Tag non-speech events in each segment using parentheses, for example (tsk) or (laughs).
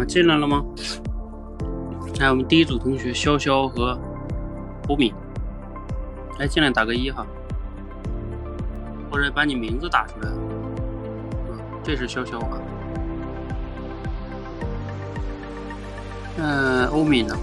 啊，进来了吗？来，我们第一组同学潇潇和欧敏，来进来打个一哈，或者把你名字打出来。啊，这是潇潇啊。嗯，欧敏呢？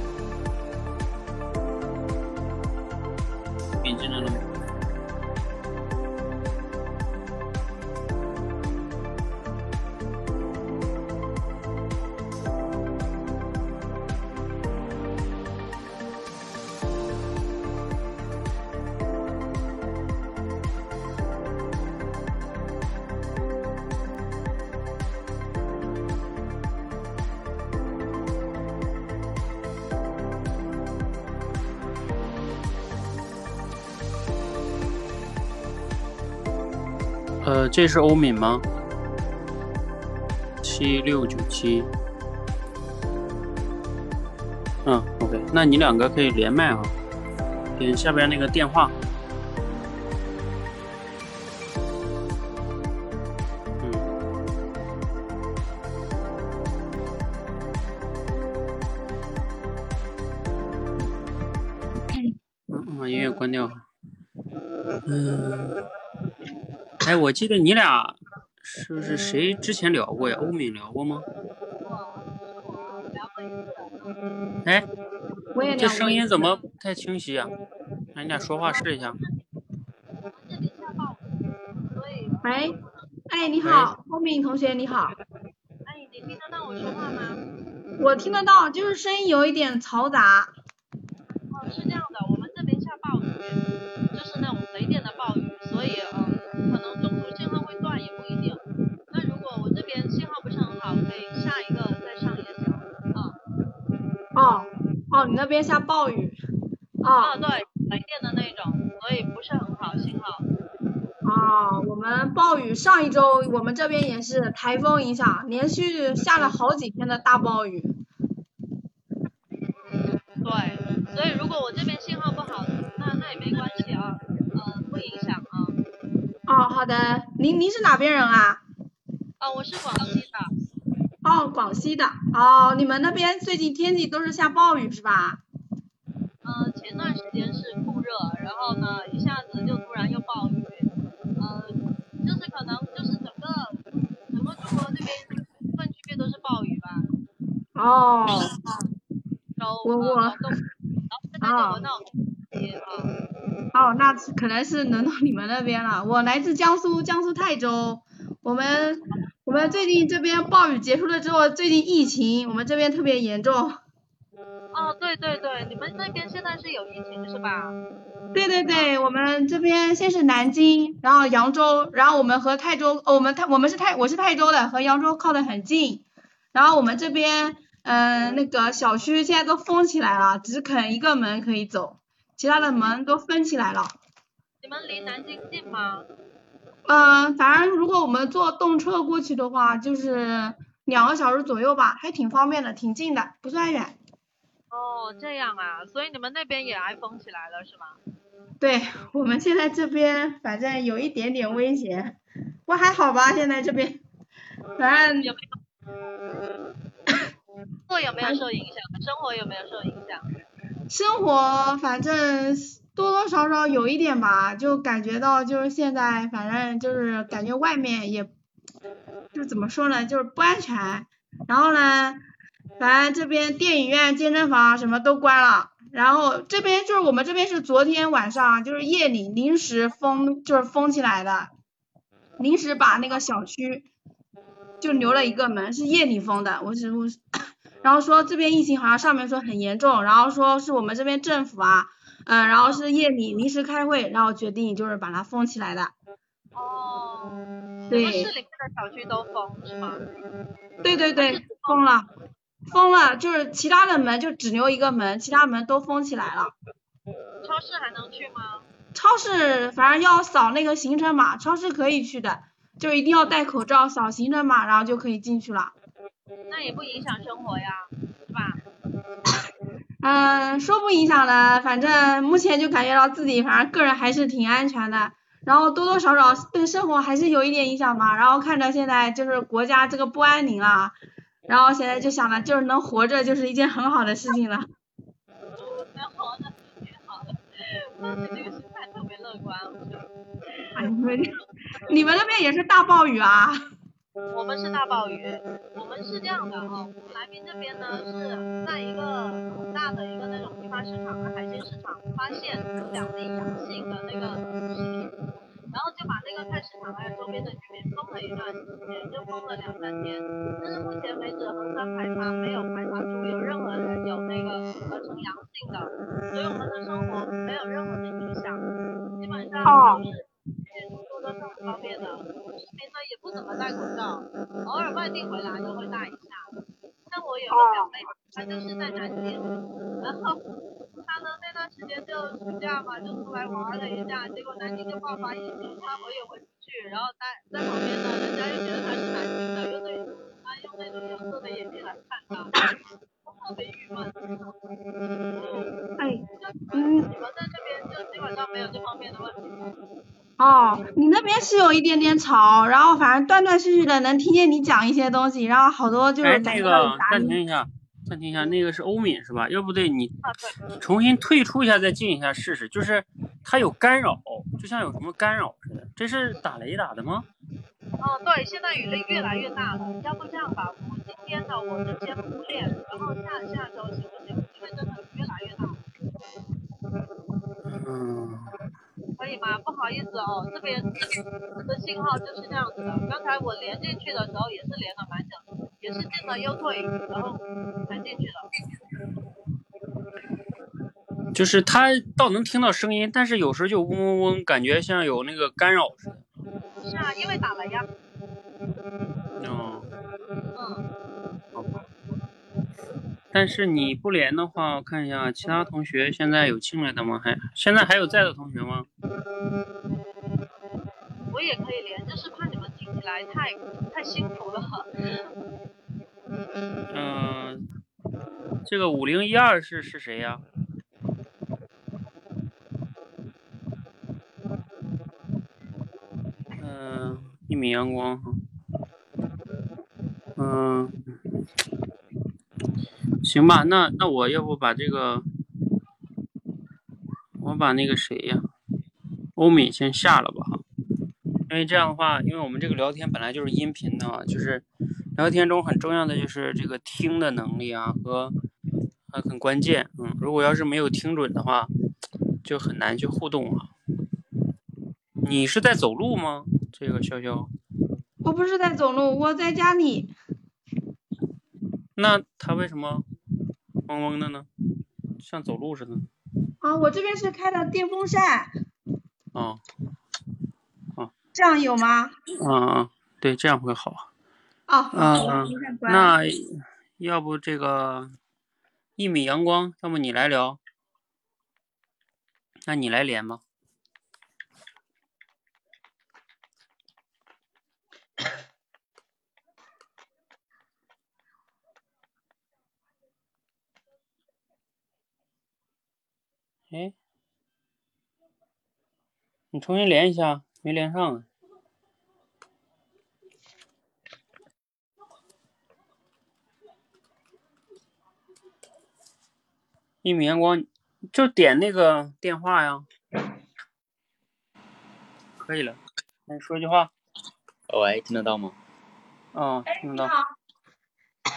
这是欧敏吗？七六九七。嗯，OK，那你两个可以连麦啊，点下边那个电话。记得你俩是不是谁之前聊过呀？欧敏聊过吗？哎，这声音怎么不太清晰啊？那你俩说话试一下。喂，哎，你好，欧敏同学，你好。哎，你听得到我说话吗？我听得到，就是声音有一点嘈杂。哦，是这样的，我们这边下暴雨，就是那种雷电的暴雨，所以嗯。可能中途信号会断也不一定。那如果我这边信号不是很好，可以下一个再上也行。啊。哦哦，你那边下暴雨。啊，对，雷电的那种，所以不是很好信号。哦，我们暴雨上一周我们这边也是台风影响，连续下了好几天的大暴雨。对，所以如果我这边信号不好，那那也没关系啊，嗯，不影响啊。哦，好的，您您是哪边人啊？哦，我是广西的。哦，广西的，哦，你们那边最近天气都是下暴雨是吧？嗯，前段时间是酷热，然后呢，一下子就突然又暴雨，嗯，就是可能就是整个整个中国这边部分区域都是暴雨吧。哦。我我。然后在就轮到你啊。哦，那可能是轮到你们那边了。我来自江苏，江苏泰州。我们我们最近这边暴雨结束了之后，最近疫情我们这边特别严重。哦，对对对，你们那边现在是有疫情是吧？对对对，我们这边先是南京，然后扬州，然后我们和泰州，我们泰我们是泰我是泰州的，和扬州靠得很近。然后我们这边嗯那个小区现在都封起来了，只肯一个门可以走。其他的门都封起来了。你们离南京近吗？嗯，反正如果我们坐动车过去的话，就是两个小时左右吧，还挺方便的，挺近的，不算远。哦，这样啊，所以你们那边也挨封起来了是吗？对，我们现在这边反正有一点点危险，不过还好吧，现在这边，(laughs) 反正。有没有？(laughs) 工作有没有受影响？生活有没有受影响？生活反正多多少少有一点吧，就感觉到就是现在反正就是感觉外面也，就怎么说呢，就是不安全。然后呢，反正这边电影院、健身房什么都关了。然后这边就是我们这边是昨天晚上就是夜里临时封，就是封起来的，临时把那个小区就留了一个门，是夜里封的。我是我。(coughs) 然后说这边疫情好像上面说很严重，然后说是我们这边政府啊，嗯，然后是夜里临时开会，然后决定就是把它封起来的。哦。对。市里面的小区都封是吗？对对对，封了，封了，就是其他的门就只留一个门，其他门都封起来了。超市还能去吗？超市反正要扫那个行程码，超市可以去的，就一定要戴口罩，扫行程码，然后就可以进去了。那也不影响生活呀，是吧？嗯，说不影响的，反正目前就感觉到自己反正个人还是挺安全的，然后多多少少对生活还是有一点影响嘛。然后看着现在就是国家这个不安宁啊，然后现在就想了，就是能活着就是一件很好的事情了。能活着挺好的，这个心态特别乐观，我觉得。哎，你们 (laughs) 你们那边也是大暴雨啊？我们是大暴雨，我们是这样的哦，来宾这边呢是在一个很大的一个那种批发市场的海鲜市场，发现有两例阳性的那个食品，然后就把那个菜市场还有周边的居民封了一段时间，就封了两三天。但是目前为止，核酸排查没有排查出有任何人有那个核呈阳性的，所以我们的生活没有任何的影响，基本上都是接方便的。市民呢也不怎么戴口罩，偶尔外地回来就会戴一下。像我有个表妹，她就是在南京，然后她呢那段时间就暑假嘛，就出来玩了一下，结果南京就爆发疫情，她回也回不去，然后在在旁边呢，人家又觉得她是南京的，又对她用那种有色的眼镜来看她，特别郁闷。哎，嗯你们在这边就基本上没有这方面的问题吗？哦，你那边是有一点点吵，然后反正断断续续的能听见你讲一些东西，然后好多就哎，是感那个暂。停一下，暂停一下，那个是欧敏是吧？要不对，你重新退出一下再进一下试试，就是它有干扰，就像有什么干扰似的。这是打雷打的吗？哦，对，现在雨力越来越大了，要不这样吧，我今天的我就先不练，然后下下周行不行？因为真的雨越来越大了，嗯，可以吗？不好意思哦，这边的信号就是这样子的。刚才我连进去的时候也是连了蛮久，也是进了又退，然后才进去的。就是他倒能听到声音，但是有时候就嗡嗡嗡，感觉像有那个干扰似的。是啊，因为打了呀。嗯，嗯，好吧。但是你不连的话，我看一下其他同学现在有进来的吗？还现在还有在的同学吗？我也可以连，就是怕你们听起来太太辛苦了。嗯、这个五零一二是是谁呀？嗯、一米阳光哈。嗯、行吧，那那我要不把这个，我把那个谁呀，欧敏先下了吧哈。因为这样的话，因为我们这个聊天本来就是音频的啊，就是聊天中很重要的就是这个听的能力啊和呃很关键，嗯，如果要是没有听准的话，就很难去互动啊。你是在走路吗？这个潇潇，我不是在走路，我在家里。那他为什么嗡嗡的呢？像走路似的。啊，我这边是开的电风扇，哦，这样有吗？嗯嗯，对，这样会好。哦，嗯好电风扇关了那要不这个一米阳光，要不你来聊？那你来连吧。(laughs) 哎，你重新连一下，没连上啊。一米阳光，就点那个电话呀。可以了，那你说句话。喂，听得到吗？哦，听得到。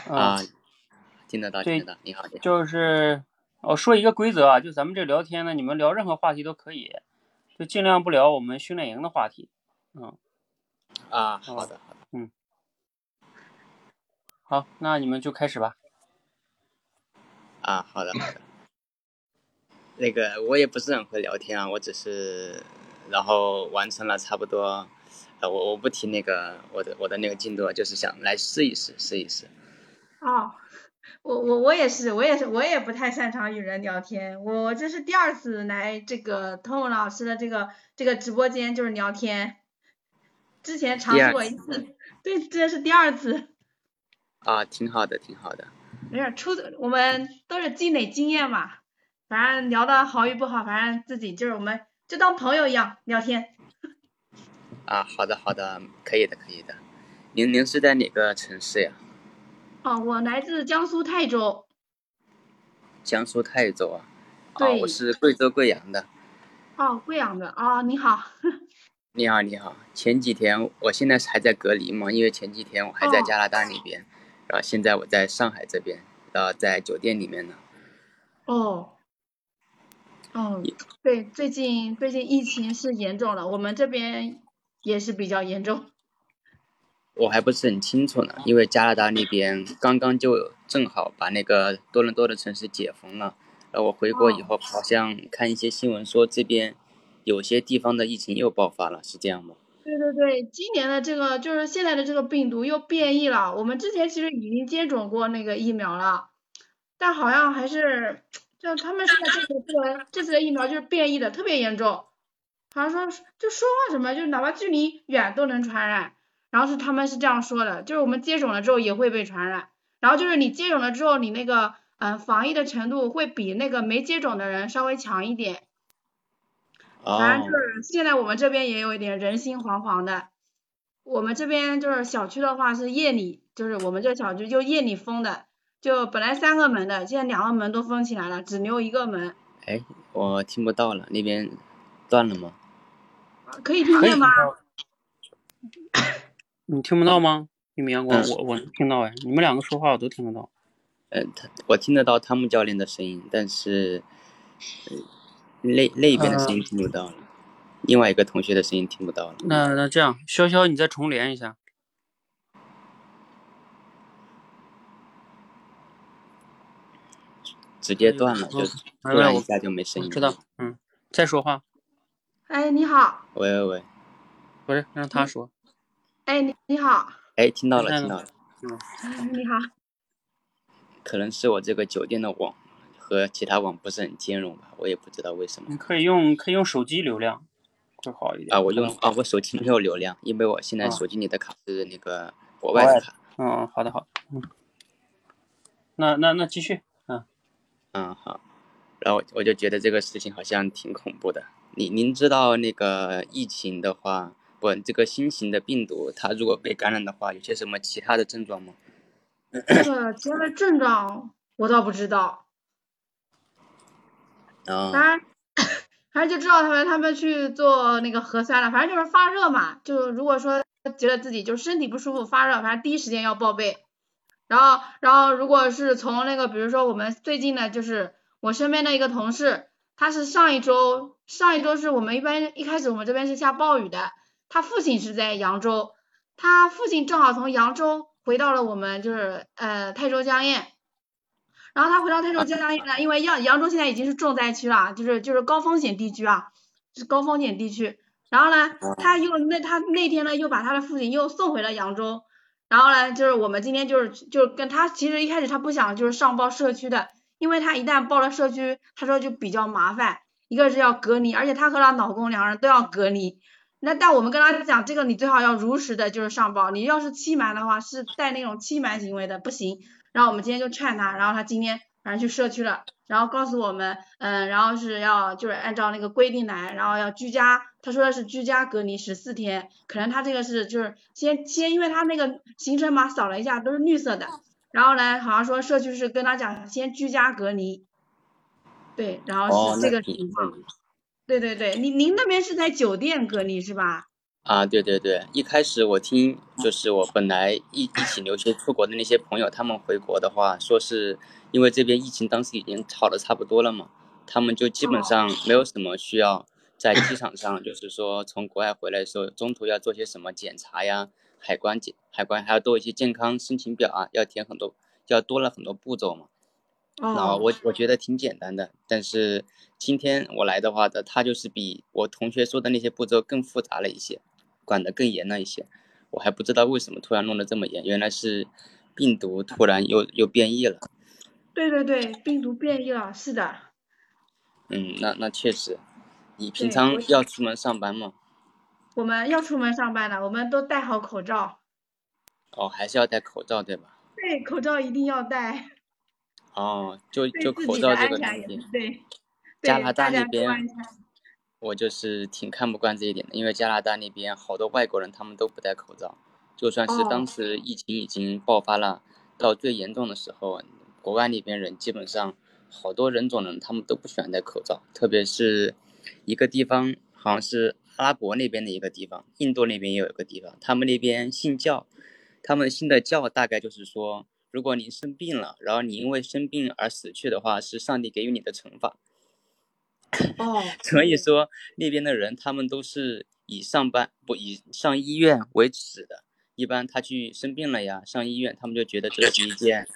嗯，啊，听得到，听得到。你好，你好。就是我说一个规则啊，就咱们这聊天呢，你们聊任何话题都可以，就尽量不聊我们训练营的话题。嗯，啊，好的，好的。好，那你们就开始吧。啊，好的，好的。那个我也不是很会聊天啊，我只是然后完成了差不多，呃，我我不提那个我的我的那个进度，就是想来试一试，试一试。哦，我我我也是，我也是，我也不太擅长与人聊天。我这是第二次来这个 Tom 老师的这个这个直播间，就是聊天。之前尝试过一次，对，这是第二次。(laughs) 啊，挺好的，挺好的。没事，出我们都是积累经验嘛，反正聊的好与不好，反正自己就是我们就当朋友一样聊天。(laughs) 啊，好的，好的，可以的，可以的。您您是在哪个城市呀？哦，我来自江苏泰州。江苏泰州啊？对哦，我是贵州贵阳的。哦，贵阳的哦，你好。(laughs) 你好，你好。前几天，我现在是还在隔离嘛，因为前几天我还在哦加拿大那边，然后现在我在上海这边，然后在酒店里面呢。哦。哦，对，最近最近疫情是严重了，我们这边也是比较严重。我还不是很清楚呢，因为加拿大那边刚刚就正好把那个多伦多的城市解封了，然后我回国以后，好像看一些新闻说这边有些地方的疫情又爆发了，是这样吗？对对对，今年的这个就是现在的这个病毒又变异了。我们之前其实已经接种过那个疫苗了，但好像还是就他们现在这个这个这次的疫苗就是变异的特别严重，好像说就说话什么，就哪怕距离远都能传染。然后是他们是这样说的，就是我们接种了之后也会被传染，然后就是你接种了之后，你那个嗯、呃、防疫的程度会比那个没接种的人稍微强一点。反正就是现在我们这边也有一点人心惶惶的。我们这边就是小区的话是夜里，就是我们这小区就夜里封的，就本来三个门的，现在两个门都封起来了，只留一个门。哎，我听不到了，那边断了吗？可以听见吗？(laughs) 你听不到吗？一鸣，我嗯我我能听到哎，你们两个说话我都听得到。呃，他我听得到汤姆教练的声音，但是、呃、那那边的声音听不到了，另外一个同学的声音听不到了。那那这样，潇潇你再重连一下。直接断了，嗯就突然一下就没声音。知道，嗯，再说话，哎，你好。喂喂喂，不是让他说。哎，你你好。哎，听到了，听到了。嗯，你好。可能是我这个酒店的网和其他网不是很兼容吧，我也不知道为什么你可以用可以用手机流量会好一点。啊。我用啊，我手机没有流量，因为我现在啊手机里的卡是那个国外的卡。嗯，好的好的，嗯。那那那继续，嗯。嗯，好。然后我就觉得这个事情好像挺恐怖的。您您知道那个疫情的话，不，这个新型的病毒，它如果被感染的话，有些什么其他的症状吗？这个其他的症状我倒不知道，(clears throat) 啊、反正反正就知道他们他们去做那个核酸了，反正就是发热嘛，就如果说觉得自己就身体不舒服发热，反正第一时间要报备。然后然后如果是从那个比如说我们最近的就是我身边的一个同事，他是上一周上一周是我们一般一开始我们这边是下暴雨的，他父亲是在扬州，他父亲正好从扬州回到了我们就是呃泰州江堰，然后他回到泰州江堰呢，因为扬扬州现在已经是重灾区了，就是就是高风险地区啊，是高风险地区。然后呢，他又那他那天呢又把他的父亲又送回了扬州，然后呢就是我们今天就是就是跟他其实一开始他不想就是上报社区的，因为他一旦报了社区，他说就比较麻烦，一个是要隔离，而且他和她老公两个人都要隔离。那但我们跟他讲，这个你最好要如实的，就是上报。你要是欺瞒的话，是带那种欺瞒行为的，不行。然后我们今天就劝他，然后他今天反正去社区了，然后告诉我们，嗯，然后是要就是按照那个规定来，然后要居家，他说的是居家隔离十四天，可能他这个是就是先先，因为他那个行程码扫了一下都是绿色的，然后呢好像说社区是跟他讲先居家隔离，对，然后哦，是这个情况。对对对，您您那边是在酒店隔离是吧？啊，对对对，一开始我听就是我本来一一起留学出国的那些朋友，他们回国的话，说是因为这边疫情当时已经好的差不多了嘛，他们就基本上没有什么需要在机场上，就是说从国外回来的时候，中途要做些什么检查呀，海关检海关还要多一些健康申请表啊，要填很多，要多了很多步骤嘛。然后哦，我我觉得挺简单的，但是今天我来的话的，他就是比我同学说的那些步骤更复杂了一些，管得更严了一些。我还不知道为什么突然弄得这么严，原来是病毒突然又又变异了。对对对，病毒变异了，是的。嗯，那那确实。你平常要出门上班吗？我们要出门上班了，我们都戴好口罩。哦，还是要戴口罩对吧？对，口罩一定要戴，哦，就就口罩这个东西，对。加拿大那边。我就是挺看不惯这一点的，因为加拿大那边好多外国人他们都不戴口罩，就算是当哦时疫情已经爆发了，到最严重的时候，国外那边人基本上好多人种人他们都不喜欢戴口罩，特别是一个地方，好像是阿拉伯那边的一个地方，印度那边也有一个地方，他们那边信教，他们信的教大概就是说，如果您生病了，然后你因为生病而死去的话，是上帝给予你的惩罚。哦，(laughs) 所以说那边的人他们都是以上班不以上医院为耻的。一般他去生病了呀，上医院，他们就觉得这是一件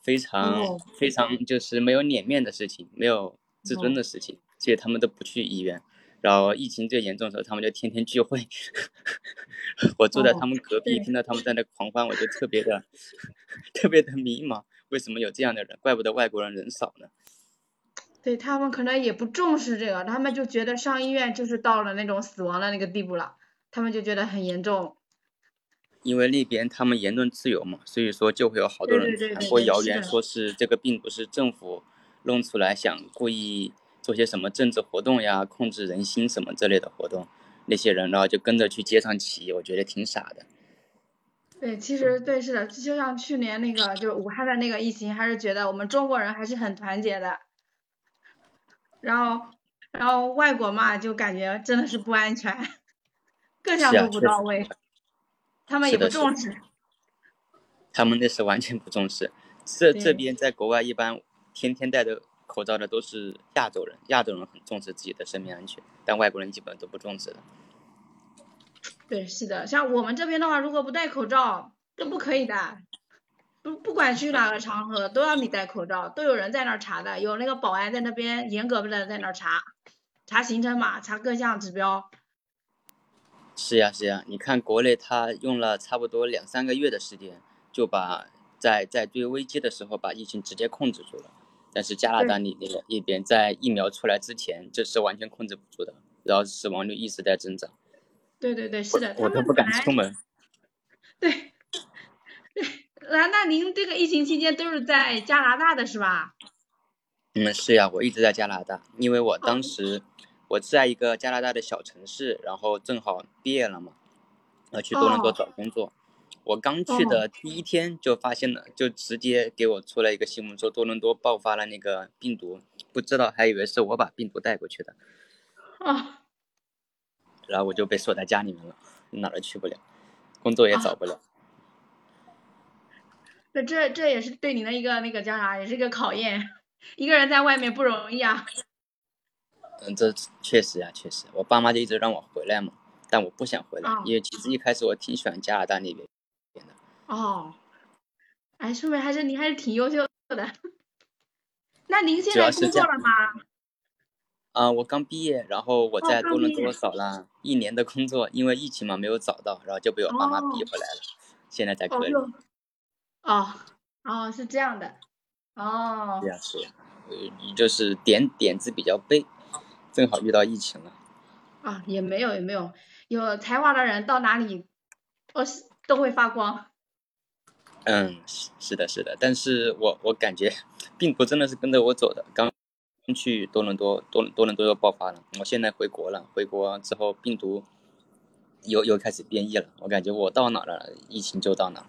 非常、哦非常就是没有脸面的事情，没有自尊的事情，所以他们都不去医院。然后疫情最严重的时候，他们就天天聚会。(laughs) 我住在他们隔壁，对听到他们在那狂欢，我就特别的 (laughs) 特别的迷茫，为什么有这样的人？怪不得外国人人少呢。对他们可能也不重视这个，他们就觉得上医院就是到了那种死亡的那个地步了，他们就觉得很严重。因为那边他们言论自由嘛，所以说就会有好多人传播谣言，说是这个病不是政府弄出来，想故意做些什么政治活动呀，控制人心什么之类的活动。那些人然后就跟着去街上起义，我觉得挺傻的。对，其实对是的，就像去年那个就是武汉的那个疫情，还是觉得我们中国人还是很团结的。然后，然后外国嘛，就感觉真的是不安全，(laughs) 各项都不到位，(laughs) 他们也不重视。他们那是完全不重视。这这边在国外一般天天戴着口罩的都是亚洲人，亚洲人很重视自己的生命安全，但外国人基本都不重视的。对，是的，像我们这边的话，如果不戴口罩，都不可以的。不不管去哪个场合，都要你戴口罩，都有人在那儿查的，有那个保安在那边严格的在那儿查，查行程码，查各项指标。是呀是呀，你看国内他用了差不多两三个月的时间，就把在在最危机的时候把疫情直接控制住了。但是加拿大那那个一边在疫苗出来之前，这是完全控制不住的，然后死亡率一直在增长，对对对，是的，他我都不敢出门。对对，那那您这个疫情期间都是在加拿大的是吧？嗯，是呀，我一直在加拿大，因为我哦当时我在一个加拿大的小城市，然后正好毕业了嘛，要去多伦多哦找工作。我刚去的第一天就发现了，就直接给我出了一个新闻，说多伦多爆发了那个病毒，不知道还以为是我把病毒带过去的，啊，(laughs) 然后我就被锁在家里面了，哪儿都去不了，工作也找不了。那这这也是对你的一个那个叫啥，也是一个考验。一个人在外面不容易啊。嗯，这确实呀、确实，我爸妈就一直让我回来嘛，但我不想回来，哦因为其实一开始我挺喜欢加拿大那边的。哦，哎，说明还是您还是挺优秀的。那您现在工作了吗？啊、我刚毕业，然后我在多伦多找了一年的工作，因为疫情嘛没有找到，然后就被我爸妈哦逼回来了，现在在这里。哦，哦哦是这样的，哦是呀是呀，呃，就是点点子比较背，正好遇到疫情了。啊也没有也没有，有才华的人到哪里，哦是都会发光。嗯，是的，是的，但是我我感觉病毒真的是跟着我走的。刚去多伦多，多多伦多又爆发了，我现在回国了，回国之后病毒又又开始变异了，我感觉我到哪了，疫情就到哪。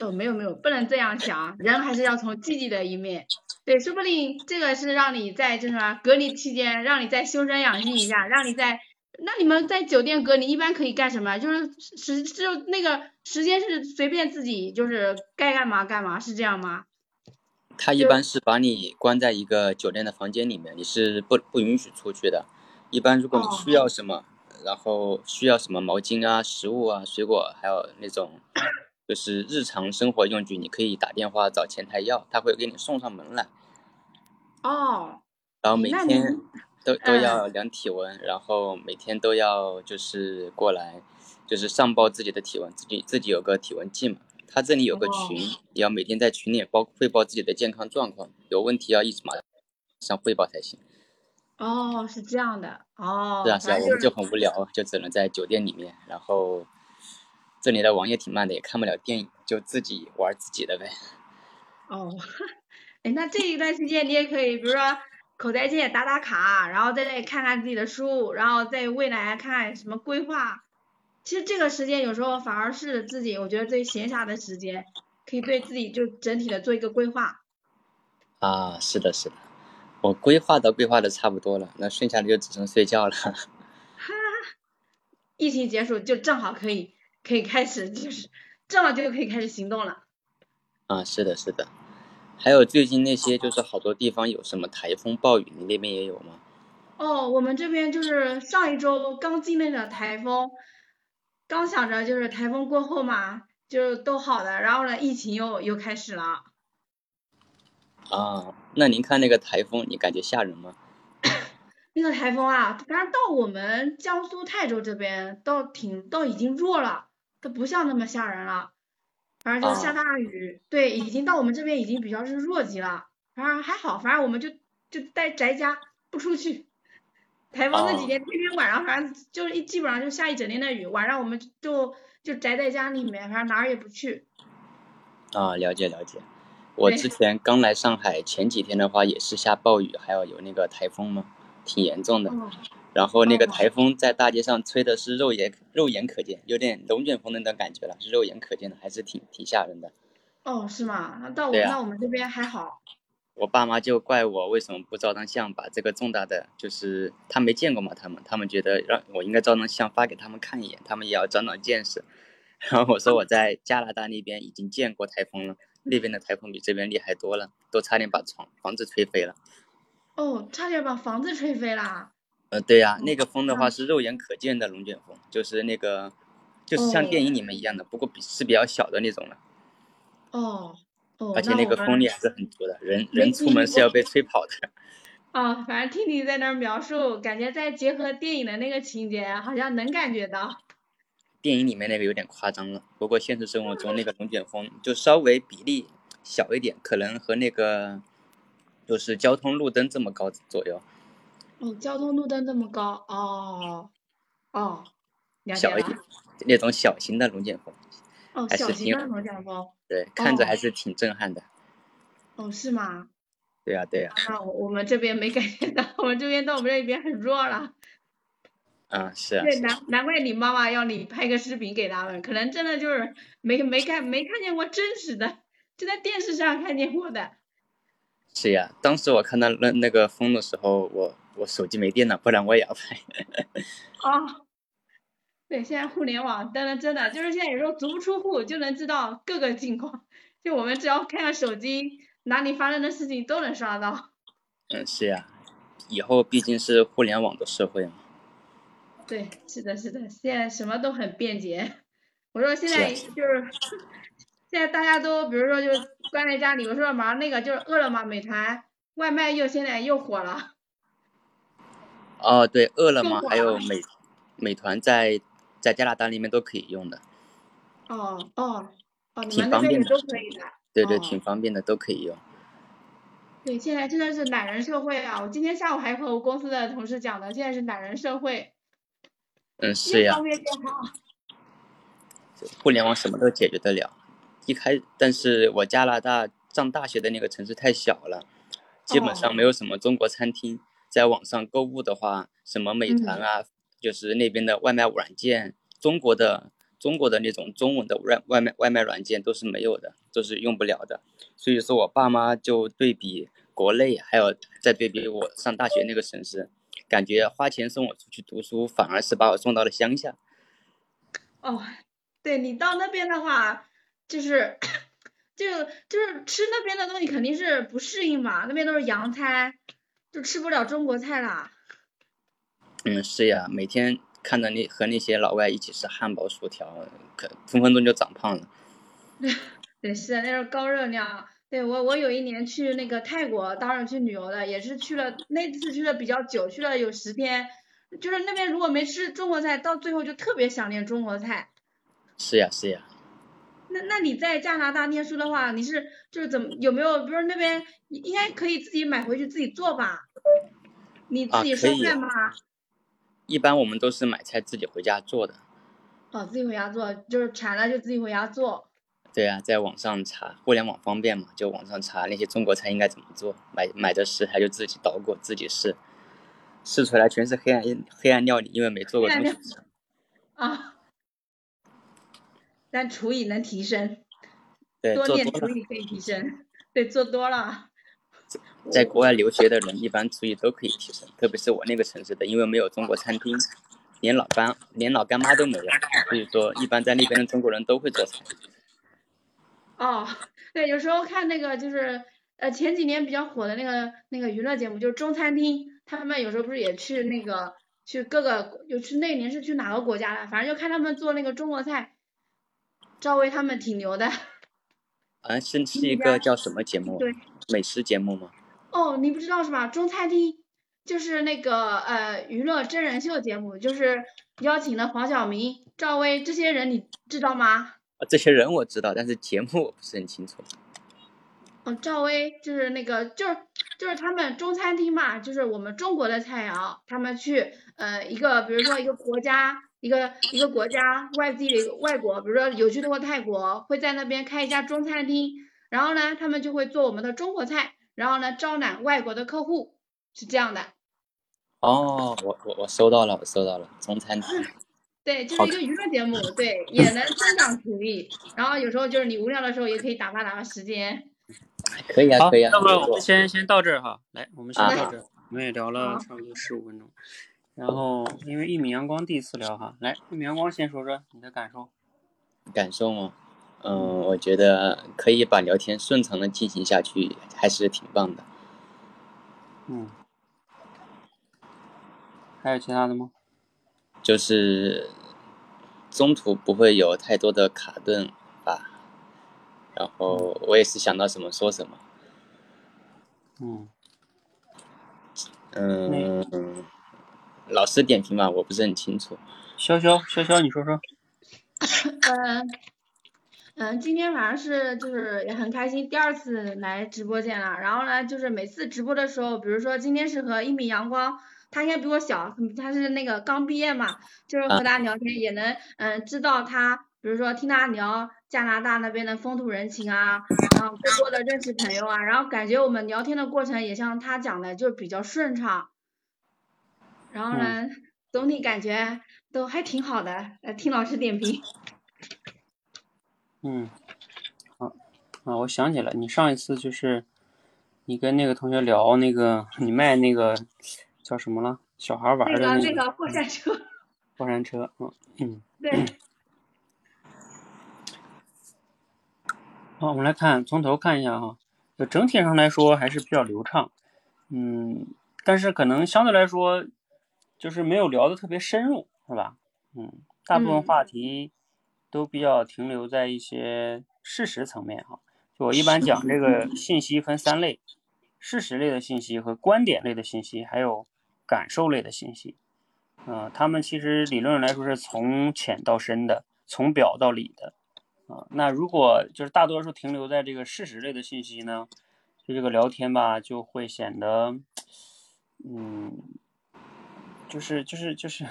哦，没有没有，不能这样想，人还是要从积极的一面。对，说不定这个是让你在就是说隔离期间，让你再修身养性一下，让你在那你们在酒店隔离一般可以干什么？就是时就那个时间是随便自己就是该干嘛干嘛，是这样吗？他一般是把你关在一个酒店的房间里面，你是不不允许出去的。一般如果你哦需要什么，然后需要什么毛巾啊、食物啊、水果，还有那种就是日常生活用具，你可以打电话找前台要，他会给你送上门来。哦，然后每天您都都嗯要量体温，然后每天都要就是过来，就是上报自己的体温，自己自己有个体温计嘛。他这里有个哦群，也要每天在群里报汇报自己的健康状况，有问题要一直马上汇报才行。哦，是这样的，哦，是啊是啊，我们就很无聊，就只能在酒店里面，然后这里的网也挺慢的，也看不了电影，就自己玩自己的呗。哦，(laughs) 哎，那这一段时间你也可以，比如说口袋界打打卡，然后在那里看看自己的书，然后在未来看什么规划。其实这个时间有时候反而是自己我觉得最闲暇的时间，可以对自己就整体的做一个规划。啊，是的，是的，我规划都规划的差不多了，那剩下的就只剩睡觉了。哈，疫情结束就正好可以可以开始，就是正好就可以开始行动了。啊，是的，是的。还有最近那些就是好多地方有什么台风暴雨，你那边也有吗？哦，我们这边就是上一周刚经历了台风，刚想着就是台风过后嘛，就都好的，然后呢，疫情又又开始了。啊，那您看那个台风，你感觉吓人吗？那个台风啊，反正到我们江苏泰州这边，倒挺倒已经弱了，它不像那么吓人了。反正就下大雨，对，已经到我们这边已经比较是弱级了。反正还好，反正我们就就待宅家不出去。台风那几天，天天晚上反正就是一基本上就下一整天的雨，晚上我们就就宅在家里面，反正哪儿也不去。啊，了解了解。我之前刚来上海，前几天的话也是下暴雨，还有有那个台风嘛，挺严重的。然后那个台风在大街上吹的是肉眼肉眼可见，有点龙卷风那种感觉了，是肉眼可见的，还是挺挺吓人的。哦，是吗？那到我那我们这边还好。我爸妈就怪我为什么不照张相，把这个重大的，就是他没见过嘛，他们他们觉得让我应该照张相发给他们看一眼，他们也要长长见识。(laughs) 然后我说我在加拿大那边已经见过台风了，那边的台风比这边厉害多了，都差点把床房子吹飞了。哦，差点把房子吹飞了。呃，对呀，那个风的话是肉眼可见的龙卷风，就是那个，就是像电影里面一样的，不过比是比较小的那种了。哦，哦，而且那个风力还是很足的，人人出门是要被吹跑的。(laughs) 啊，反正听你在那儿描述，感觉再结合电影的那个情节，好像能感觉到。电影里面那个有点夸张了，不过现实生活中那个龙卷风就稍微比例小一点，可能和那个就是交通路灯这么高左右。哦，交通路灯这么高哦，哦，小一点，那种小型的龙卷风，哦，小型的龙卷风，对，看着还是挺震撼的。哦，是吗？对呀，对呀。那我我们这边没感觉到，我们这边到我们这边很弱了。啊，是啊。对，难难怪你妈妈要你拍个视频给他们，可能真的就是没没看没看见过真实的，就在电视上看见过的。是呀，当时我看到那那个风的时候，我。我手机没电了，不然我也要拍。啊，(laughs) 对，现在互联网真的真的就是现在有时候足不出户就能知道各个情况，就我们只要看看手机，哪里发生的事情都能刷到。嗯，是呀，以后毕竟是互联网的社会嘛。对，是的，是的，现在什么都很便捷。我说现在就是，现在大家都比如说就关在家里，我说马上那个就是饿了么、美团外卖又现在又火了。哦，对，饿了么还有美美团在在加拿大那边都可以用的。哦哦哦，挺方便的，都可以的。对对，挺方便的，都可以用。对，现在真的是懒人社会啊！我今天下午还和我公司的同事讲的，现在是懒人社会。嗯，是呀。互联网什么都解决得了。一开，但是我加拿大上大学的那个城市太小了，基本上没有什么中国餐厅。在网上购物的话，什么美团啊，就是那边的外卖软件，中国的中国的那种中文的外外卖外卖软件都是没有的，都是用不了的。所以说我爸妈就对比国内，还有再对比我上大学那个城市，感觉花钱送我出去读书，反而是把我送到了乡下。哦，对你到那边的话，就是 (coughs) 就就是吃那边的东西肯定是不适应嘛，那边都是洋餐。就吃不了中国菜啦。嗯，是呀，每天看着那和那些老外一起吃汉堡、薯条，可分分钟就长胖了。(laughs) 对，是的，那是高热量。对我，我有一年去那个泰国，当时去旅游的，也是去了那次去了比较久，去了有十天。就是那边如果没吃中国菜，到最后就特别想念中国菜。是呀，是呀。那那你在加拿大念书的话，你是就是怎么有没有？比如那边应该可以自己买回去自己做吧？你自己烧菜吗？一般我们都是买菜自己回家做的。哦，自己回家做，就是馋了就自己回家做。对啊，在网上查，互联网方便嘛，就网上查那些中国菜应该怎么做，买买的食材就自己捣鼓自己试，试出来全是黑暗黑暗料理，因为没做过东西。啊。但厨艺能提升。对，多练厨艺可以提升。对，做多了。在国外留学的人一般厨艺都可以提升，特别是我那个城市的，因为没有中国餐厅，连老干连老干妈都没有，所以说一般在那边的中国人都会做菜。哦，对，有时候看那个就是呃前几年比较火的那个那个娱乐节目，就是中餐厅，他们有时候不是也去那个去各个，有去那年是去哪个国家了，反正就看他们做那个中国菜，赵薇他们挺牛的。好 (laughs) 像是是一个叫什么节目？对，美食节目吗？哦，你不知道是吧？中餐厅就是那个呃娱乐真人秀节目，就是邀请了黄晓明、赵薇这些人，你知道吗？啊，这些人我知道，但是节目我不是很清楚。哦，赵薇就是那个，就是就是他们中餐厅嘛，就是我们中国的菜肴，他们去呃一个，比如说一个国家，一个一个国家外地的一个外国，比如说有去过泰国，会在那边开一家中餐厅，然后呢，他们就会做我们的中国菜，然后呢招揽外国的客户，是这样的。哦，我我我收到了，我收到了，中餐厅。(laughs) 对，就是一个娱乐节目，对，也能增长厨艺，然后有时候就是你无聊的时候也可以打发打发时间。可以啊，可以啊。要不然我我们先先到这儿哈，来，我们先啊到这儿，我们也聊了差不多十五分钟。然后因为一米阳光第一次聊哈，来，一米阳光先说说你的感受。感受吗？嗯，我觉得可以把聊天顺畅的进行下去，还是挺棒的。嗯，还有其他的吗？就是中途不会有太多的卡顿吧。然后我也是想到什么说什么。嗯，嗯，老师点评嘛，我不是很清楚。潇潇，潇潇，你说说。嗯嗯，今天反正是就是也很开心，第二次来直播间了。然后呢，就是每次直播的时候，比如说今天是和一米阳光，他应该比我小，嗯他是那个刚毕业嘛，就是和他聊天也能嗯知道他，比如说听他聊加拿大那边的风土人情啊，然后更多的认识朋友啊，然后感觉我们聊天的过程也像他讲的，就比较顺畅。然后呢，总体感觉都还挺好的，呃，听老师点评。(laughs) 嗯，好啊，我想起来，你上一次就是你跟那个同学聊那个，你卖那个叫什么了？小孩玩那的那个那个过山车，过山车，(laughs) 嗯嗯。对，(coughs) 好，我们来看，从头看一下哈，就整体上来说还是比较流畅，嗯，但是可能相对来说就是没有聊得特别深入，是吧？嗯，大部分嗯话题都比较停留在一些事实层面哈。就我一般讲这个信息分三类：事实类的信息和观点类的信息，还有感受类的信息。嗯、他们其实理论上来说是从浅到深的，从表到里的。啊，那如果就是大多数停留在这个事实类的信息呢，就这个聊天吧，就会显得，嗯，就是就是就是，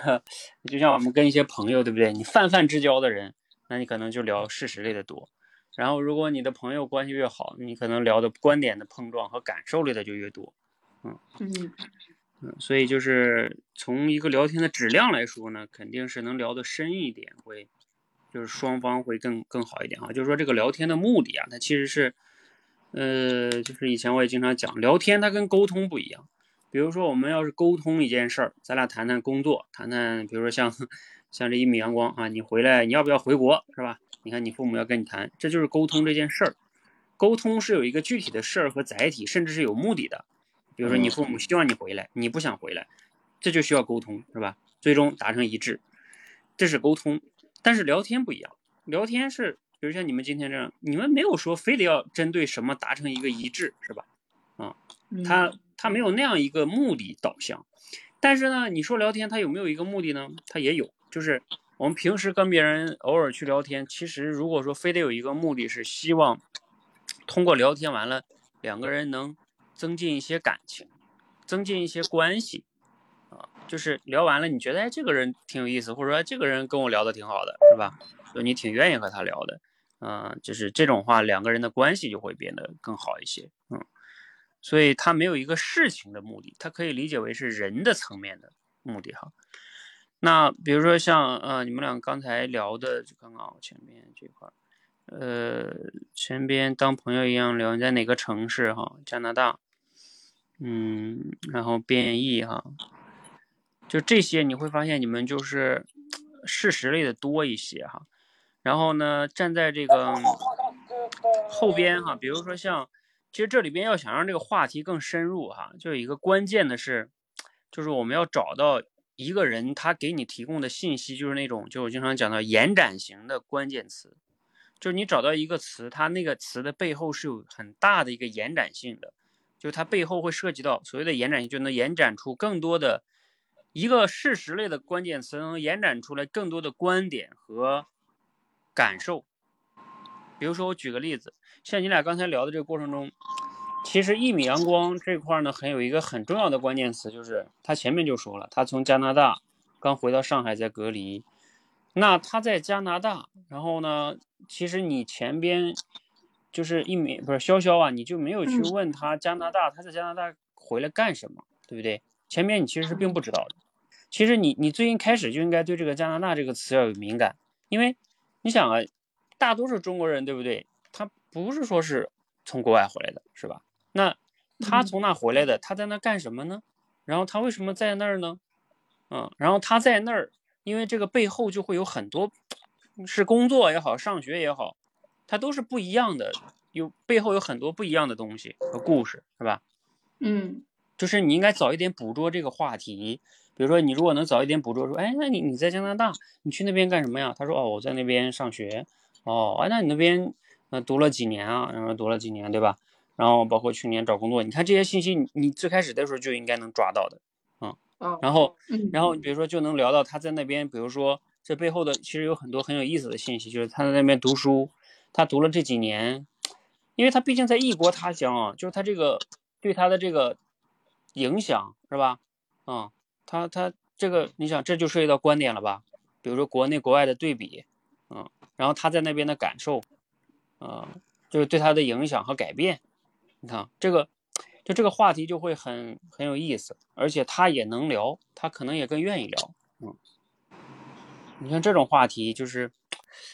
就像我们跟一些朋友，对不对？你泛泛之交的人，那你可能就聊事实类的多。然后，如果你的朋友关系越好，你可能聊的观点的碰撞和感受类的就越多。嗯嗯，所以就是从一个聊天的质量来说呢，肯定是能聊得深一点，会就是双方会更更好一点啊。就是说这个聊天的目的啊，它其实是，呃，就是以前我也经常讲，聊天它跟沟通不一样。比如说我们要是沟通一件事儿，咱俩谈谈工作，谈谈比如说像像这一米阳光啊，你回来你要不要回国是吧？你看你父母要跟你谈，这就是沟通这件事儿。沟通是有一个具体的事儿和载体，甚至是有目的的。比如说你父母希望你回来，你不想回来，这就需要沟通，是吧？最终达成一致，这是沟通。但是聊天不一样，聊天是，比如像你们今天这样，你们没有说非得要针对什么达成一个一致，是吧？啊，嗯他他没有那样一个目的导向。但是呢，你说聊天它有没有一个目的呢？它也有，就是我们平时跟别人偶尔去聊天，其实如果说非得有一个目的是希望通过聊天完了，两个人能增进一些感情，增进一些关系，啊，就是聊完了，你觉得哎这个人挺有意思，或者说这个人跟我聊的挺好的，是吧？就你挺愿意和他聊的，嗯、就是这种话，两个人的关系就会变得更好一些，嗯，所以他没有一个事情的目的，它可以理解为是人的层面的目的哈。那比如说像呃你们俩刚才聊的，就刚刚前面这块，呃，前边当朋友一样聊，你在哪个城市哈？加拿大，嗯，然后变异哈，就这些你会发现你们就是事实类的多一些哈。然后呢，站在这个后边哈，比如说像，其实这里边要想让这个话题更深入哈，就有一个关键的是，就是我们要找到一个人他给你提供的信息，就是那种就我经常讲到延展型的关键词。就是你找到一个词，它那个词的背后是有很大的一个延展性的，就它背后会涉及到所谓的延展性，就能延展出更多的一个事实类的关键词，能延展出来更多的观点和感受。比如说，我举个例子，像你俩刚才聊的这个过程中，其实一米阳光这块呢，很有一个很重要的关键词，就是他前面就说了，他从加拿大刚回到上海在隔离。那他在加拿大，然后呢？其实你前边就是一米不是潇潇啊，你就没有去问他加拿大，他在加拿大回来干什么，对不对？前面你其实是并不知道的。其实你你最近开始就应该对这个加拿大这个词要有敏感，因为你想啊，大多数中国人对不对？他不是说是从国外回来的，是吧？那他从那回来的，他在那干什么呢？然后他为什么在那儿呢？嗯，然后他在那儿。因为这个背后就会有很多，是工作也好，上学也好，它都是不一样的，有背后有很多不一样的东西和故事，是吧？嗯，就是你应该早一点捕捉这个话题，比如说你如果能早一点捕捉，说，哎，那你你在加拿大，你去那边干什么呀？他说，哦，我在那边上学，哦，哎，那你那边呃读了几年啊？然后读了几年，对吧？然后包括去年找工作，你看这些信息，你你最开始的时候就应该能抓到的。嗯然后，然后比如说就能聊到他在那边，比如说这背后的其实有很多很有意思的信息，就是他在那边读书，他读了这几年，因为他毕竟在异国他乡啊，就是他这个对他的这个影响是吧？啊，他他这个你想这就涉及到观点了吧？比如说国内国外的对比，嗯，然后他在那边的感受，啊，就是对他的影响和改变，你看这个。就这个话题就会很很有意思，而且他也能聊，他可能也更愿意聊。嗯，你像这种话题，就是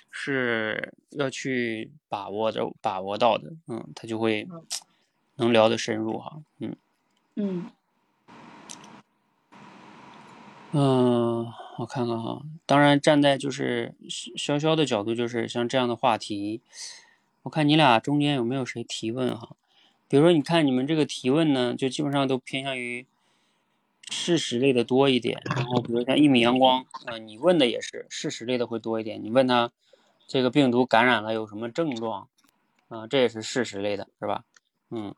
是要去把握的、把握到的。嗯，他就会 (tsk) 能聊得深入哈。嗯嗯嗯，我看看哈。当然，站在就是潇潇的角度，就是像这样的话题，我看你俩中间有没有谁提问哈？比如说，你看你们这个提问呢，就基本上都偏向于事实类的多一点。然后，比如像一米阳光，啊，你问的也是事实类的会多一点。你问他这个病毒感染了有什么症状，啊，这也是事实类的，是吧？嗯，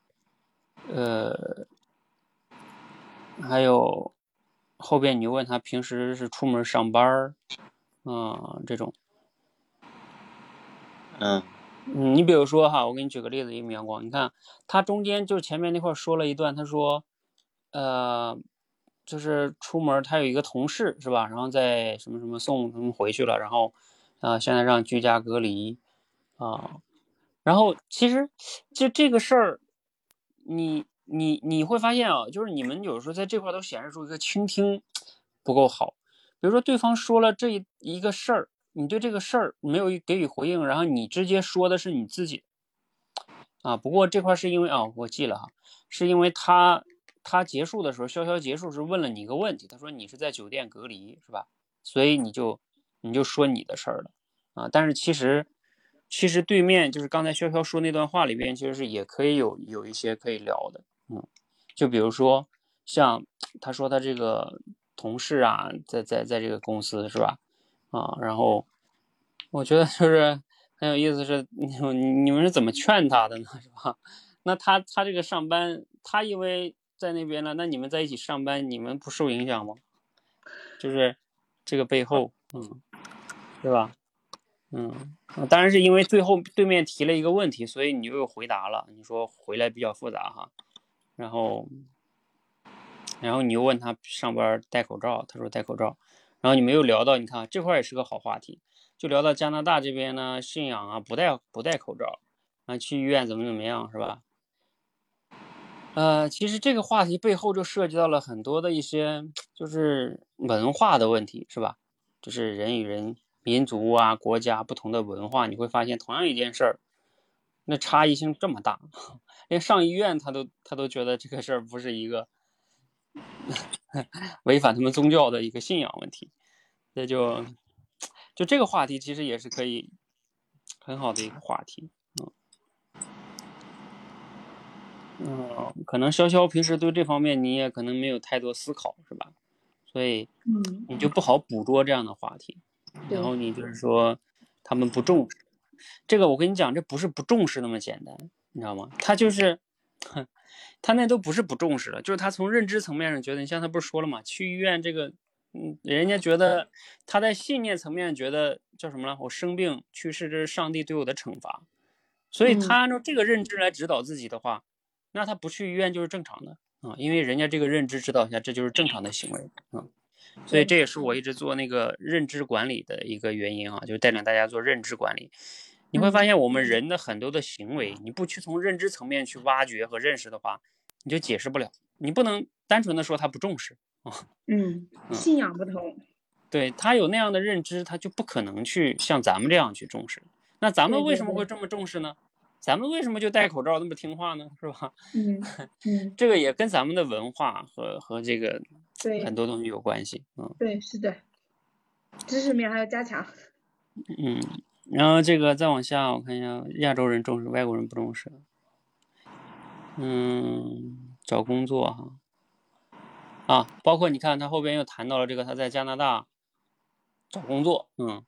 呃，还有后边你问他平时是出门上班儿，啊，这种，嗯。嗯，你比如说哈，我给你举个例子，一米阳光，你看他中间就是前面那块说了一段，他说，呃，就是出门他有一个同事是吧，然后在什么什么送他们回去了，然后啊现在让居家隔离啊，然后其实就这个事儿，你你你会发现啊，就是你们有时候在这块都显示出一个倾听不够好，比如说对方说了这一个事儿。你对这个事儿没有给予回应，然后你直接说的是你自己啊。不过这块是因为啊，我记了哈，是因为他他结束的时候，潇潇结束是问了你一个问题，他说你是在酒店隔离是吧？所以你就你就说你的事儿了啊。但是其实其实对面就是刚才潇潇说那段话里边，其实是也可以有有一些可以聊的，嗯，就比如说像他说他这个同事啊，在在在这个公司是吧？啊，然后我觉得就是很有意思，是你你们是怎么劝他的呢？(laughs) 是吧？那他他这个上班，他因为在那边了，那你们在一起上班，你们不受影响吗？就是这个背后，嗯，对吧？嗯，当然是因为最后对面提了一个问题，所以你又回答了。你说回来比较复杂哈，然后然后你又问他上班戴口罩，他说戴口罩。然后你没有聊到，你看这块也是个好话题，就聊到加拿大这边呢，信仰啊，不戴不戴口罩，啊，去医院怎么怎么样，是吧？呃，其实这个话题背后就涉及到了很多的一些，就是文化的问题，是吧？就是人与人民族啊、国家、不同的文化，你会发现同样一件事儿，那差异性这么大，(laughs) 连上医院他都他都觉得这个事儿不是一个 (laughs) 违反他们宗教的一个信仰问题，那就就这个话题其实也是可以很好的一个话题，嗯嗯，可能潇潇平时对这方面你也可能没有太多思考，是吧？所以嗯，你就不好捕捉这样的话题。对然后你就是说他们不重视，这个我跟你讲，这不是不重视那么简单，你知道吗？他就是，(laughs) 他那都不是不重视了，就是他从认知层面上觉得，你像他不是说了嘛，去医院这个，嗯，人家觉得他在信念层面觉得叫什么呢？我生病去世，这是上帝对我的惩罚，所以嗯他按照这个认知来指导自己的话，那他不去医院就是正常的啊，因为人家这个认知指导下，这就是正常的行为啊。所以这也是我一直做那个认知管理的一个原因啊，就是带领大家做认知管理。你会发现，我们人的很多的行为，你不去从认知层面去挖掘和认识的话，你就解释不了。你不能单纯的说他不重视啊，(laughs) 嗯，嗯信仰不同，对他有那样的认知，他就不可能去像咱们这样去重视。那咱们为什么会这么重视呢？咱们为什么就戴口罩那么听话呢？是吧？嗯嗯，(laughs) 这个也跟咱们的文化和和这个对很多东西有关系。嗯对是的，知识面还要加强。嗯，然后这个再往下，我看一下，亚洲人重视，外国人不重视。嗯，找工作哈，啊，包括你看他后边又谈到了这个他在加拿大找工作，嗯，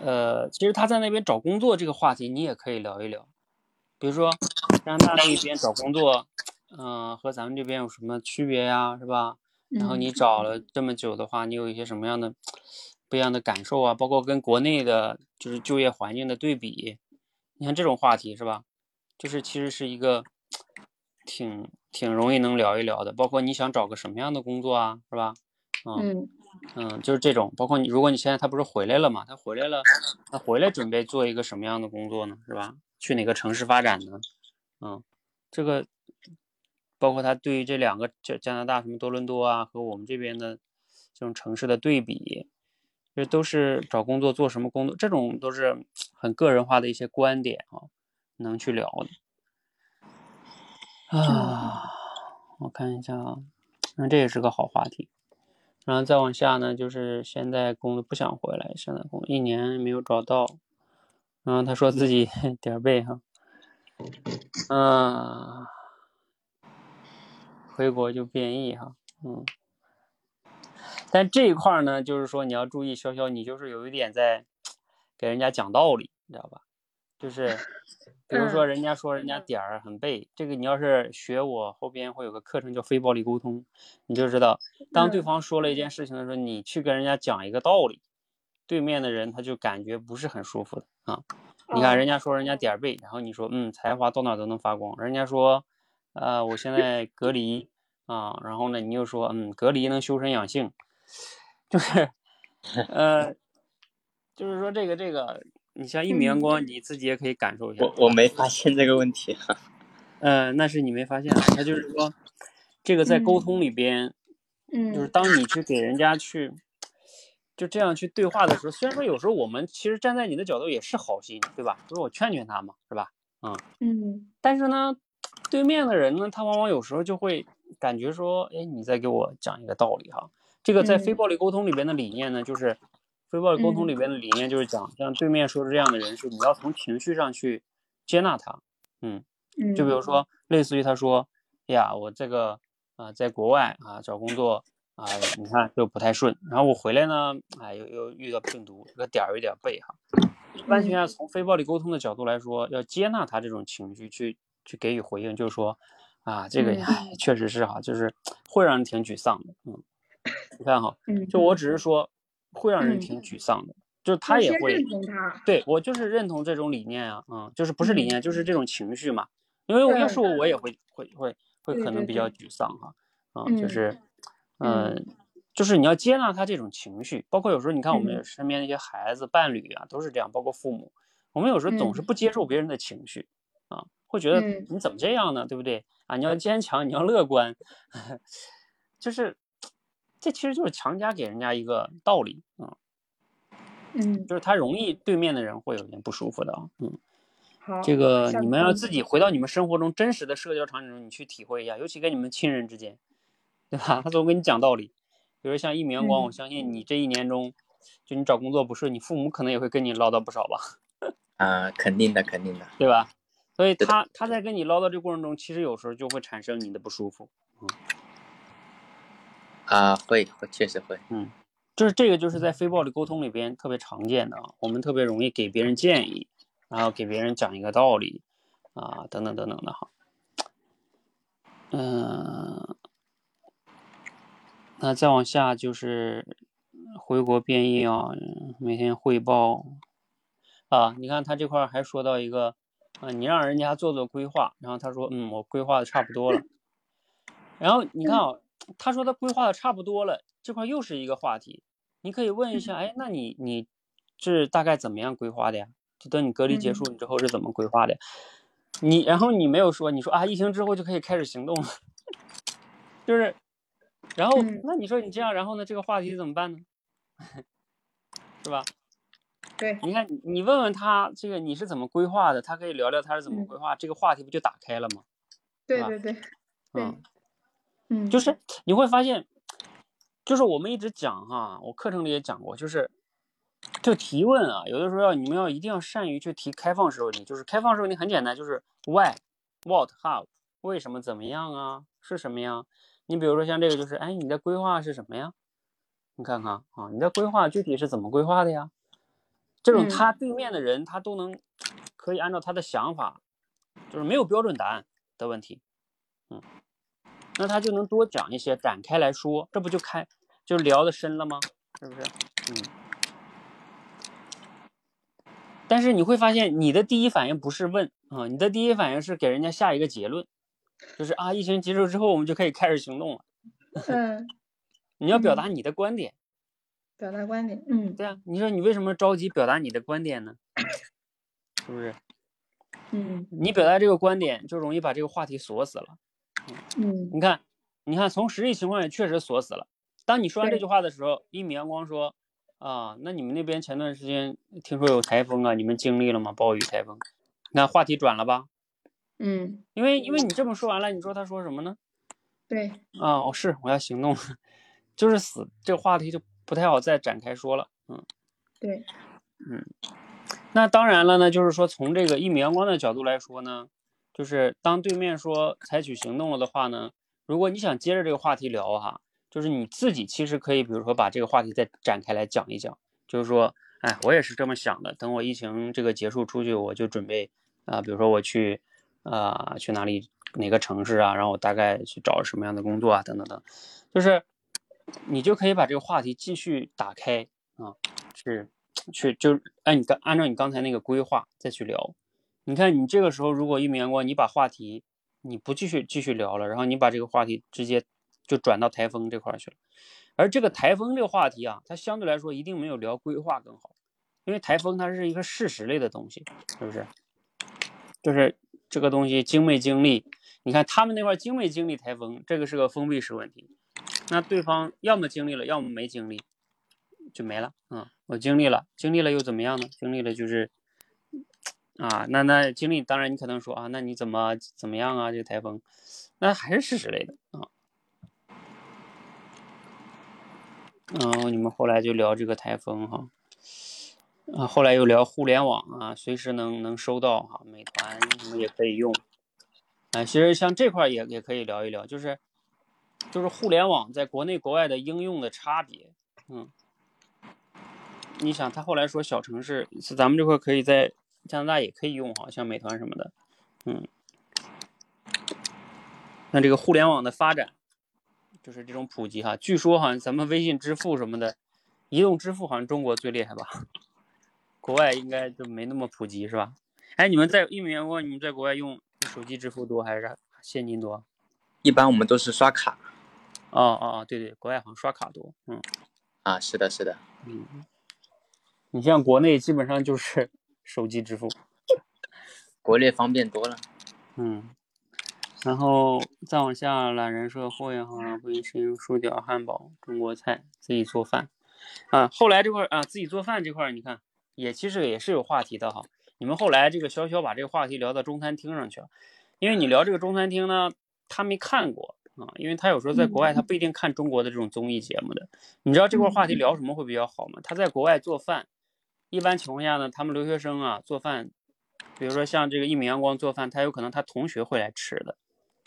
呃，其实他在那边找工作这个话题你也可以聊一聊，比如说加拿大那边找工作，嗯、和咱们这边有什么区别呀，是吧？然后嗯你找了这么久的话，你有一些什么样的不一样的感受啊？包括跟国内的就是就业环境的对比，你看这种话题是吧？就是其实是一个挺挺容易能聊一聊的。包括你想找个什么样的工作啊，是吧？嗯嗯嗯，就是这种。包括你，如果你现在他不是回来了嘛？他回来了，他回来准备做一个什么样的工作呢？是吧？去哪个城市发展呢？嗯，这个包括他对于这两个加加拿大什么多伦多啊和我们这边的这种城市的对比，这都是找工作做什么工作，这种都是很个人化的一些观点啊，能去聊的。啊，我看一下啊，那这也是个好话题。然后再往下呢，就是现在工作不想回来，现在工作一年没有找到。然后他说自己 (laughs) 点儿背哈，嗯、回国就变异哈，嗯。但这一块儿呢，就是说你要注意，潇潇，你就是有一点在给人家讲道理，你知道吧？就是比如说人家说人家点儿很背，这个你要是学我后边会有个课程叫非暴力沟通，你就知道，当对嗯方说了一件事情的时候，你去跟人家讲一个道理，对面的人他就感觉不是很舒服的啊。你看哦人家说人家点儿背，然后你说嗯才华到哪儿都能发光，人家说呃我现在隔离啊，然后呢你又说嗯隔离能修身养性，就是呃就是说这个这个，你像一米阳嗯光，你自己也可以感受一下。我我没发现这个问题啊。(laughs) 呃，那是你没发现啊，他就是说，这个在沟嗯通里边，嗯就是嗯当你去给人家去就这样去对话的时候，虽然说有时候我们其实站在你的角度也是好心，对吧？就是我劝劝他嘛，是吧？嗯但是呢，对面的人呢，他往往有时候就会感觉说，哎，你在给我讲一个道理哈。这个在非嗯。暴力沟通里边的理念呢，就是非暴力沟通嗯。里边的理念就是讲，像对面说的这样的人是你要从情绪上去接纳他，嗯。嗯，就比如说，类似于他说：“哎呀，我这个啊、在国外啊找工作啊、你看就不太顺，然后我回来呢，哎，又又遇到病毒，这个点儿有点背哈。一般情况下从非暴力沟通的角度来说，要接纳他这种情绪，去去给予回应，就是说啊，这个嗯。哎，确实是哈，就是会让人挺沮丧的，嗯，你看哈，嗯，就我只是说会让人嗯挺沮。丧的，就是他也会对我就是认同这种理念啊，嗯，就是不是理嗯念，就是这种情绪嘛。因为我要嗯是我，我也。会会会会可能比较沮丧哈，啊，嗯就是，嗯嗯，就是你要接纳他这种情绪，包括有时候你看我们嗯。身边那些孩子、伴侣啊，都是这样，包括父母，我们有时候总是嗯不接受别人的情绪，啊，会觉得嗯。你怎么这样呢？对不对？啊，你要坚强，你要乐观，(laughs) 就是，这其实就是强加给人家一个道理，啊，嗯，就是他容易对面的人会有点不舒服的啊。嗯，好，这个你们要自己回到你们生活中真实的社交场景中，你去体会一下，尤其跟你们亲人之间，对吧？他总跟你讲道理。比如像一米阳光，嗯我相信你这一年中，就你找工作不顺，你父母可能也会跟你唠叨不少吧，(laughs) 啊、肯定的，肯定的。对吧？所以他他在跟你唠叨这过程中，其实有时候就会产生你的不舒服。啊、会会确实会。嗯就是这个，就是在非暴力沟通里边特别常见的啊，我们特别容易给别人建议，然后给别人讲一个道理啊，等等等等的哈。嗯、那再往下就是回国变异啊，每天汇报啊。你看他这块还说到一个啊，你让人家做做规划，然后他说嗯，我规划的差不多了。然后你看啊，他说他规划的差不多了，这块又是一个话题。你可以问一下，哎，那你你是大概怎么样规划的呀？就等你隔离结束你之后是怎么规划的呀？你然后你没有说，你说啊，疫情之后就可以开始行动了，(laughs) 就是，然后嗯那你说你这样，然后呢，这个话题怎么办呢？(laughs) 是吧？对，你看你你问问他这个你是怎么规划的，他可以聊聊他是怎么嗯规划，这个话题不就打开了吗？对对对对嗯，，嗯，就是你会发现，就是我们一直讲哈，我课程里也讲过，就是就提问啊，有的时候要你们要一定要善于去提开放式问题，就是开放式问题很简单，就是 why、what、how，为什么、怎么样啊，是什么呀？你比如说像这个就是，哎，你的规划是什么呀？你看看啊，你的规划具体是怎么规划的呀？这种嗯他对面的人他都能可以按照他的想法，就是没有标准答案的问题，嗯，那他就能多讲一些，展开来说，这不就开就聊得深了吗？是不是？嗯。但是你会发现，你的第一反应不是问啊，你的第一反应是给人家下一个结论，就是啊，疫情结束之后我们就可以开始行动了。嗯，(laughs) 你要表嗯达你的观点，表达观点，嗯对啊，你说你为什么着急表达你的观点呢？是不是？嗯你表达这个观点，就容易把这个话题锁死了。嗯你看，你看，从实际情况也确实锁死了。当你说完这句话的时候，一米阳光说：“啊，那你们那边前段时间听说有台风啊，你们经历了吗？暴雨、台风？”你看话题转了吧？嗯，因为因为你这么说完了，你说他说什么呢？对，啊，哦，是我要行动了，(laughs) 就是死，这个话题就不太好再展开说了。嗯，对，嗯那当然了呢，就是说从这个一米阳光的角度来说呢，就是当对面说采取行动了的话呢，如果你想接着这个话题聊哈，就是你自己其实可以，比如说把这个话题再展开来讲一讲，就是说，哎，我也是这么想的，等我疫情这个结束出去，我就准备啊、比如说我去啊、去哪里哪个城市啊，然后我大概去找什么样的工作啊，等等等，就是你就可以把这个话题继续打开啊，是去就按你刚按照你刚才那个规划再去聊。你看你这个时候如果一米阳光，你把话题你不继续继续聊了，然后你把这个话题直接就转到台风这块去了，而这个台风这个话题啊，它相对来说一定没有聊规划更好，因为台风它是一个事实类的东西，是不是？就是这个东西经没经历，你看他们那块经没经历台风，这个是个封闭式问题。那对方要么经历了，要么没经历，就没了。嗯，我经历了，经历了又怎么样呢？经历了就是，啊，那那经历，当然你可能说啊，那你怎么怎么样啊？这个台风，那还是事实类的啊。然后你们后来就聊这个台风哈，啊，后来又聊互联网啊，随时能能收到哈，美团你们也可以用。啊，其实像这块也也可以聊一聊，就是就是互联网在国内国外的应用的差别。嗯，你想他后来说小城市，咱们这块可以在加拿大也可以用哈，像美团什么的。嗯，那这个互联网的发展，就是这种普及哈，据说好像咱们微信支付什么的，移动支付好像中国最厉害吧？国外应该就没那么普及是吧？哎，你们在一名员工，你们在国外用手机支付多还是现金多？一般我们都是刷卡哦哦哦，对对，国外好像刷卡多。嗯啊，是的，是的，嗯，你像国内基本上就是手机支付。(laughs) 国内方便多了。嗯，然后再往下，懒人社会哈，微信薯条、汉堡、中国菜，自己做饭。啊，后来这块儿啊，自己做饭这块儿，你看也其实也是有话题的哈。你们后来这个潇潇把这个话题聊到中餐厅上去了，因为你聊这个中餐厅呢，他没看过啊，因为他有时候在国外他不一定看中国的这种综艺节目的。你知道这块话题聊什么会比较好吗？他在国外做饭，一般情况下呢，他们留学生啊做饭，比如说像这个一米阳光做饭，他有可能他同学会来吃的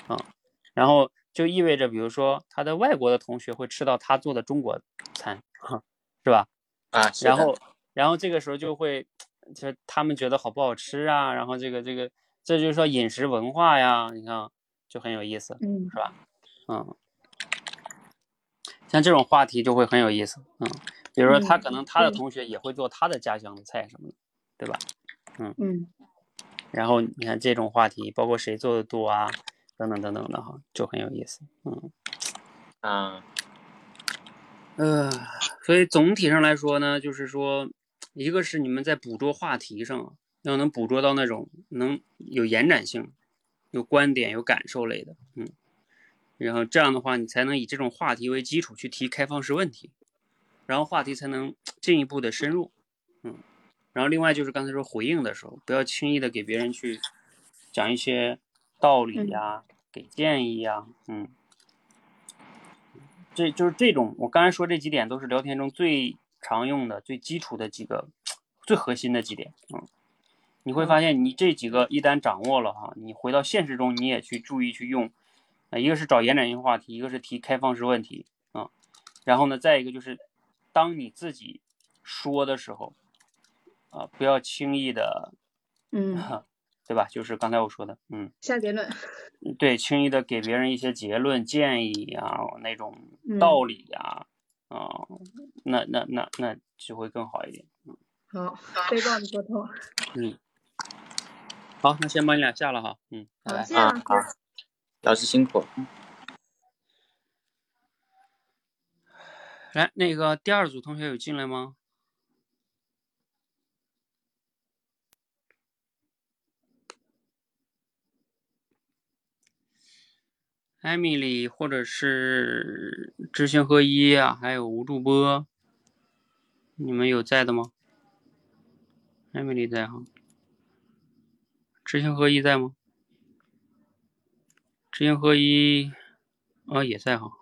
啊，然后就意味着比如说他的外国的同学会吃到他做的中国餐，是吧？啊，然后，然后这个时候就会，就他们觉得好不好吃啊，然后这个这个，这就是说饮食文化呀，你看就很有意思，嗯是吧？嗯，像这种话题就会很有意思，嗯，比如说他嗯可能他的同学也会做他的家乡的菜什么的，对吧？嗯然后你看这种话题，包括谁做的多啊，等等等等的哈，就很有意思，嗯。啊，呃，所以总体上来说呢，就是说，一个是你们在捕捉话题上啊，要能捕捉到那种能有延展性、有观点、有感受类的，嗯，然后这样的话，你才能以这种话题为基础去提开放式问题，然后话题才能进一步的深入，嗯，然后另外就是刚才说回应的时候，不要轻易的给别人去讲一些道理呀、给建议呀，嗯。这就是这种，我刚才说这几点都是聊天中最常用的、最基础的几个、最核心的几点。嗯，你会发现你这几个一旦掌握了哈，你回到现实中你也去注意去用。啊，一个是找延展性话题，一个是提开放式问题啊。然后呢，再一个就是，当你自己说的时候，啊，不要轻易的，嗯，对吧？就是刚才我说的，嗯。下结论。对，轻易的给别人一些结论、建议啊，那种嗯道理呀，啊、那那那那就会更好一点。好，被告你过头。嗯，好，那先把你俩下了哈。嗯，拜好，拜谢。谢老师。啊好，老师辛苦。来，那个第二组同学有进来吗？艾米丽，或者是知行合一啊，还有吴助播，你们有在的吗？艾米丽在哈，知行合一在吗？知行合一，啊也在哈。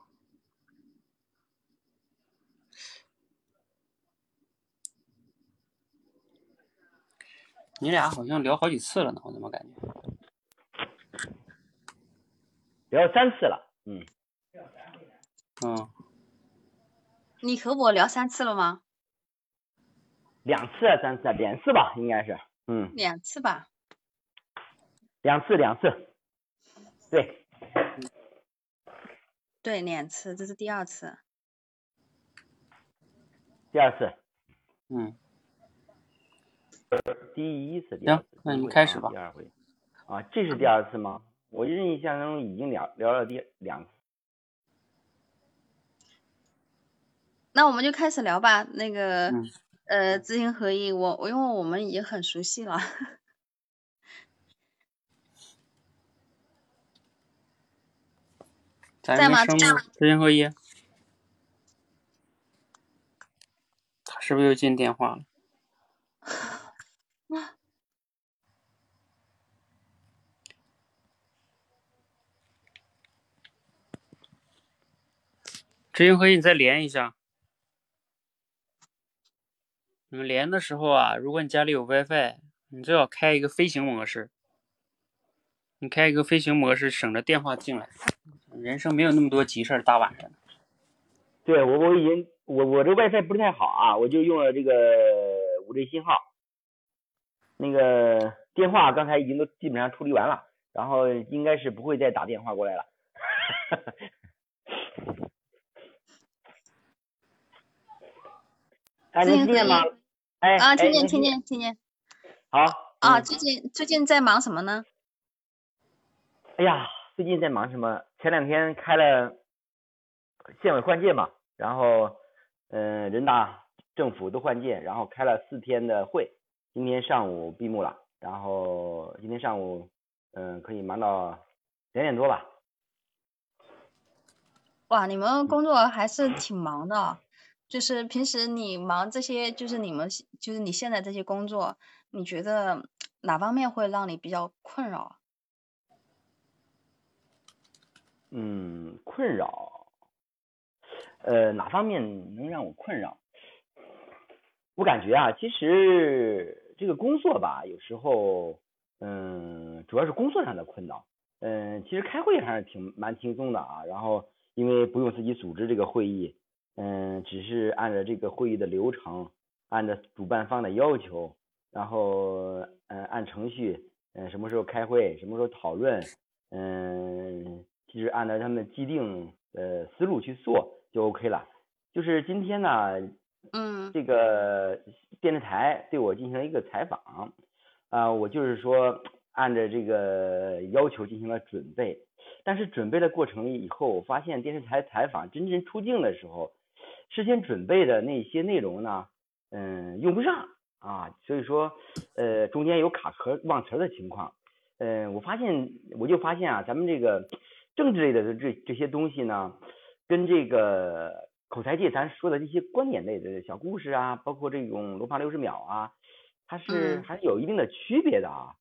你俩好像聊好几次了呢，我怎么感觉？聊三次了，嗯，嗯，你和我聊三次了吗？两次啊，三次啊，两次吧，应该是，嗯，两次吧。两次两次，对，对，两次，这是第二次。第二次，嗯，第一次，第二次，那你第一回啊开始吧第二回，啊，这是第二次吗？我印象中已经聊聊了第两次，那我们就开始聊吧。那个，嗯呃，知行合一，我我因为我们已经很熟悉了。在吗没声吗？知行合一，他是不是又进电话了？(laughs) 知行合一，你再连一下。你们连的时候啊，如果你家里有 WiFi，你最好开一个飞行模式。你开一个飞行模式，省着电话进来。人生没有那么多急事儿，大晚上的。对我我已经我我这 WiFi 不是太好啊，我就用了这个五 G 信号，那个电话刚才已经都基本上处理完了，然后应该是不会再打电话过来了。(laughs) 能听见吗？哎，听见，听见，听见。好啊，嗯最近最近在忙什么呢？哎呀，最近在忙什么？前两天开了县委换届嘛，然后嗯、呃人大政府都换届，然后开了四天的会，今天上午闭幕了，然后今天上午嗯、可以忙到两点多吧。哇，你们工作还是挺忙的。就是平时你忙这些，就是你们就是你现在这些工作，你觉得哪方面会让你比较困扰？嗯，困扰，呃，哪方面能让我困扰？我感觉啊，其实这个工作吧，有时候，嗯，主要是工作上的困扰。嗯，其实开会还是挺蛮轻松的啊。然后，因为不用自己组织这个会议，嗯，只是按照这个会议的流程，按照主办方的要求，然后，嗯，按程序，嗯，什么时候开会，什么时候讨论，嗯。其实按照他们既定的思路去做就 OK 了。就是今天呢，嗯，这个电视台对我进行了一个采访，啊，我就是说按照这个要求进行了准备，但是准备的过程以后，我发现电视台采访真正出镜的时候，事先准备的那些内容呢，嗯，用不上啊，所以说，呃，中间有卡壳忘词的情况，嗯，我发现我就发现啊，咱们这个。政治类的这这些东西呢，跟这个口才界咱说的这些观点类的小故事啊，包括这种罗盘六十秒啊，它是还是有一定的区别的啊。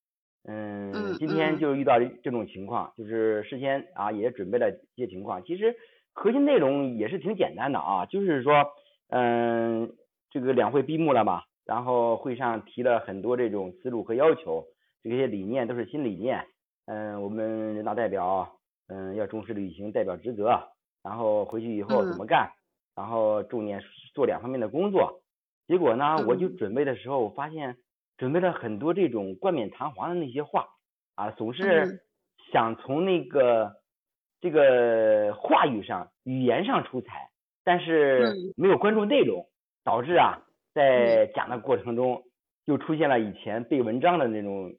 嗯，今天就遇到这种情况，就是事先啊也准备了一些情况，其实核心内容也是挺简单的啊，就是说，嗯，这个两会闭幕了嘛，然后会上提了很多这种思路和要求，这些理念都是新理念，嗯，我们人大代表。嗯，要重视履行代表职责，然后回去以后怎么干，然后重点做两方面的工作。结果呢，我就准备的时候，我发现准备了很多这种冠冕堂皇的那些话啊，总是想从那个这个话语上、语言上出彩，但是没有关注内容，导致啊，在讲的过程中就出现了以前背文章的那种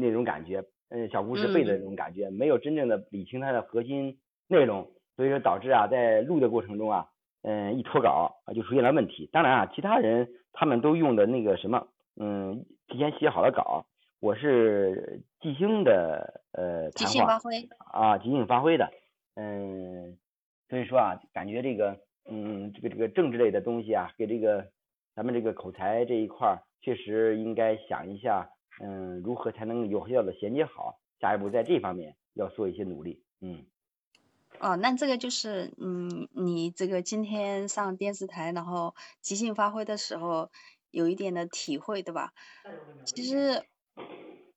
那种感觉。嗯，小故事背的那种感觉，没有真正的理清它的核心内容，所以说导致啊，在录的过程中啊，嗯，一脱稿啊就出现了问题。当然啊，其他人他们都用的那个什么，嗯，提前写好了稿，我是即兴的呃即兴发挥啊，即兴发挥的，嗯，所以说啊，感觉这个嗯，这个这个政治类的东西啊，给这个咱们这个口才这一块儿，确实应该想一下。嗯，如何才能有效的衔接好？下一步在这方面要做一些努力。嗯。哦，那这个就是嗯，你这个今天上电视台，然后即兴发挥的时候，有一点的体会，对吧？其实。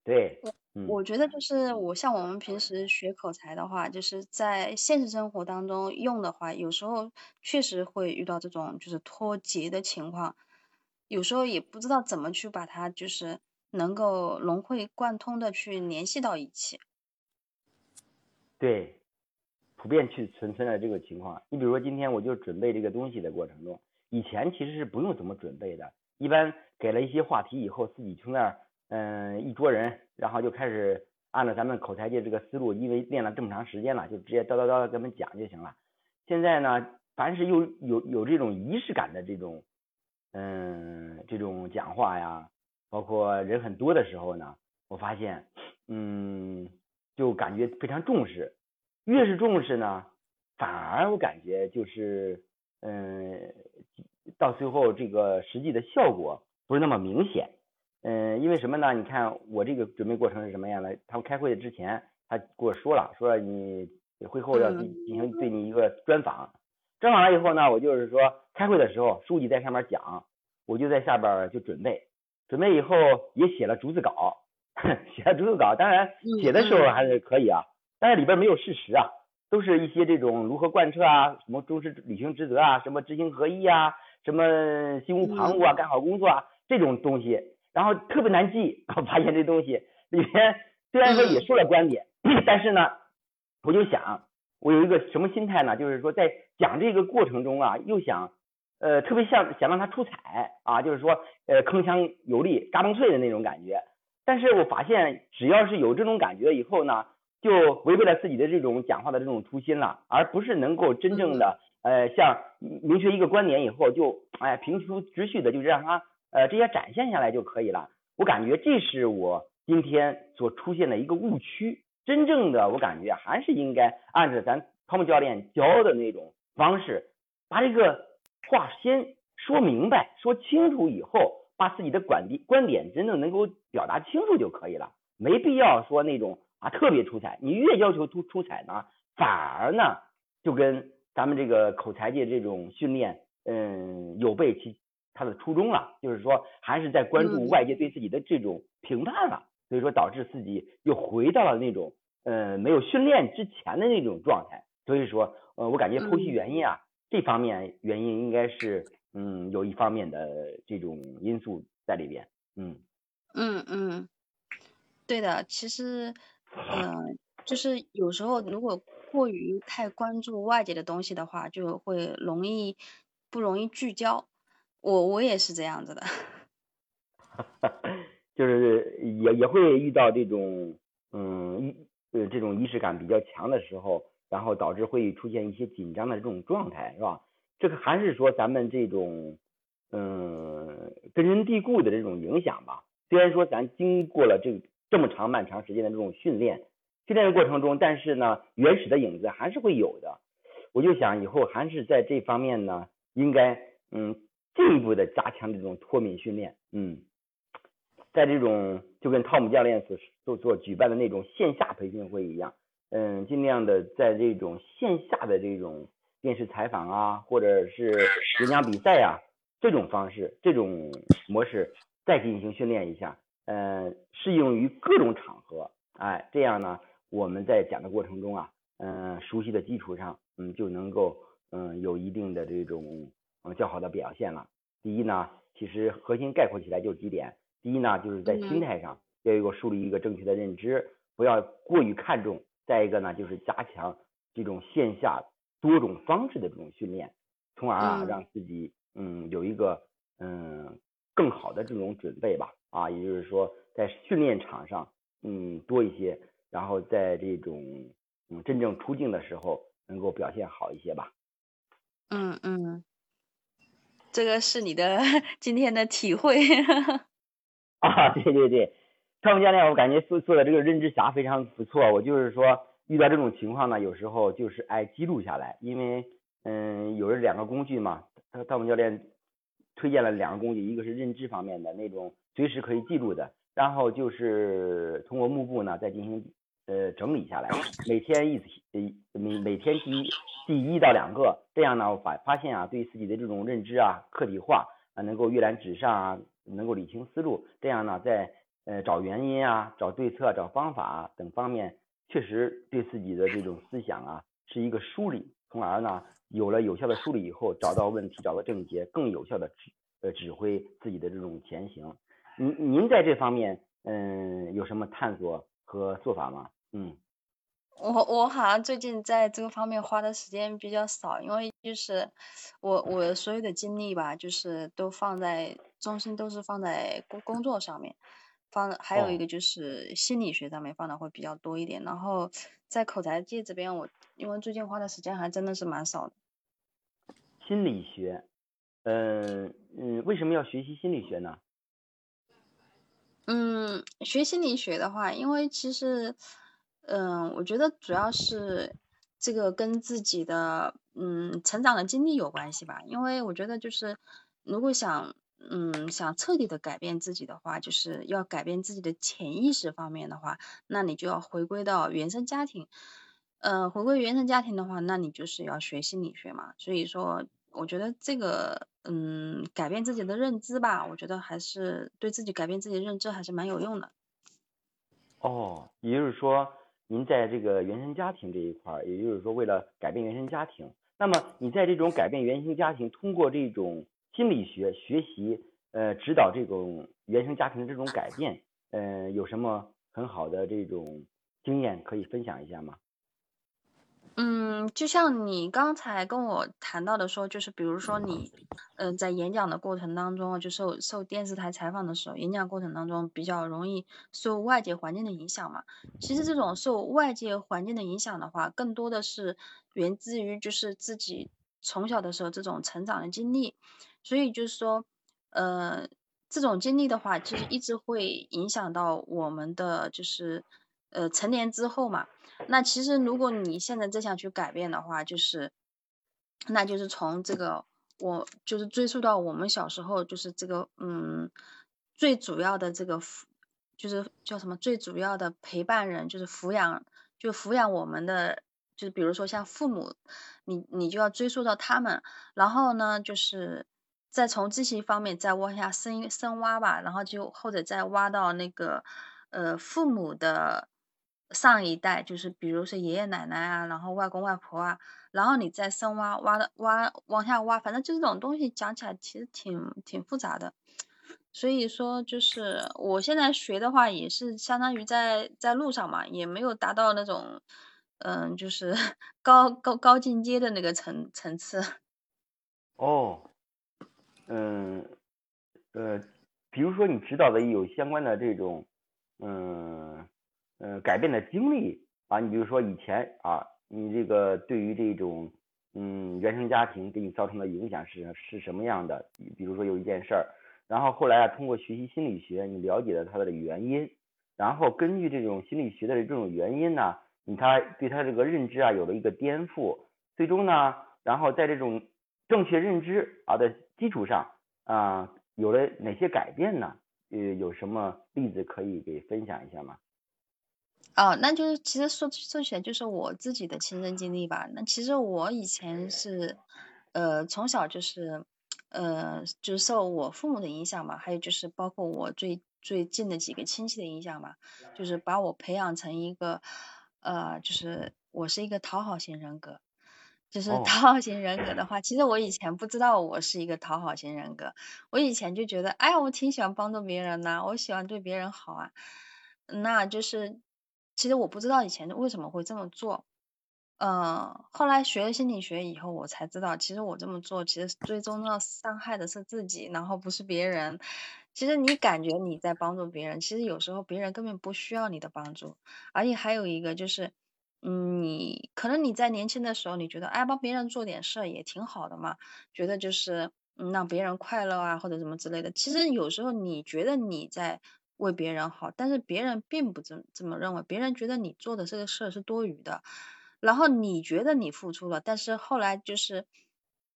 对。我觉得就是我像我们平时学口才的话，就是在现实生活当中用的话，有时候确实会遇到这种就是脱节的情况，有时候也不知道怎么去把它就是。能够融会贯通的去联系到一起，对，普遍去存存在这个情况。你比如说今天我就准备这个东西的过程中，以前其实是不用怎么准备的，一般给了一些话题以后，自己从那儿嗯一桌人，然后就开始按照咱们口才界这个思路，因为练了这么长时间了，就直接叨叨叨给他们讲就行了。现在呢，凡是有有有这种仪式感的这种嗯这种讲话呀。包括人很多的时候呢，我发现，嗯，就感觉非常重视，越是重视呢，反而我感觉就是，嗯，到最后这个实际的效果不是那么明显，嗯，因为什么呢？你看我这个准备过程是什么样的？他们开会之前，他跟我说了，说你会后要进进行对你一个专访，专访了以后呢，我就是说开会的时候，书记在上面讲，我就在下边就准备。准备以后也写了逐字稿，(laughs) 写了逐字稿，当然写的时候还是可以啊，但是里边没有事实啊，都是一些这种如何贯彻啊，什么忠实履行职责啊，什么知行合一啊，什么心无旁骛啊，干好工作啊这种东西，然后特别难记，我发现这东西里边虽然说也说了观点，(clears throat) 但是呢，我就想我有一个什么心态呢？就是说在讲这个过程中啊，又想。呃，特别像想让它出彩啊，就是说，呃，铿锵有力、嘎嘣脆的那种感觉。但是我发现，只要是有这种感觉以后呢，就违背了自己的这种讲话的这种初心了，而不是能够真正的，呃，像明确一个观点以后就，哎，平铺直叙的就让他，呃，这些展现下来就可以了。我感觉这是我今天所出现的一个误区。真正的，我感觉还是应该按照咱汤姆教练教的那种方式，把这个。话先说明白、说清楚以后，把自己的观点观点真正能够表达清楚就可以了，没必要说那种啊特别出彩。你越要求出出彩呢，反而呢就跟咱们这个口才界这种训练，嗯，有悖其他的初衷了。就是说，还是在关注外界对自己的这种评判了，所以说导致自己又回到了那种呃没有训练之前的那种状态。所以说，呃，我感觉剖析原因啊，这方面原因应该是，嗯，有一方面的这种因素在里边，嗯。嗯嗯，对的，其实，嗯，就是有时候如果过于太关注外界的东西的话，就会容易不容易聚焦。我我也是这样子的。(laughs) 就是也也会遇到这种，嗯，仪呃这种仪式感比较强的时候。然后导致会出现一些紧张的这种状态，是吧？这个还是说咱们这种嗯根深蒂固的这种影响吧。虽然说咱经过了这这么长漫长时间的这种训练，训练的过程中，但是呢，原始的影子还是会有的。我就想以后还是在这方面呢，应该嗯进一步的加强这种脱敏训练。嗯，在这种就跟汤姆教练所所做举办的那种线下培训会一样。嗯，尽量的在这种线下的这种电视采访啊，或者是演讲比赛啊，这种方式、这种模式再进行训练一下，嗯，适用于各种场合，哎，这样呢，我们在讲的过程中啊，嗯，熟悉的基础上，嗯，就能够嗯有一定的这种嗯较好的表现了。第一呢，其实核心概括起来就几点，第一呢，就是在心态上要有个树立一个正确的认知，不要过于看重。再一个呢，就是加强这种线下多种方式的这种训练，从而啊让自己嗯有一个嗯更好的这种准备吧啊，也就是说在训练场上嗯多一些，然后在这种嗯真正出镜的时候能够表现好一些吧。嗯嗯，这个是你的 (laughs) 今天的体会。(laughs) 啊，对对对。汤姆教练，我感觉做做的这个认知侠非常不错。我就是说，遇到这种情况呢，有时候就是爱记录下来，因为嗯，有了两个工具嘛。汤姆教练推荐了两个工具，一个是认知方面的那种随时可以记录的，然后就是通过幕布呢再进行呃整理下来，每天一呃每每天第一第一到两个，这样呢我发发现啊，对自己的这种认知啊客体化啊能够阅览纸上啊，能够理清思路，这样呢在。呃，找原因啊，找对策，找方法等方面，确实对自己的这种思想啊是一个梳理，从而呢有了有效的梳理以后，找到问题，找到症结，更有效的指呃指挥自己的这种前行。您您在这方面嗯有什么探索和做法吗？嗯，我我好像最近在这个方面花的时间比较少，因为就是我我所有的精力吧，就是都放在中心都是放在工工作上面。放还有一个就是心理学上面放的会比较多一点，然后在口才界这边，我因为最近花的时间还真的是蛮少的。心理学，嗯嗯，为什么要学习心理学呢？嗯，学心理学的话，因为其实，嗯，我觉得主要是这个跟自己的嗯成长的经历有关系吧，因为我觉得就是如果想。嗯，想彻底的改变自己的话，就是要改变自己的潜意识方面的话，那你就要回归到原生家庭。呃，回归原生家庭的话，那你就是要学心理学嘛。所以说，我觉得这个，嗯，改变自己的认知吧，我觉得还是对自己改变自己的认知还是蛮有用的。哦，也就是说，您在这个原生家庭这一块儿，也就是说，为了改变原生家庭，那么你在这种改变原生家庭，通过这种。心理学学习，呃，指导这种原生家庭的这种改变，呃，有什么很好的这种经验可以分享一下吗？嗯，就像你刚才跟我谈到的说，就是比如说你，嗯，在演讲的过程当中，就受受电视台采访的时候，演讲过程当中比较容易受外界环境的影响嘛。其实这种受外界环境的影响的话，更多的是源自于就是自己从小的时候这种成长的经历。所以就是说，呃，这种经历的话，其实一直会影响到我们的，就是呃成年之后嘛。那其实如果你现在真想去改变的话，就是，那就是从这个我就是追溯到我们小时候，就是这个嗯，最主要的这个就是叫什么？最主要的陪伴人就是抚养，就抚养我们的，就是比如说像父母，你你就要追溯到他们，然后呢，就是再从这些方面再往下深深挖吧，然后就或者再挖到那个呃父母的上一代，就是比如说爷爷奶奶啊，然后外公外婆啊。然后你再深挖，挖的挖往下挖，反正就这种东西讲起来其实挺挺复杂的。所以说，就是我现在学的话，也是相当于在在路上嘛，也没有达到那种嗯，就是 (laughs) 高高高进阶的那个层层次。哦，嗯，呃，比如说你指导的有相关的这种嗯嗯改变的经历啊，你比如说以前啊。你这个对于这种嗯原生家庭给你造成的影响是是什么样的？比如说有一件事儿，然后后来啊通过学习心理学，你了解了它的原因，然后根据这种心理学的这种原因呢，你他对他这个认知啊有了一个颠覆，最终呢，然后在这种正确认知啊的基础上啊有了哪些改变呢？呃，有什么例子可以给分享一下吗？哦，那就是其实说说起来就是我自己的亲身经历吧。那其实我以前是，呃，从小就是，呃，就是受我父母的影响嘛，还有就是包括我最最近的几个亲戚的影响嘛，就是把我培养成一个，呃，就是我是一个讨好型人格。就是讨好型人格的话，其实我以前不知道我是一个讨好型人格，我以前就觉得，哎呀，我挺喜欢帮助别人呐，我喜欢对别人好啊，那就是。其实我不知道以前为什么会这么做，嗯，后来学了心理学以后，我才知道，其实我这么做，其实最终要伤害的是自己，然后不是别人。其实你感觉你在帮助别人，其实有时候别人根本不需要你的帮助。而且还有一个就是，嗯，你可能你在年轻的时候，你觉得哎，帮别人做点事也挺好的嘛，觉得就是嗯让别人快乐啊或者什么之类的。其实有时候你觉得你在。为别人好，但是别人并不这这么认为，别人觉得你做的这个事儿是多余的，然后你觉得你付出了，但是后来就是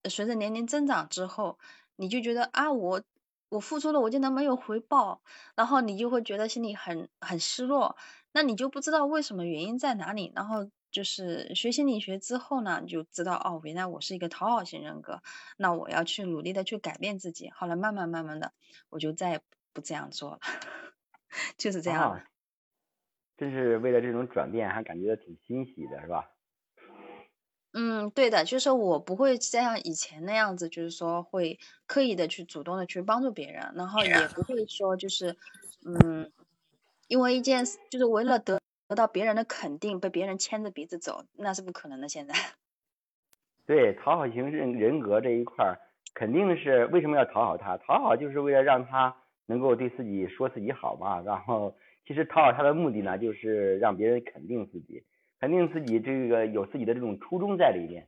随着年龄增长之后，你就觉得啊，我我付出了，我竟然没有回报，然后你就会觉得心里很很失落，那你就不知道为什么原因在哪里，然后就是学心理学之后呢，就知道哦，原来我是一个讨好型人格，那我要去努力的去改变自己，后来慢慢慢慢的，我就再也不这样做了。就是这样，真是为了这种转变，还感觉到挺欣喜的，是吧？嗯，对的，就是我不会像以前那样子，就是说会刻意的去主动的去帮助别人，然后也不会说就是嗯，因为一件就是为了得得到别人的肯定，被别人牵着鼻子走，那是不可能的。现在，(laughs) 对讨好型人人格这一块儿，肯定是为什么要讨好他？讨好就是为了让他。能够对自己说自己好嘛，然后其实讨好他的目的呢，就是让别人肯定自己，肯定自己这个有自己的这种初衷在里边，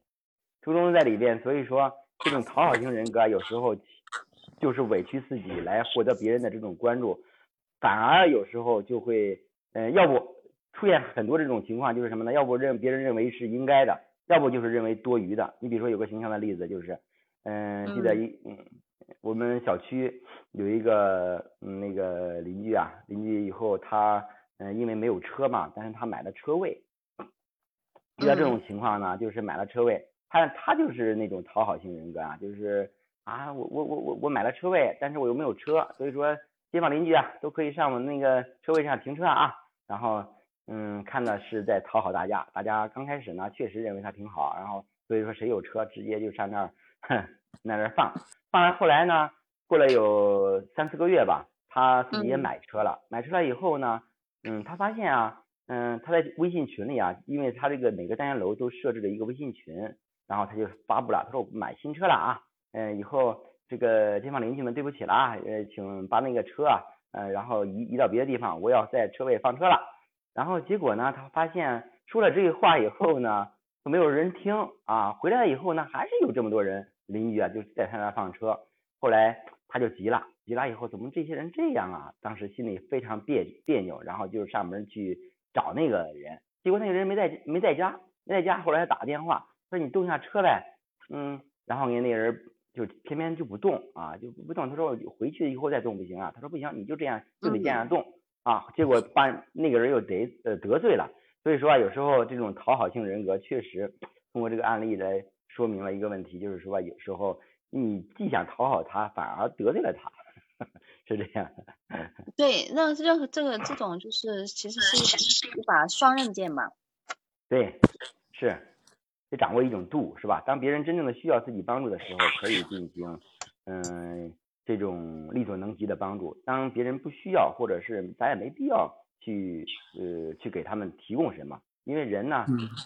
初衷在里边，所以说这种讨好型人格有时候就是委屈自己来获得别人的这种关注，反而有时候就会，嗯，要不出现很多这种情况，就是什么呢？要不认别人认为是应该的，要不就是认为多余的。你比如说有个形象的例子就是，嗯，记得一嗯。我们小区有一个嗯那个邻居啊，邻居以后他嗯因为没有车嘛，但是他买了车位。遇到这种情况呢，就是买了车位，他他就是那种讨好型人格啊，就是啊我我我我我买了车位，但是我又没有车，所以说街坊邻居啊都可以上我那个车位上停车啊，然后嗯看的是在讨好大家，大家刚开始呢确实认为他挺好，然后所以说谁有车直接就上那儿哼那那放。当然，后来呢，过了有三四个月吧，他自己也买车了。买车了以后呢，嗯，他发现啊，嗯，他在微信群里啊，因为他这个每个单元楼都设置了一个微信群，然后他就发布了，他说我买新车了啊，嗯，以后这个街坊邻居们对不起了啊，呃，请把那个车啊，呃，然后移移到别的地方，我要在车位放车了。然后结果呢，他发现说了这个话以后呢，都没有人听啊，回来了以后呢，还是有这么多人。邻居啊，就在他那放车，后来他就急了，急了以后，怎么这些人这样啊？当时心里非常别别扭，然后就上门去找那个人，结果那个人没在没在家，没在家。后来打个电话说你动下车呗，嗯，然后给那人就偏偏就不动啊，就不动。他说我回去以后再动不行啊，他说不行，你就这样就得这样动啊。结果把那个人又得呃得罪了。所以说啊，有时候这种讨好性人格确实通过这个案例来说明了一个问题，就是说有时候你既想讨好他，反而得罪了他，(laughs) 是这样的。对，那任何这个这种就是其实是一把双刃剑嘛。对，是，得掌握一种度，是吧？当别人真正的需要自己帮助的时候，可以进行嗯这种力所能及的帮助；当别人不需要，或者是咱也没必要去呃去给他们提供什么，因为人呢，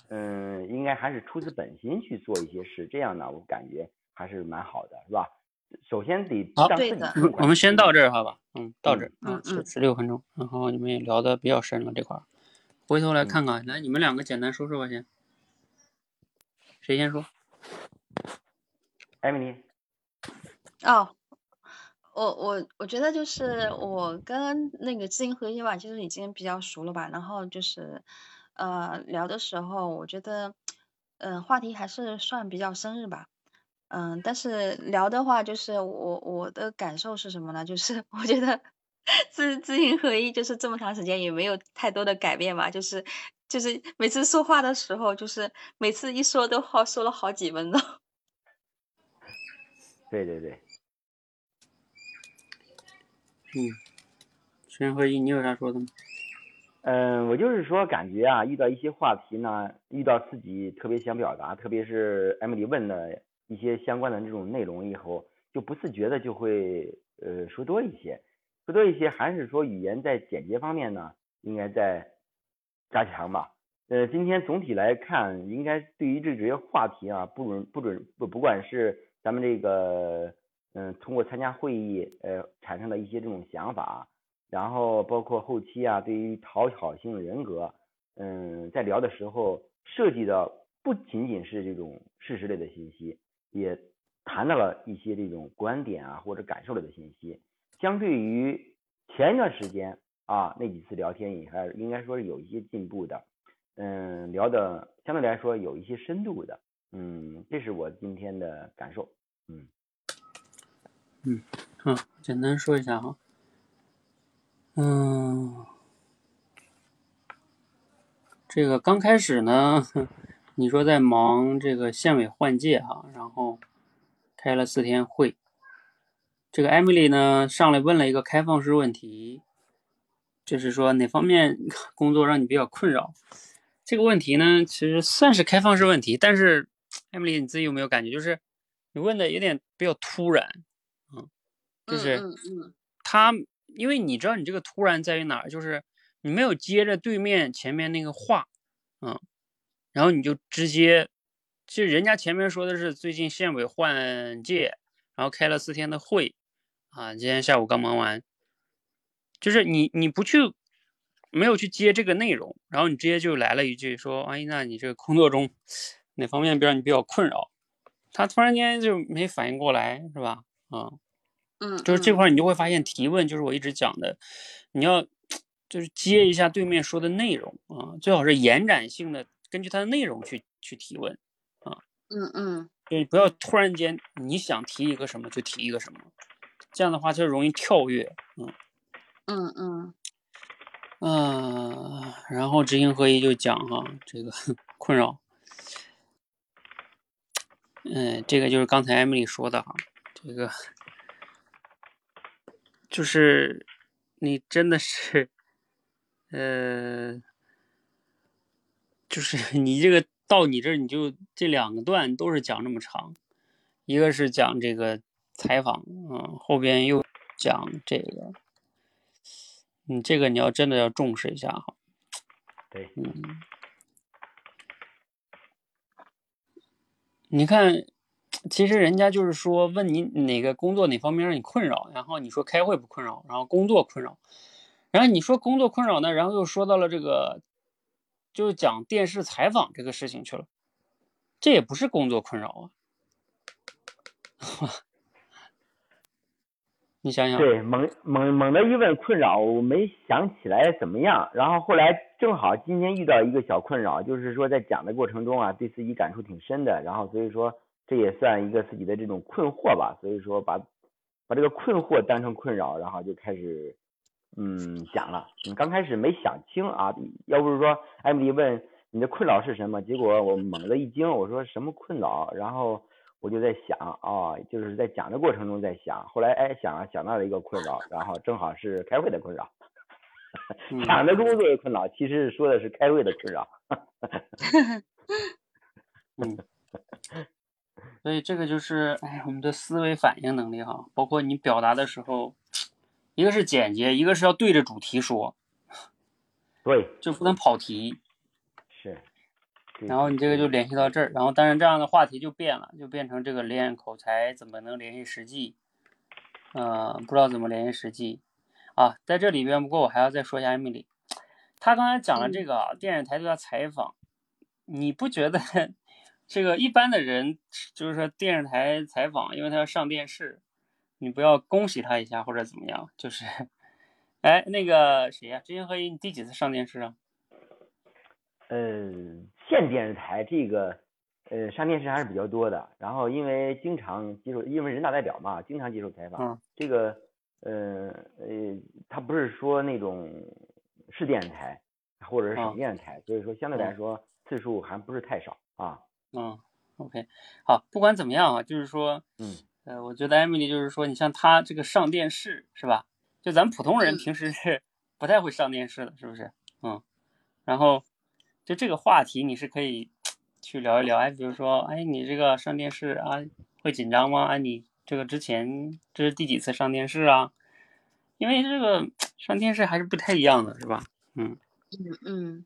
嗯，应该还是出自本心去做一些事，这样呢，我感觉还是蛮好的，是吧？首先得好对的我们先到这儿好吧？嗯，到这儿嗯啊，十嗯十六分钟，然后你们也聊的比较深了这块儿，回头来嗯看看，来你们两个简单说说吧，先，谁先说？艾米丽，哦，我我我觉得就是我跟那个知行合一吧，其实已经比较熟了吧。然后就是呃聊的时候，我觉得嗯、呃话题还是算比较深入吧。嗯，但是聊的话，就是我我的感受是什么呢？(laughs) 就是我觉得知知行合一就是这么长时间也没有太多的改变吧。就是就是每次说话的时候，就是每次一说都好说了好几分钟。(laughs) 对对对，嗯，知行合一，你有啥说的吗？嗯，我就是说，感觉啊，遇到一些话题呢，遇到自己特别想表达，特别是 Emily 问的一些相关的这种内容以后，就不自觉的就会呃说多一些，说多一些，还是说语言在简洁方面呢，应该在加强吧。呃，今天总体来看，应该对于这些话题啊，不准不准不不管是咱们这个嗯通过参加会议呃产生的一些这种想法。然后包括后期啊，对于讨好性人格，嗯，在聊的时候涉及的不仅仅是这种事实类的信息，也谈到了一些这种观点啊或者感受类的信息。相对于前一段时间啊那几次聊天，也还应该说是有一些进步的，嗯，聊的相对来说有一些深度的，嗯，这是我今天的感受，嗯。嗯，好，简单说一下哈。嗯，这个刚开始呢，你说在忙这个县委换届哈，然后开了四天会。这个艾米丽呢上来问了一个开放式问题，就是说哪方面 (laughs) 工作让你比较困扰？这个问题呢其实算是开放式问题，但是艾米丽你自己有没有感觉，就是你问的有点比较突然，嗯，就是他。因为你知道，你这个突然在于哪儿？就是你没有接着对面前面那个话，嗯，然后你就直接，其实人家前面说的是最近县委换届，然后开了四天的会，啊，今天下午刚忙完，就是你你不去，没有去接这个内容，然后你直接就来了一句说，哎，那你这个工作中哪方面比让你比较困扰？他突然间就没反应过来，是吧？啊、嗯，就是这块儿你就会发现提问就是我一直讲的，你要就是接一下对面说的内容啊，最好是延展性的，根据它的内容去去提问啊。嗯嗯，对，不要突然间你想提一个什么就提一个什么，这样的话就容易跳跃。嗯嗯嗯嗯、呃，然后知行合一就讲哈这个 (laughs) 困扰，嗯，这个就是刚才艾米丽说的哈，这个。就是你真的是，呃，就是 (laughs) 你这个到你这儿，你就这两个段都是讲这么长，一个是讲这个采访，嗯，后边又讲这个，你，这个你要真的要重视一下哈。对，嗯，你看。其实人家就是说问你哪个工作哪方面让你困扰，然后你说开会不困扰，然后工作困扰，然后你说工作困扰呢，然后又说到了这个，就是讲电视采访这个事情去了，这也不是工作困扰啊，(laughs) 你想想，对，猛猛猛的一问困扰，我没想起来怎么样，然后后来正好今天遇到一个小困扰，就是说在讲的过程中啊，对自己感触挺深的，然后所以说。这也算一个自己的这种困惑吧，所以说把把这个困惑当成困扰，然后就开始嗯讲了。你刚开始没想清啊，要不是说艾米丽问你的困扰是什么，结果我猛地一惊，我说什么困扰？然后我就在想啊，就是在讲的过程中在想，后来哎想啊想到了一个困扰，然后正好是开会的困扰。抢的工作的困扰，其实说的是开会的困扰。(laughs) 嗯，(laughs) 所以这个就是，哎，我们的思维反应能力哈，包括你表达的时候，一个是简洁，一个是要对着主题说，对，就不能跑题。是。然后你这个就联系到这儿，然后当然这样的话题就变了，就变成这个练口才怎么能联系实际？嗯，不知道怎么联系实际。啊，在这里边，不过我还要再说一下艾米丽，她刚才讲了这个电视台对她采访，你不觉得这个一般的人就是说电视台采访，因为他要上电视，你不要恭喜他一下或者怎么样？就是，哎，那个谁呀，知行合一，你第几次上电视啊？呃，县电视台这个，呃，上电视还是比较多的。然后因为经常接受，因为人大代表嘛，经常接受采访，这个。呃呃，他不是说那种市电视台或者是省电视台，所以说相对来说次数还不是太少啊。嗯，OK，好，不管怎么样啊，就是说，嗯，呃，我觉得艾米丽就是说，你像她这个上电视是吧？就咱们普通人平时是 (laughs) 不太会上电视的，是不是？嗯，然后就这个话题你是可以去聊一聊，哎，比如说，哎，你这个上电视啊会紧张吗？哎，你。这个之前这是第几次上电视啊？因为这个上电视还是不太一样的，是吧？嗯嗯嗯，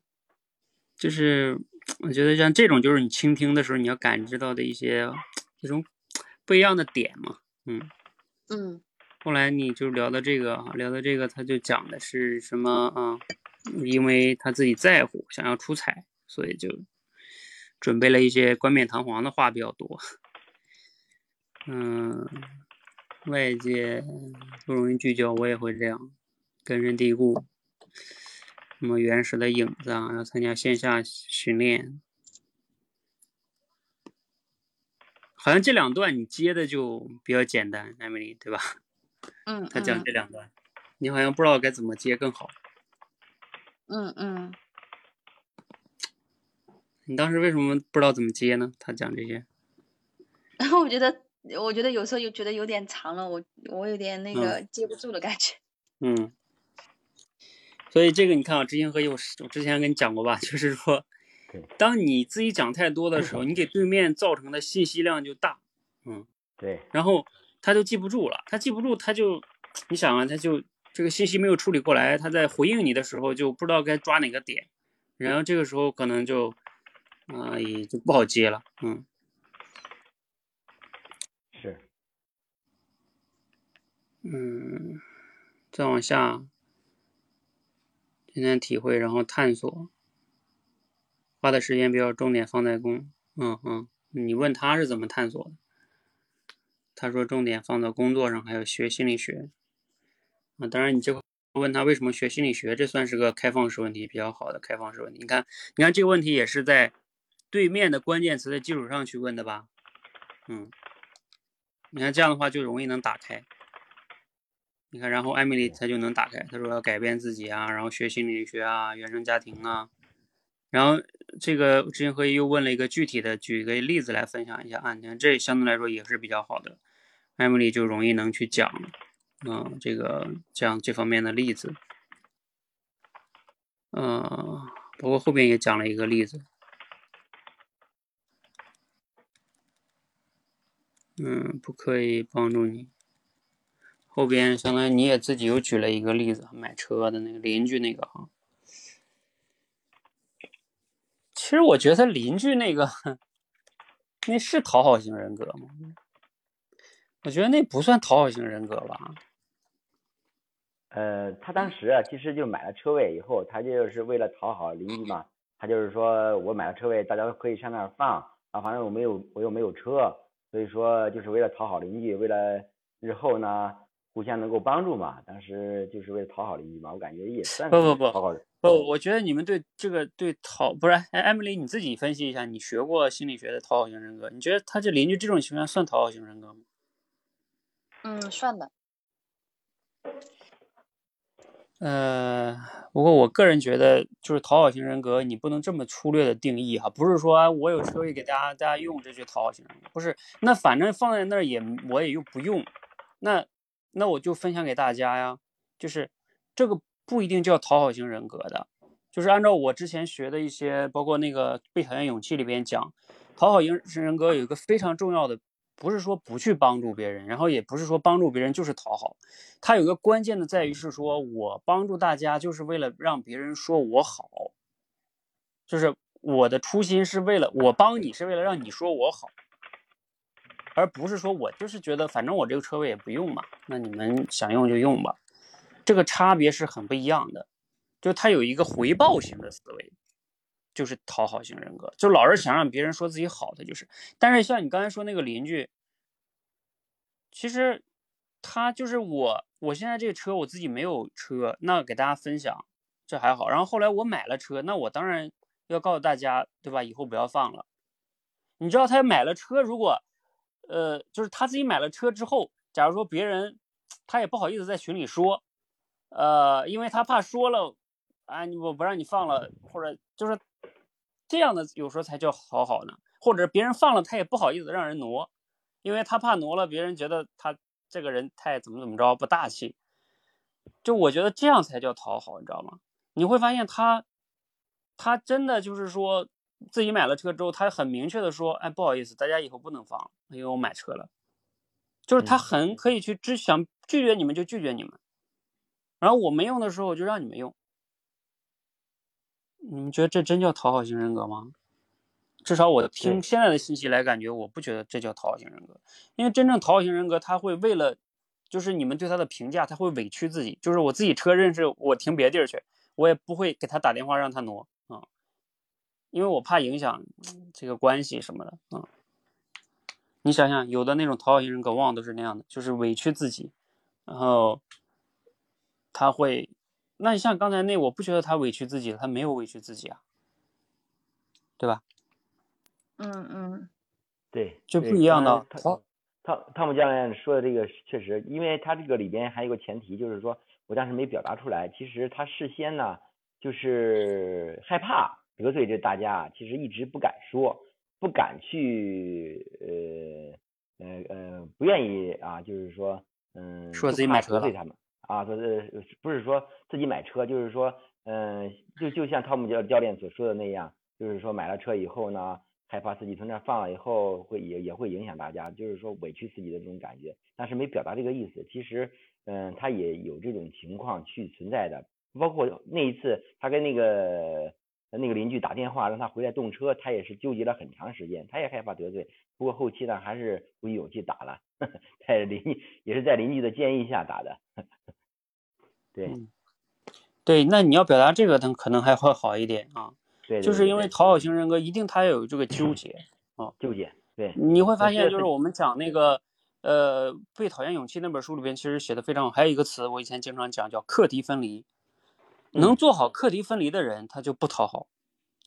就是我觉得像这种就是你倾听的时候你要感知到的一些这种不一样的点嘛。嗯嗯。后来你就聊到这个，聊到这个，他就讲的是什么啊？因为他自己在乎，想要出彩，所以就准备了一些冠冕堂皇的话比较多。嗯，外界不容易聚焦，我也会这样根深蒂固。什么原始的影子啊，要参加线下训练，好像这两段你接的就比较简单，Emily 对吧？嗯。他讲这两段，你好像不知道该怎么接更好。嗯嗯。你当时为什么不知道怎么接呢？他讲这些。然后我觉得。我觉得有时候又觉得有点长了，我我有点那个接不住的感觉。嗯，所以这个你看啊，知行合一，我我之前跟你讲过吧，(laughs) 就是说，当你自己讲太多的时候，你给对面造成的信息量就大。嗯，对。然后他就记不住了，他记不住，他就，你想啊，他就这个信息没有处理过来，他在回应你的时候就不知道该抓哪个点，然后这个时候可能就，啊，也就不好接了。嗯。嗯，再往下，今天体会，然后探索，花的时间比较重点放在工，嗯嗯，你问他是怎么探索的？他说重点放到工作上，还有学心理学。啊，当然你这个问他为什么学心理学，这算是个开放式问题，比较好的开放式问题。你看，你看这个问题也是在对面的关键词的基础上去问的吧？嗯，你看这样的话就容易能打开。你看，然后艾米丽她就能打开，她说要改变自己啊，然后学心理学啊，原生家庭啊，然后这个知行合一又问了一个具体的，举一个例子来分享一下啊，你看这相对来说也是比较好的，艾米丽就容易能去讲，嗯，这个这样这方面的例子，嗯，包括后边也讲了一个例子，嗯，不可以帮助你。后边相当于你也自己又举了一个例子，买车的那个邻居那个哈。其实我觉得邻居那个，那是讨好型人格吗？我觉得那不算讨好型人格吧。呃，他当时啊，其实就买了车位以后，他就是为了讨好邻居嘛。他就是说我买了车位，大家都可以上那儿放啊，反正我没有，我又没有车，所以说就是为了讨好邻居，为了日后呢。互相能够帮助嘛。当时就是为了讨好邻居嘛，我感觉也算不不不讨好人。不，我觉得你们对这个对讨不是，哎，艾米丽你自己分析一下，你学过心理学的讨好型人格，你觉得他这邻居这种情况算讨好型人格吗？嗯，算的。呃，不过我个人觉得，就是讨好型人格，你不能这么粗略的定义哈，不是说啊我有车位给大家大家用，这就讨好型人格，不是，那反正放在那儿也我也又不用，那那我就分享给大家呀，就是这个不一定叫讨好型人格的，就是按照我之前学的一些，包括那个《被讨厌勇气》里边讲，讨好型人格有一个非常重要的。不是说不去帮助别人，然后也不是说帮助别人就是讨好，他有个关键的在于是说我帮助大家就是为了让别人说我好，就是我的初心是为了我帮你是为了让你说我好，而不是说我就是觉得反正我这个车位也不用嘛，那你们想用就用吧，这个差别是很不一样的，就他有一个回报型的思维。就是讨好型人格，就老是想让别人说自己好的，就是。但是像你刚才说那个邻居，其实他就是我，我现在这个车我自己没有车，那给大家分享，这还好。然后后来我买了车，那我当然要告诉大家，对吧？以后不要放了。你知道他买了车，如果呃，就是他自己买了车之后，假如说别人他也不好意思在群里说，呃，因为他怕说了，啊，我不让你放了，或者就是。这样的有时候才叫好好呢，或者别人放了他也不好意思让人挪，因为他怕挪了别人觉得他这个人太怎么怎么着不大气。就我觉得这样才叫讨好，你知道吗？你会发现他，他真的就是说自己买了车之后，他很明确的说，哎，不好意思，大家以后不能放，因为我买车了。就是他很可以去只想拒绝你们就拒绝你们，然后我没用的时候我就让你们用。你们觉得这真叫讨好型人格吗？至少我听现在的信息来感觉，我不觉得这叫讨好型人格。因为真正讨好型人格，他会为了就是你们对他的评价，他会委屈自己。就是我自己车认识，我停别地儿去，我也不会给他打电话让他挪啊，因为我怕影响这个关系什么的啊。你想想，有的那种讨好型人格往往都是那样的，就是委屈自己，然后他会。那你像刚才那，我不觉得他委屈自己他没有委屈自己啊，对吧？嗯嗯，对，就不一样的。汤汤汤姆教练说的这个确实，因为他这个里边还有个前提，就是说我当时没表达出来，其实他事先呢就是害怕得罪这大家啊，其实一直不敢说，不敢去呃呃呃不愿意啊，就是说嗯，说自己买车了。啊，说是不是说自己买车，就是说，嗯，就就像汤姆教教练所说的那样，就是说买了车以后呢，害怕自己从那放了以后会也也会影响大家，就是说委屈自己的这种感觉，但是没表达这个意思。其实，嗯，他也有这种情况去存在的，包括那一次他跟那个那个邻居打电话让他回来动车，他也是纠结了很长时间，他也害怕得罪，不过后期呢还是鼓起勇气打了，(laughs) 在邻也是在邻居的建议下打的。(laughs) 对，对，那你要表达这个，他可能还会好一点啊。对，就是因为讨好型人格，一定他要有这个纠结啊。纠结，对。你会发现，就是我们讲那个呃《被讨厌勇气》那本书里边，其实写的非常好。还有一个词，我以前经常讲，叫课题分离。能做好课题分离的人，他就不讨好，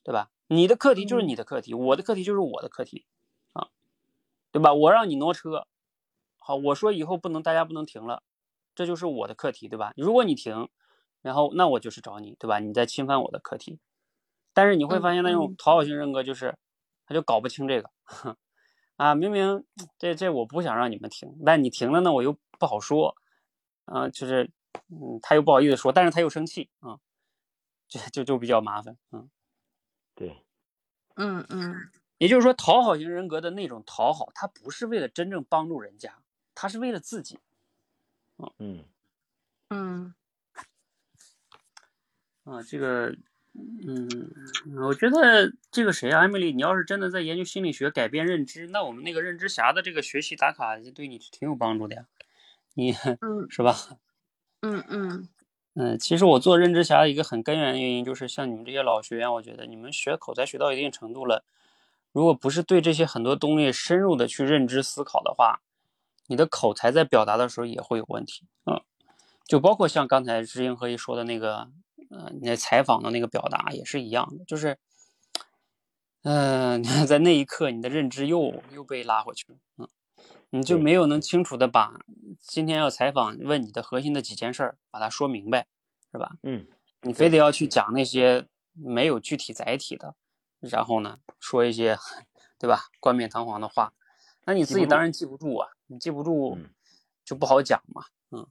对吧？你的课题就是你的课题，我的课题就是我的课题啊，对吧？我让你挪车，好，我说以后不能，大家不能停了。这就是我的课题，对吧？如果你停，然后那我就是找你，对吧？你在侵犯我的课题。但是你会发现，那种讨好型人格就是，他就搞不清这个 (laughs) 啊，明明这这我不想让你们停，但你停了呢，我又不好说，啊，就是嗯，他又不好意思说，但是他又生气啊，就就就比较麻烦，嗯，对，嗯嗯，也就是说，讨好型人格的那种讨好，他不是为了真正帮助人家，他是为了自己。嗯。嗯。啊，这个嗯，我觉得这个谁啊，艾米丽，你要是真的在研究心理学改变认知，那我们那个认知侠的这个学习打卡就对你挺有帮助的呀，你是吧？嗯嗯嗯，其实我做认知侠的一个很根源的原因，就是像你们这些老学员，我觉得你们学口才学到一定程度了，如果不是对这些很多东西深入的去认知思考的话。你的口才在表达的时候也会有问题啊。就包括像刚才知行合一说的那个，呃，你采访的那个表达也是一样的，就是，嗯，(laughs) 在那一刻你的认知又又被拉回去了，嗯，你就没有能清楚的把今天要采访问你的核心的几件事儿把它说明白，是吧？嗯，你非得要去讲那些没有具体载体的，然后呢说一些，对吧？冠冕堂皇的话，那你自己当然记不住啊，你记不住就不好讲嘛。嗯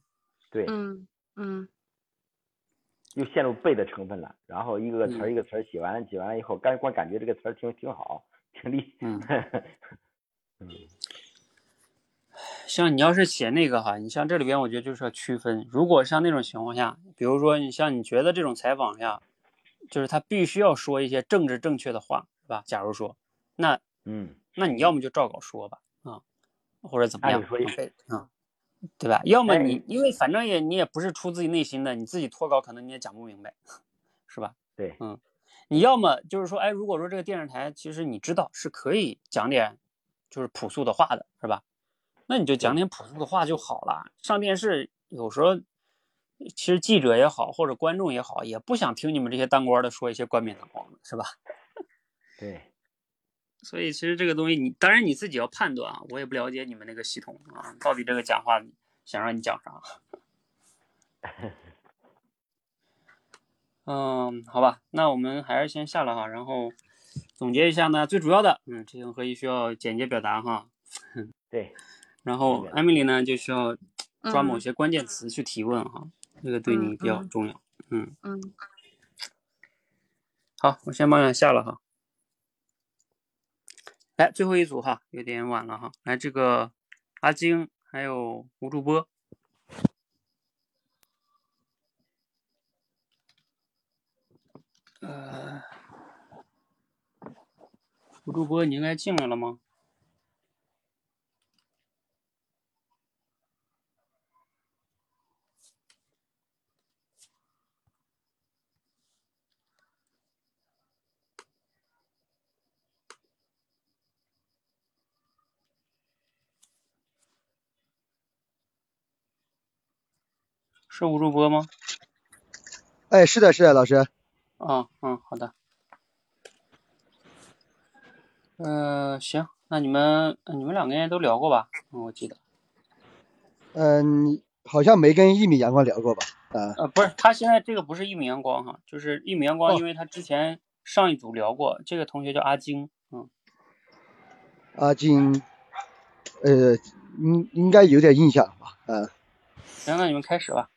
对，嗯嗯，又陷入背的成分了，然后一个个词儿一个词儿写完了，写完了以后，干光感觉这个词儿挺挺好，挺厉嗯嗯，(laughs) 像你要是写那个哈，你像这里边，我觉得就是要区分。如果像那种情况下，比如说你像你觉得这种采访下，就是他必须要说一些政治正确的话，是吧？假如说，那嗯，那你要么就照稿说吧，啊，或者怎么样，说啊。对吧？要么你因为反正也你也不是出自己内心的，你自己脱稿可能你也讲不明白，是吧？对，嗯，你要么就是说，哎，如果说这个电视台其实你知道是可以讲点就是朴素的话的，是吧？那你就讲点朴素的话就好了。上电视有时候其实记者也好或者观众也好，也不想听你们这些当官的说一些冠冕堂皇的，是吧？(laughs) 对。所以其实这个东西，你当然你自己要判断啊，我也不了解你们那个系统啊，到底这个讲话想让你讲啥？(laughs) 嗯，好吧，那我们还是先下了哈，然后总结一下呢，最主要的，嗯，知行合一需要简洁表达哈，(laughs) 对，然后艾米丽呢就需要抓某些关键词去提问哈，这个对你比较重要，嗯嗯，好，我先帮你下了哈。来，最后一组哈，有点晚了哈。来，这个阿晶还有吴主播，呃，吴主播，你应该进来了吗？是吴主播吗？哎，是的，是的，老师。嗯嗯，好的。嗯，行，那你们你们两个人都聊过吧？嗯，我记得。嗯，好像没跟一米阳光聊过吧？啊。呃，不是，他现在这个不是一米阳光哈，就是一米阳光，因为他之前上一组聊过，这个同学叫阿晶，嗯。阿晶，呃，应应该有点印象吧？嗯。行，那你们开始吧。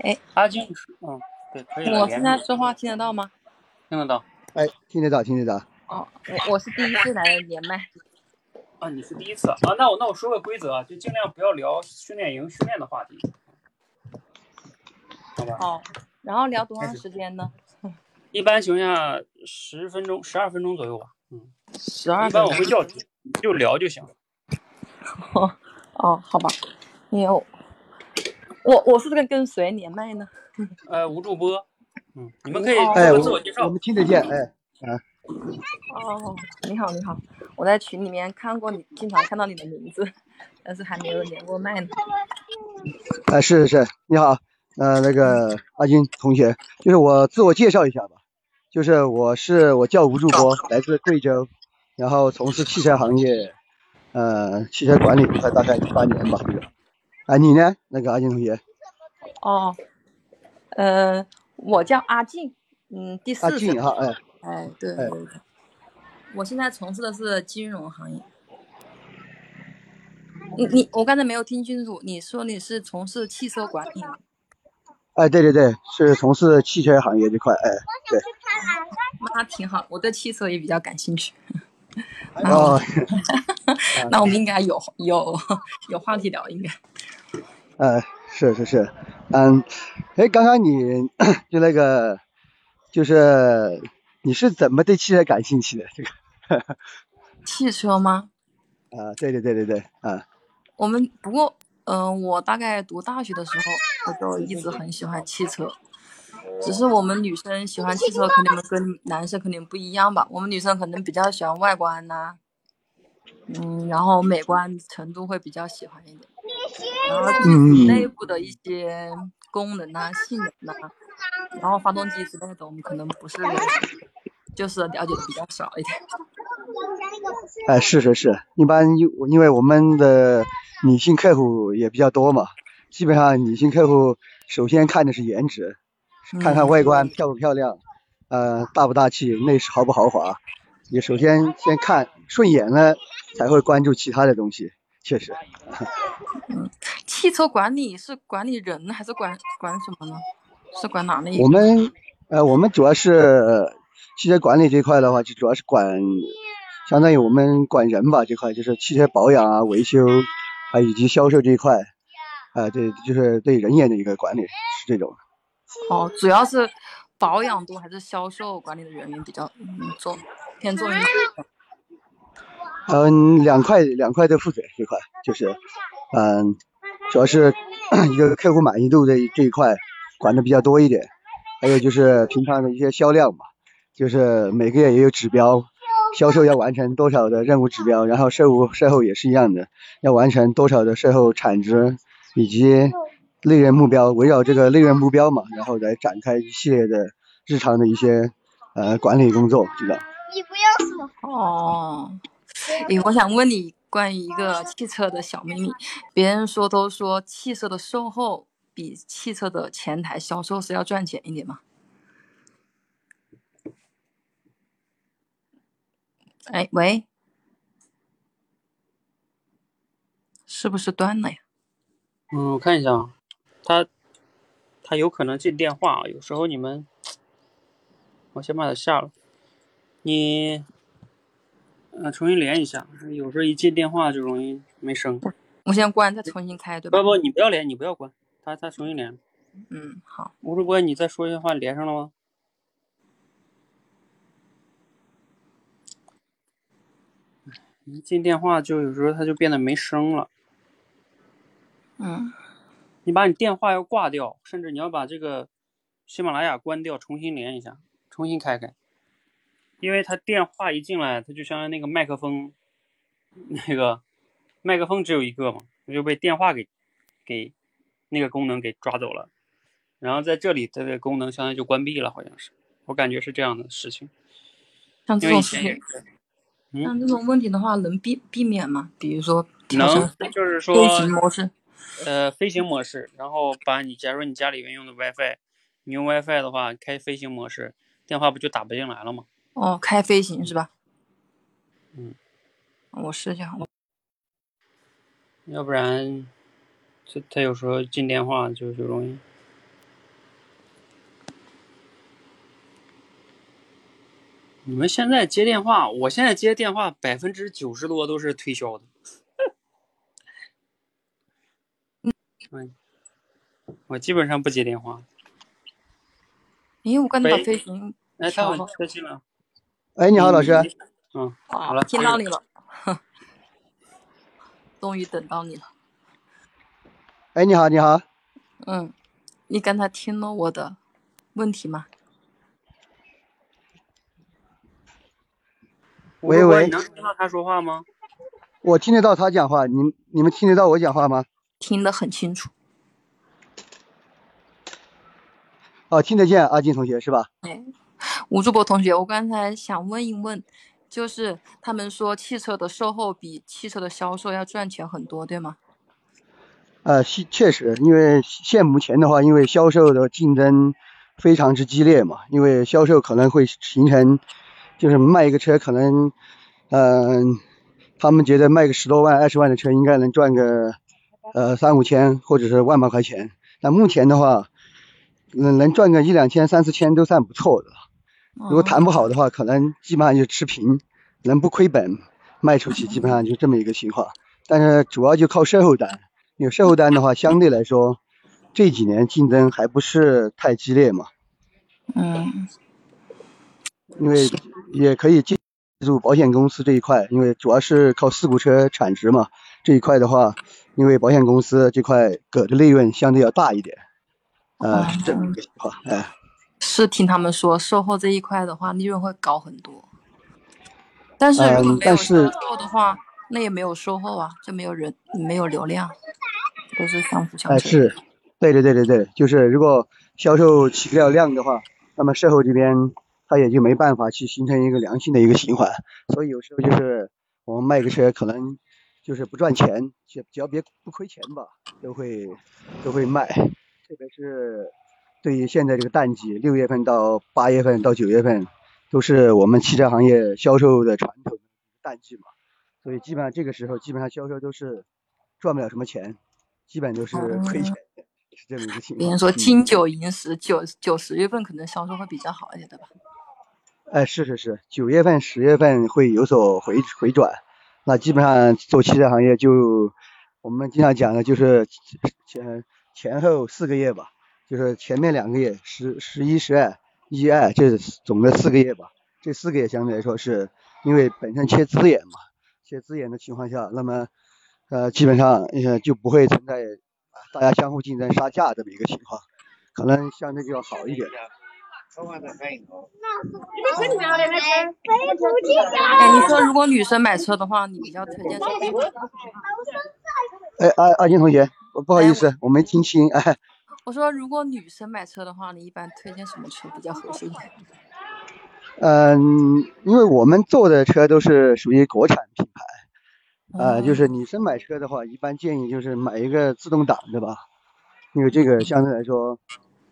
哎，阿金，嗯，对，可以我现在说话听得到吗？听得到。哎，听得到，听得到。哦，我我是第一次来连麦。啊，你是第一次啊？那我那我说个规则啊，就尽量不要聊训练营训练的话题，好吧？哦，然后聊多长时间呢？(laughs) 一般情况下十分钟，十二分钟左右吧。嗯，十二。一般我会叫停，就聊就行。哦 (laughs) 哦，好吧，因为我。我我是跟跟谁连麦呢？(laughs) 呃，吴主播，嗯，你们可以自我介绍。我们听得见，哎，啊。哦，你好，你好，我在群里面看过你，经常看到你的名字，但是还没有连过麦呢。哎，是是是，你好，呃，那个阿金同学，就是我自我介绍一下吧，就是我是我叫吴主播，来自贵州，然后从事汽车行业，呃，汽车管理这块大概八年吧。啊，你呢？那个阿静同学。哦，呃，我叫阿静，嗯，第四。阿静哈，哎。哎，对对对。我现在从事的是金融行业。你你，我刚才没有听清楚，你说你是从事汽车管理？哎，对对对，是从事汽车行业这块，哎，对。那挺好，我对汽车也比较感兴趣。哦。(laughs) (laughs) 那我们应该有有有话题聊，应该。呃，是是是，嗯，哎，刚刚你 (coughs) 就那个，就是你是怎么对汽车感兴趣的？这个 (laughs) 汽车吗？啊，对对对对对，啊。我们不过，嗯，我大概读大学的时候，我就一直很喜欢汽车，只是我们女生喜欢汽车，肯定跟男生肯定不一样吧？我们女生可能比较喜欢外观呐，嗯，然后美观程度会比较喜欢一点。然后嗯内部的一些功能啊、性能啊，然后发动机之类的，我们可能不是，就是了解的比较少一点。哎，是是是，一般因因为我们的女性客户也比较多嘛，基本上女性客户首先看的是颜值，看看嗯外观漂不漂亮，呃，大不大气，内饰豪不豪华，也首先先看顺眼了，才会关注其他的东西。确实，嗯汽车管理是管理人还是管管什么呢？是管哪类？我们呃，我们主要是呃汽车管理这块的话，就主要是管，相当于我们管人吧这块，就是汽车保养啊、维修啊以及销售这一块，啊、对，就是对人员的一个管理是这种。哦，主要是保养多还是销售管理的人员比较嗯重偏重于？嗯，两块两块的负责这块，就是嗯，主要是一个客户满意度的这一块管的比较多一点，还有就是平常的一些销量嘛，就是每个月也有指标，销售要完成多少的任务指标，然后售后售后也是一样的，要完成多少的售后产值以及利润目标，围绕这个利润目标嘛，然后来展开一系列的日常的一些呃管理工作，知道。哦，诶，我想问你关于一个汽车的小秘密，别人说都说汽车的售后比汽车的前台销售是要赚钱一点吗？哎，喂，是不是断了呀？嗯，我看一下啊，他他有可能进电话啊，有时候你们，我先把它下了，你呃重新连一下，有时候一接电话就容易没声。我先关，再重新开，对吧？不不，你不要连，你不要关，他他重新连。嗯，好。吴主播，你再说一下话，连上了吗？一进电话就有时候它就变得没声了。嗯，你把你电话要挂掉，甚至你要把这个喜马拉雅关掉，重新连一下，重新开开，因为他电话一进来，他就相当于那个麦克风，那个麦克风只有一个嘛，他就被电话给给那个功能给抓走了，然后在这里这个功能相当于就关闭了，好像是，我感觉是这样的事情。像这种事情，像这种问题的话，能避避免吗？比如说能，就是说飞行模式。呃，飞行模式，然后把你假如你家里面用的 WiFi，你用 WiFi 的话，开飞行模式，电话不就打不进来了吗？哦，开飞行是吧？嗯，我试一下。要不然，他他有时候进电话就就容易。你们现在接电话，我现在接电话百分之九十多都是推销的。嗯，我基本上不接电话。咦，我刚才把飞行哎，他好调了。哎，你好，老师。嗯，好啊了，，听到你了，终于等到你了。哎，你好，你好。嗯，你刚才听了我的问题吗？喂喂能听到他说话吗？我听得到他讲话，你你们听得到我讲话吗？听得很清楚。哦，听得见，阿金同学是吧？哎，吴主播同学，我刚才想问一问，就是他们说汽车的售后比汽车的销售要赚钱很多，对吗？呃，确实，因为现目前的话，因为销售的竞争非常之激烈嘛，因为销售可能会形成，就是卖一个车可能，嗯、他们觉得卖个十多万、二十万的车应该能赚个呃三五千或者是万把块钱，但目前的话，能能赚个一两千、三四千都算不错的了。如果谈不好的话，可能基本上就持平，能不亏本卖出去，(laughs) 基本上就这么一个情况。但是主要就靠售后单，因为售后单的话，相对来说这几年竞争还不是太激烈嘛，嗯，因为也可以借助保险公司这一块，因为主要是靠事故车产值嘛，这一块的话，因为保险公司这块给的利润相对要大一点，呃，是这么一个情况，哎、是听他们说售后这一块的话，利润会高很多。但是如果嗯没有销但是售的话，那也没有售后啊，就没有人没有流量，都是相辅相哎，成。是，对对对对对，就是如果销售起不了量的话，那么售后这边他也就没办法去形成一个良性的一个循环，所以有时候就是我们卖个车可能就是不赚钱，只只要别不亏钱吧，都会都会卖，特别是对于现在这个淡季，六月份到八月份到九月份，都是我们汽车行业销售的传统淡季嘛，所以基本上这个时候基本上销售都是赚不了什么钱，基本都是亏钱，(laughs) 是这么一个情况。别人说嗯金九银十，九九十月份可能销售会比较好一些，对吧？哎，是是是，九月份、十月份会有所回回转，那基本上做汽车行业就我们经常讲的就是前前后四个月吧，就是前面两个月十十一、十二、一二，这总的四个月吧。这四个月相对来说是因为本身缺资源嘛，缺资源的情况下，那么呃基本上呃就不会存在啊大家相互竞争杀价这么一个情况，可能相对就要好一点。哎，你说如果女生买车的话，你比较推荐什么车？哎，阿阿金同学，不不好意思，我没听清，哎。我说如果女生买车的话，你一般推荐什么车比较合适一点？(laughs) 嗯，因为我们做的车都是属于国产品牌，呃，就是女生买车的话，一般建议就是买一个自动挡的吧，因为这个相对来说，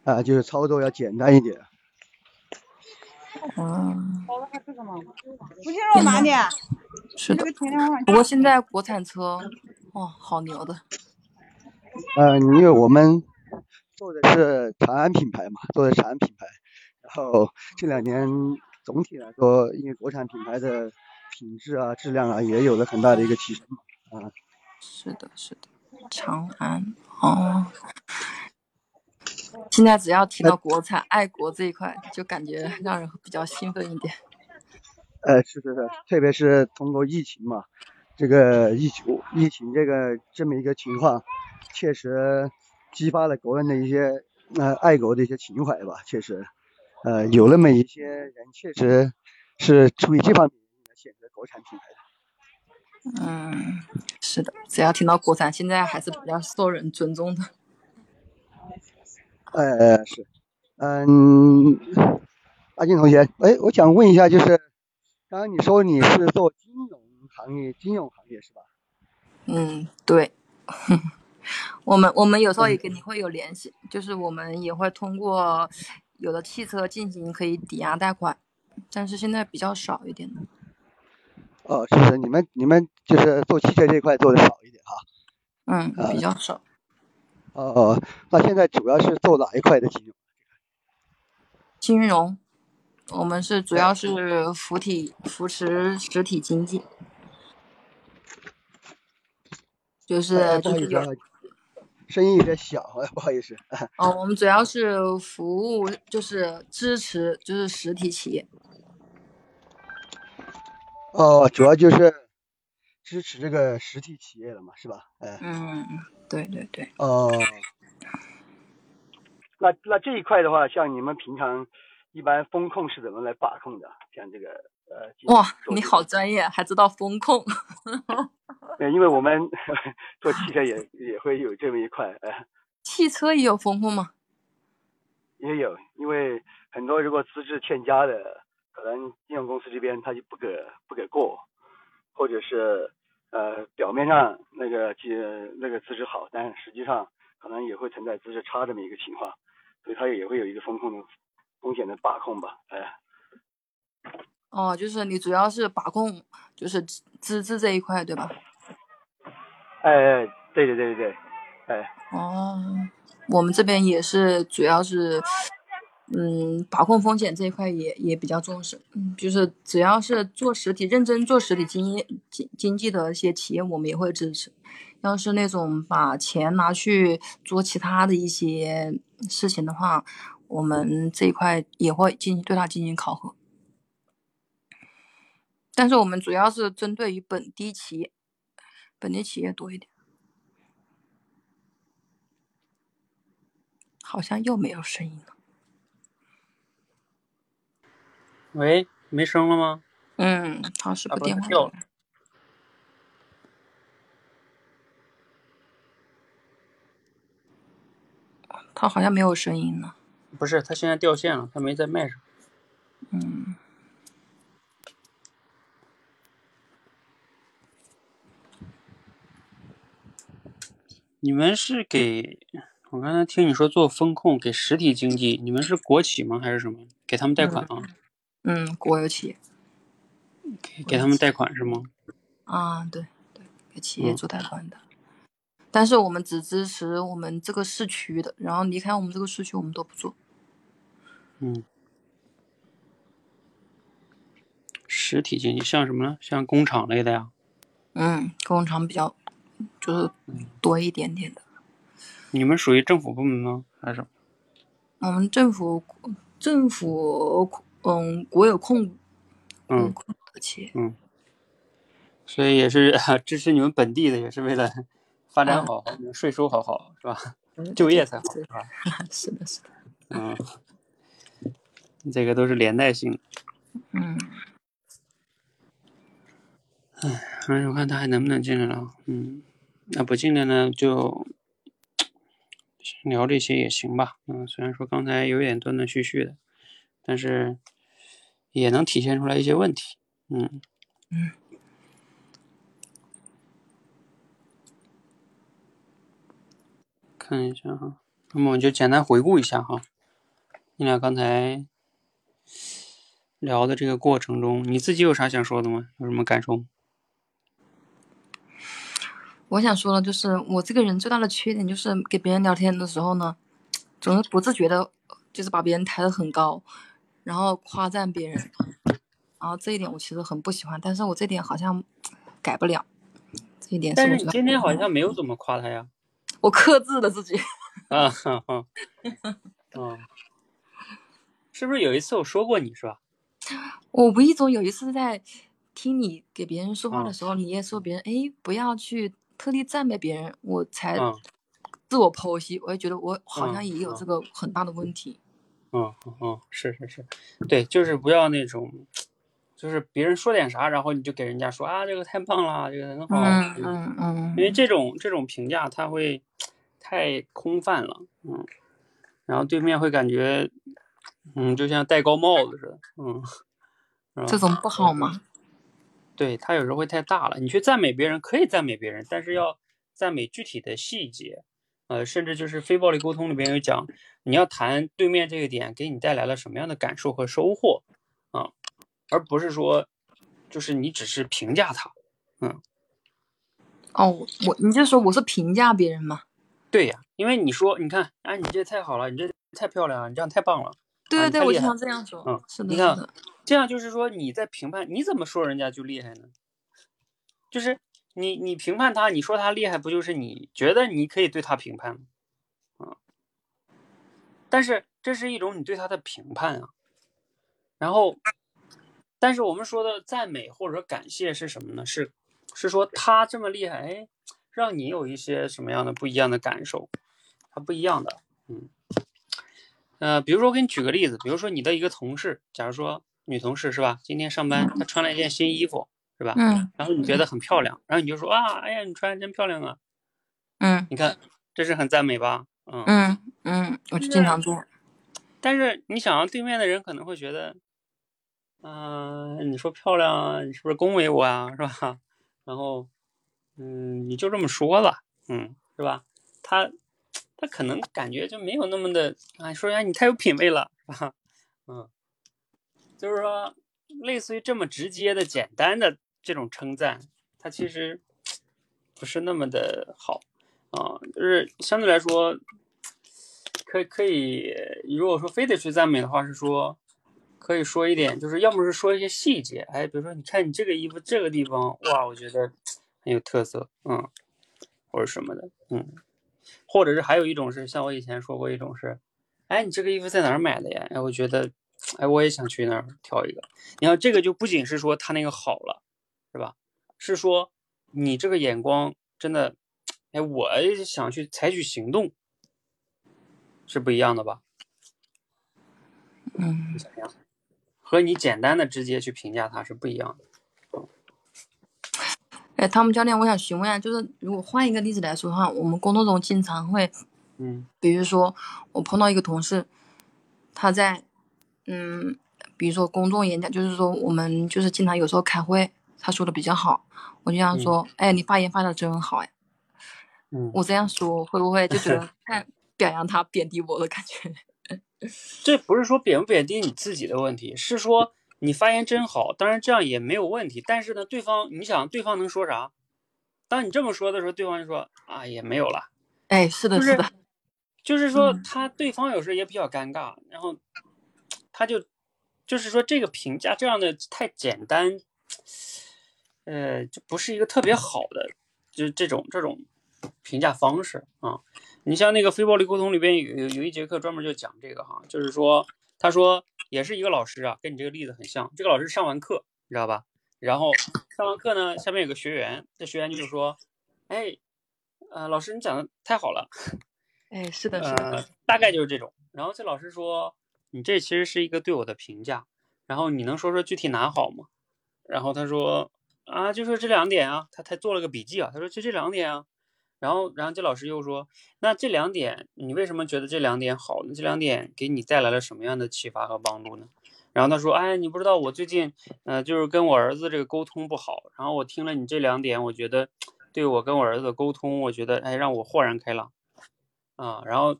啊、就是操作要简单一点。嗯，不进入哪里？是的不过现在国产车，哦，好牛的。嗯，因为我们做的是长安品牌嘛，做的是长安品牌，然后这两年总体来说，因为国产品牌的品质啊、质量啊也有了很大的一个提升嘛，啊、是的，是的，长安哦。现在只要提到国产、爱国这一块，就感觉让人比较兴奋一点。呃，是是是，特别是通过疫情嘛，这个疫情疫情这个这么一个情况，确实激发了国人的一些呃爱国的一些情怀吧，确实，呃，有那么一些人确实是出于这方面来选择国产品牌的。嗯，是的，只要听到国产，现在还是比较受人尊重的。(laughs) 呃，是，嗯，阿金同学，哎，我想问一下，就是刚刚你说你是做金融行业，金融行业是吧？嗯，对。我们我们有时候也跟你会有联系，就是我们也会通过有的汽车进行可以抵押贷款，但是现在比较少一点。哦，是不是？你们你们就是做汽车这一块做的少一点哈？嗯，呃比较少。哦哦，那现在主要是做哪一块的金融？金融，我们是主要是扶体扶持实体经济，就是就是声音有点小，哎，(laughs) 不好意思。(laughs) 哦，我们主要是服务就是支持就是实体企业，哦，主要就是支持这个实体企业了嘛，是吧？哎，嗯，对对对，哦，那那这一块的话，像你们平常一般风控是怎么来把控的？像这个呃，哇，你好专业，还知道风控，(laughs) 对，因为我们 (laughs) 做汽车也 (laughs) 也会有这么一块，呃，汽车也有风控吗？也有，因为很多如果资质欠佳的，可能金融公司这边他就不给不给过，或者是呃表面上那个记那个资质好，但实际上可能也会存在资质差这么一个情况，所以它也会有一个风控的风险的把控吧，哎，哦，就是你主要是把控就是资资质这一块，对吧？哎哎，对对对对对，哎，哦，我们这边也是，主要是，嗯，把控风险这一块也也比较重视。嗯，就是只要是做实体、认真做实体经业经经济的一些企业，我们也会支持。要是那种把钱拿去做其他的一些事情的话，我们这一块也会进行对它进行考核。但是我们主要是针对于本地企业，本地企业多一点。好像又没有声音了。喂，没声了吗？嗯，好像是不电话。他好像没有声音了，不是，他现在掉线了，他没在麦上。嗯。你们是给我刚才听你说做风控给实体经济，你们是国企吗？还是什么？给他们贷款啊？嗯，国有企业给给他们贷款是吗？啊，对对，给企业嗯做贷款的。但是我们只支持我们这个市区的，然后离开我们这个市区我们都不做。嗯，实体经济像什么呢？像工厂类的呀？嗯，工厂比较就是多一点点的。你们属于政府部门吗？还是？我们政府政府嗯国有控嗯控的企业，嗯，所以也是 (laughs) 支持你们本地的，也是为了发展嗯好，税收好好是吧？嗯就业才好是吧？(laughs) 是的，是的，嗯，这个都是连带性的。嗯，哎，我看他还能不能进来了。嗯，那不进来呢，就聊这些也行吧。嗯，虽然说刚才有点断断续续的，但是也能体现出来一些问题。嗯嗯，看一下哈，那么我就简单回顾一下哈，你俩刚才聊的这个过程中，你自己有啥想说的吗？有什么感受？我想说的就是我这个人最大的缺点就是给别人聊天的时候呢，总是不自觉的，就是把别人抬得很高，然后夸赞别人，然后这一点我其实很不喜欢，但是我这点好像改不了，这一点是但是今天好像没有怎么夸他呀。我克制了自己。(laughs) 啊哈哈，嗯，是不是有一次我说过你是吧？(laughs) 我无意中有一次在听你给别人说话的嗯时候，你也说别人哎不要去特地赞美别人，我才嗯。自我剖析，我也觉得我好像嗯也有这。个很大的问题。嗯嗯嗯，是是是，对，就是不要那种，就是别人说点啥，然后你就给人家说啊这个太棒了，这个很好，嗯嗯嗯因为。这种这种评价它会太空泛了，嗯，然后对面会感觉，嗯，就像戴高帽子似的，嗯，这种不？好吗？对他有时候会太大了。你去赞美别人可以赞美别人，但是要赞美具体的细节，呃，甚至就是非暴力沟通里边有讲，你要谈对面这个点给你带来了什么样的感受和收获啊，而不是说就是你只是评价他，嗯，哦，我你就说我是评价别人吗？对呀，因为你说你看，哎，你这太好了，你这太漂亮了，你这样太棒了，对对对，我经常这样说。嗯，是的，你看。这样就是说你在评判，你怎么说人家就厉害呢？就是你你评判他，你说他厉害，不就是你觉得你可以对他评判吗？啊，但是这是一种你对他的评判啊。然后，但是我们说的赞美或者说感谢是什么呢？是是说他这么厉害，哎，让你有一些什么样的不一样的感受？他不一样的，嗯。呃，比如说我给你举个例子，比如说你的一个同事，假如说女同事是吧？今天上班她穿了一件新衣服是吧？嗯然后你觉得很漂亮，然后你就说啊，哎呀，你穿的真漂亮啊！嗯你看，这是很赞美吧？嗯。嗯嗯，我就经常做。但是你想要对面的人可能会觉得，嗯、你说漂亮啊，你是不是恭维我啊，是吧？(laughs) 然后，嗯，你就这么说吧，嗯，是吧？他他可能感觉就没有那么的啊，说呀你太有品位了，是吧？(laughs) 嗯，就是说，类似于这么直接的、简单的这种称赞，它其实不是那么的好啊，就是相对来说。可可以，如果说非得去赞美的话，是说可以说一点，就是要么是说一些细节，哎，比如说你看你这个衣服这个地方，哇，我觉得很有特色，嗯，或者什么的，嗯，或者是还有一种是像我以前说过一种是，哎，你这个衣服在哪儿买的呀？哎，我觉得，哎，我也想去那儿挑一个。你看这个就不仅是说他那个好了，是吧？是说你这个眼光真的，哎，我想去采取行动。是不一样的吧？嗯你想想，和你简单的直接去评价他是不一样的。哎，汤姆教练，我想询问一下，就是如果换一个例子来说的话，我们工作中经常会嗯。比如说我碰到一个同事，他在嗯，比如说公众演讲，就是说我们就是经常有时候开会，他说的比较好，我就想说，哎，你发言发的真好，哎，嗯，我这样说会不会就觉得太表扬他、贬低我的感觉？(laughs) 这不是说贬不贬低你自己的问题，是说你发言真好，当然这样也没有问题。但是呢，对方你想对方能说啥？当你这么说的时候，对方就说啊也没有了，哎，是的，就是是的，就是说嗯他对方有时候也比较尴尬，然后他就就是说这个评价这样的太简单，呃，就不是一个特别好的，就是这种这种评价方式啊。你像那个非暴力沟通里边有有有一节课专门就讲这个哈，就是说他说也是一个老师啊，跟你这个例子很像。这个老师上完课，你知道吧？然后上完课呢，下面有个学员，这学员就是说：“哎，呃，老师你讲的太好了。”哎，是的，是的，呃，大概就是这种。然后这老师说：“你这其实是一个对我的评价，然后你能说说具体哪好吗？”然后他说：“啊，就说这两点啊。”他他做了个笔记啊，他说就这两点啊。然后，然后这老师又说：“那这两点，你为什么觉得这两点好呢？这两点给你带来了什么样的启发和帮助呢？”然后他说：“哎，你不知道我最近，呃，就是跟我儿子这个沟通不好。然后我听了你这两点，我觉得对我跟我儿子的沟通，我觉得哎，让我豁然开朗。啊，然后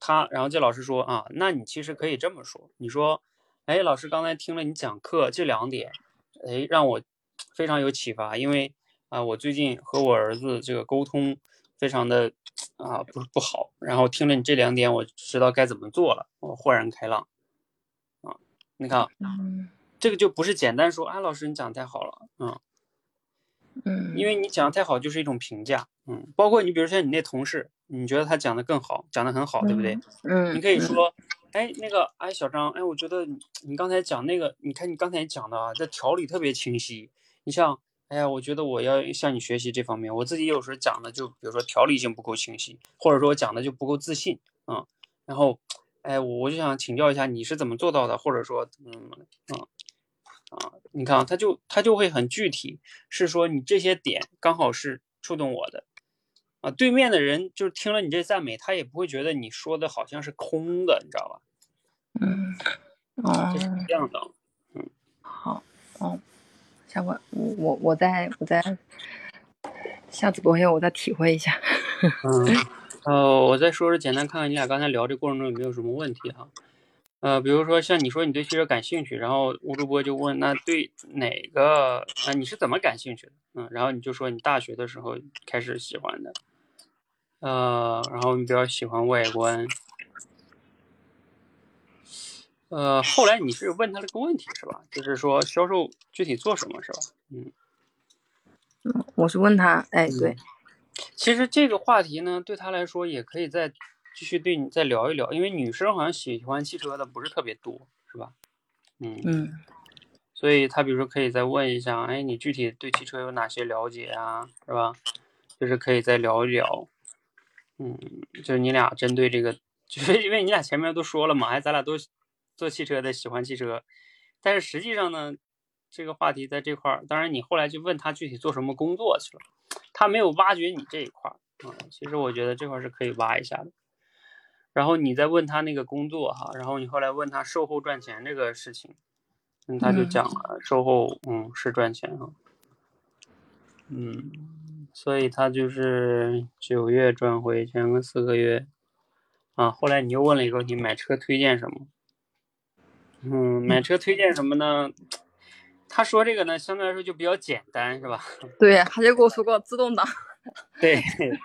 他，然后这老师说啊，那你其实可以这么说，你说，哎，老师刚才听了你讲课这两点，哎，让我非常有启发，因为啊，我最近和我儿子这个沟通非常的啊不不好，然后听了你这两点，我知道该怎么做了，我豁然开朗。啊，你看，嗯这个就不是简单说，啊，老师你讲的太好了，嗯。嗯，因为你讲的太好，就是一种评价，嗯，包括你比如说你那同事，你觉得他讲的更好，讲的很好，对不对？嗯，你可以嗯说，哎，那个，哎，小张，哎，我觉得你你刚才讲那个，你看你刚才讲的啊，这条理特别清晰。你像，哎呀，我觉得我要向你学习这方面，我自己有时候讲的就，比如说条理性不够清晰，或者说我讲的就不够自信，嗯，然后，哎，我我就想请教一下你是怎么做到的，或者说，嗯嗯啊，你看啊，他就他就会很具体，是说你这些点刚好是触动我的。啊，对面的人就是听了你这赞美，他也不会觉得你说的好像是空的，你知道吧？嗯，哦这，是这样的。嗯好，哦，下回我我我再我再下次播音我再体会一下。嗯，呃，(laughs) 我再说说，简单看看你俩刚才聊这过程中有没有什么问题哈。呃，比如说像你说你对汽车感兴趣，然后吴主播就问，那对哪个啊、你是怎么感兴趣的？嗯，然后你就说你大学的时候开始喜欢的，呃，然后你比较喜欢外观，呃，后来你是问他了个问题是吧？就是说销售具体做什么是吧？嗯。我是问他，哎，对，其实这个话题呢，对他来说也可以再继续对你再聊一聊，因为女生好像喜欢汽车的不是特别多，是吧？嗯，嗯所以他比如说可以再问一下，哎，你具体对汽车有哪些了解啊，是吧？就是可以再聊一聊，嗯，就是你俩针对这个，就 (laughs) 是因为你俩前面都说了嘛，哎，咱俩都做汽车的，喜欢汽车，但是实际上呢，这个话题在这块儿，当然你后来就问他具体做什么工作去了，他没有挖掘你这一块儿啊、其实我觉得这块儿是可以挖一下的。然后你再问他那个工作哈，然后你后来问他售后赚钱这个事情，嗯，他就嗯讲了售后，嗯，是赚钱哈，嗯，所以他就是九月转回前个四个月，啊，后来你又问了一个问题，买车推荐什么？嗯，买车推荐什么呢？他说这个呢，相对来说就比较简单，是吧？(laughs) 对，他就跟我说过自动挡，对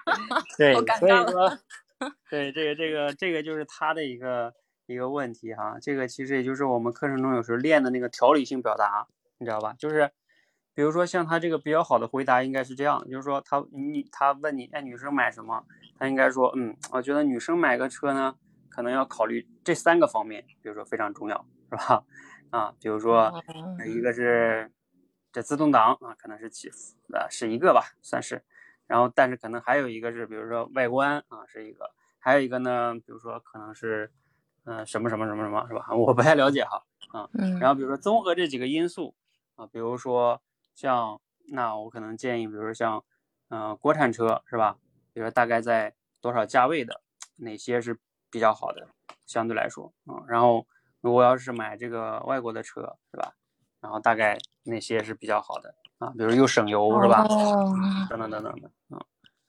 (laughs) 对，所以说，(laughs) 对这个这个这个就是他的一个一个问题哈。这个其实也就是我们课程中有时候练的那个条理性表达，你知道吧？就是比如说像他这个比较好的回答应该是这样，就是说他你他问你，哎，女生买什么？他应该说，嗯，我觉得女生买个车呢，可能要考虑这三个方面，比如说非常重要，是吧？啊，比如说嗯一个是这自动挡啊，可能是其呃是一个吧，算是。然后，但是可能还有一个是，比如说外观啊，是一个；还有一个呢，比如说可能是，嗯、什么什么什么什么，是吧？(laughs) 我不太了解哈啊。嗯，然后，比如说综合这几个因素啊，比如说像那我可能建议，比如说像，嗯、国产车是吧？比如说大概在多少价位的，哪些是比较好的，相对来说啊、然后如果要是买这个外国的车是吧？然后大概哪些是比较好的啊？比如又省油是吧？哦等等等等的啊。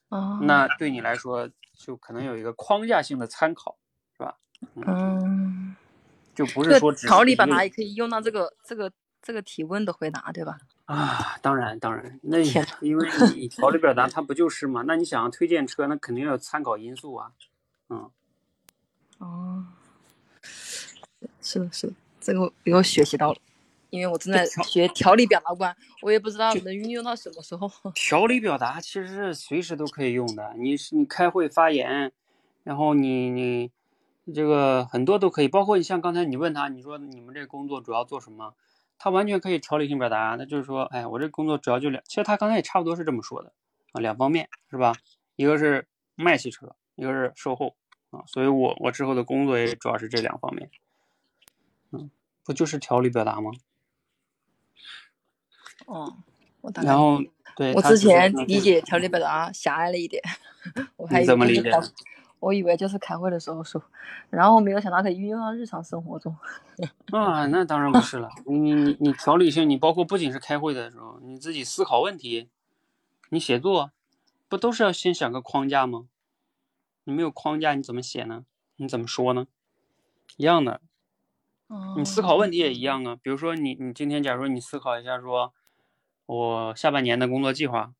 哦，那对你来说就可能有一个框架性的参考，是吧？嗯，就不是说只调理表达也可以用到这个这个这个提问的回答，对吧？啊，当然当然，那天因为你条理表达它不就是嘛？那你想要推荐车，那肯定要有参考因素啊。嗯，哦，是的，是的，这个我又学习到了，因为我正在学调理表达观，我也不知道能运用到什么时候。(laughs) 条理表达其实是随时都可以用的。你是你开会发言，然后你你这个很多都可以，包括你像刚才你问他，你说你们这工作主要做什么，他完全可以条理性表达。那就是说，哎，我这工作主要就两，其实他刚才也差不多是这么说的啊，两方面是吧？一个是卖汽车，一个是售后啊，所以我我之后的工作也主要是这两方面。嗯，不就是条理表达吗？哦，然后对，我之前理解条理表达狭隘了一点，我还以为怎么理解我以为就是开会的时候说，然后没有想到可以运用到日常生活中。(laughs) 啊，那当然不是了。你你你你条理性，你包括不仅是开会的时候，你自己思考问题，你写作，不都是要先想个框架吗？你没有框架，你怎么写呢？你怎么说呢？一样的，你思考问题也一样啊。比如说你你今天假如说你思考一下说，我下半年的工作计划，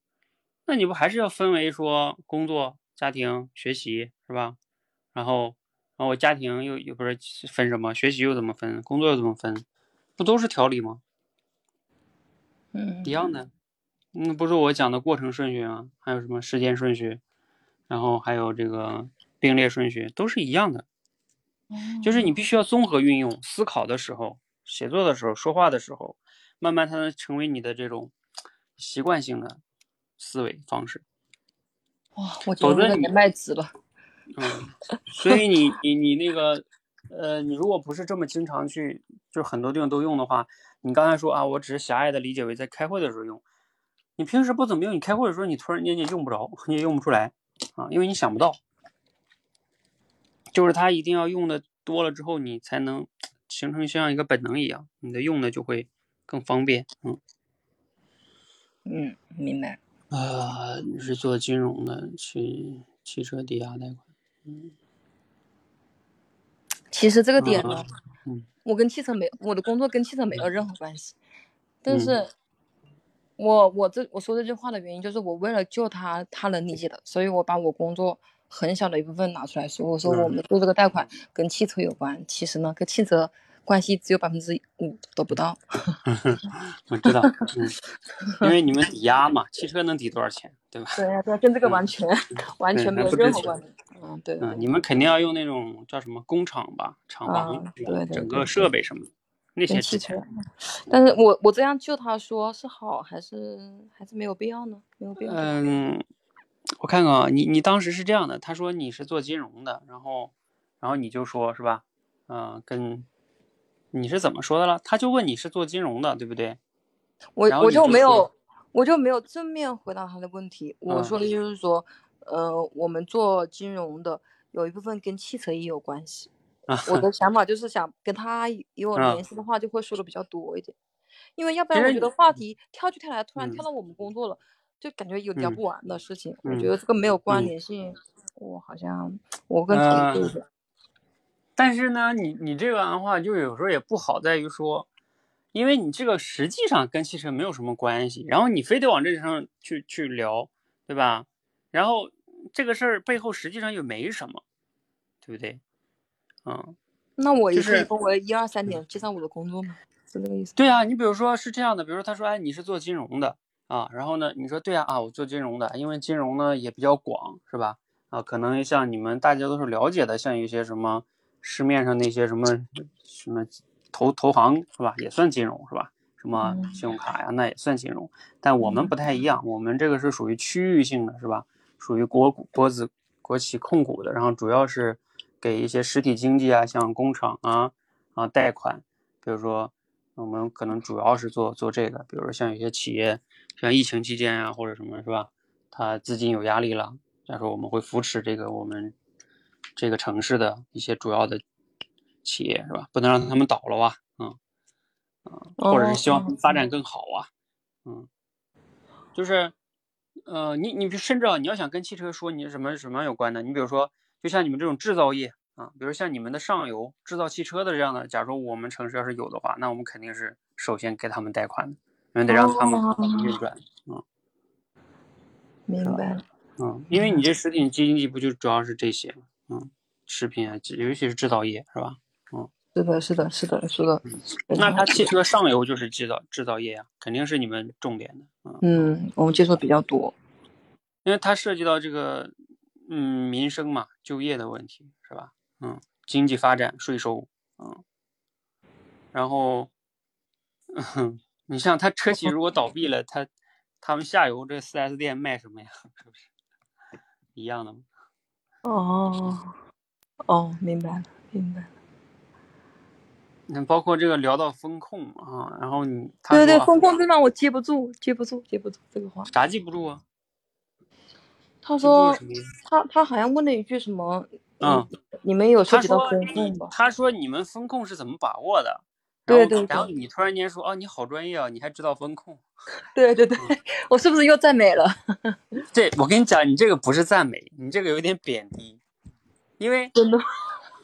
那你不还是要分为说工作、家庭、学习是吧？然后，然后我家庭又又不是分什么，学习又怎么分，工作又怎么分，不都是条理吗？嗯一样的。那，不是我讲的过程顺序吗？还有什么时间顺序，然后还有这个并列顺序，都是一样的。就是你必须要综合运用，思考的时候、写作的时候、说话的时候，慢慢它能成为你的这种习惯性的思维方式。哇，我觉得你我的人脉值了。嗯，所以你你你那个，呃，你如果不是这么经常去，就很多地方都用的话，你刚才说啊，我只是狭隘的理解为在开会的时候用，你平时不怎么用，你开会的时候你突然间你也用不着，你也用不出来啊，因为你想不到，就是它一定要用的多了之后，你才能 (tsk) 形成像一个本能一样，你的用的就会更方便，嗯。嗯，明白。啊，你是做金融的，汽汽车抵押贷款，嗯其实这个点呢啊，嗯我跟汽车没，我的工作跟汽车没有任何关系，但嗯是我我这我说这句话的原因就是我为了救他，他能理解的，所以我把我工作很小的一部分拿出来说，我说我嗯们做这个贷款跟汽车有关，其实呢跟汽车关系只有百分之五都不到。(laughs) (laughs) 我知道，嗯，因为你们抵押嘛，汽车能抵多少钱，对吧？对呀、对呀、跟这个嗯完全、(laughs) 完全没有任何关系。嗯，对对嗯，你们肯定要用那种叫什么工厂吧，厂房对对整个设备什么的，那些跟汽车。，但是我我这样救他说是好还是还是没有必要呢？没有必要。嗯，我看看啊，你你当时是这样的，他说你是做金融的，然后然后你就说是吧？嗯、跟你是怎么说的了？他就问你是做金融的，对不对？我我就没有，我就没有正面回答他的问题。我嗯说的就是说，呃，我们做金融的有一部分跟汽车也有关系。(laughs) 啊，我的 (laughs) 想法就是想跟他有啊联系的话，就会说的比较多一点，因为要不然我觉得话题跳就跳来，突然嗯跳到我们工作了，就感觉有聊嗯不完的事情。我嗯觉得这个没有关嗯联性，我好像我更同意这一。(laughs) 但是呢，你你这个的话，就有时候也不好在于说，因为你这个实际上跟汽车没有什么关系，然后你非得往这上去去聊，对吧？然后这个事儿背后实际上又没什么，对不对？嗯，那我也可以就是分为一二三点介绍我的工作嘛？是这个意思？对啊，你比如说是这样的，比如说他说，哎，你是做金融的啊，然后呢，你说对啊啊，我做金融的，因为金融呢也比较广，是吧？啊，可能像你们大家都是了解的，像一些什么市面上那些什么什么投投行是吧，也算金融是吧？什么嗯信用卡呀，那也算金融，但我们不太一样，我们这个是属于区域性的，是吧？属于国国资国企控股的，然后主要是给一些实体经济啊，像工厂啊啊贷款，比如说我们可能主要是做做这个，比如说像有些企业，像疫情期间啊或者什么是吧，他资金有压力了，假如说我们会扶持这个我们这个城市的一些主要的企业是吧？不能让他们倒了啊，嗯嗯，或者是希望他们发展更好啊，嗯，就是呃，你你甚至啊，你要想跟汽车说你是什么什么有关的，你比如说，就像你们这种制造业啊，比如像你们的上游制造汽车的这样的，假如说我们城市要是有的话，那我们肯定是首先给他们贷款的，因为得让他们运转，嗯。明白了。嗯，因为你这实体经济不就主要是这些吗？嗯，食品啊，尤其是制造业，是吧？嗯，是的，是的，是的，是的。那它汽车上游就是制造制造业呀，肯定是你们重点的。嗯，嗯，我们接触比较多，因为它涉及到这个嗯民生嘛，就业的问题，是吧？嗯，经济发展、税收，嗯，然后，嗯，你像他车企 (laughs) 如果倒闭了，他他们下游这四 S 店卖什么呀？是不是一样的吗？哦，哦，明白了，明白了。那包括这个聊到风控啊，然后你对对，风控这让我接不住，接不住，接不住这个话。啥记不住啊？他说他他好像问了一句什么？嗯，你们有涉及到风控吧？他说你们风控是怎么把握的？对对，然后你突然间说哦，你好专业啊，你还知道风控？(laughs) 对对对，我是不是又赞美了？(laughs) 对，我跟你讲，你这个不是赞美，你这个有点贬低，因为真的，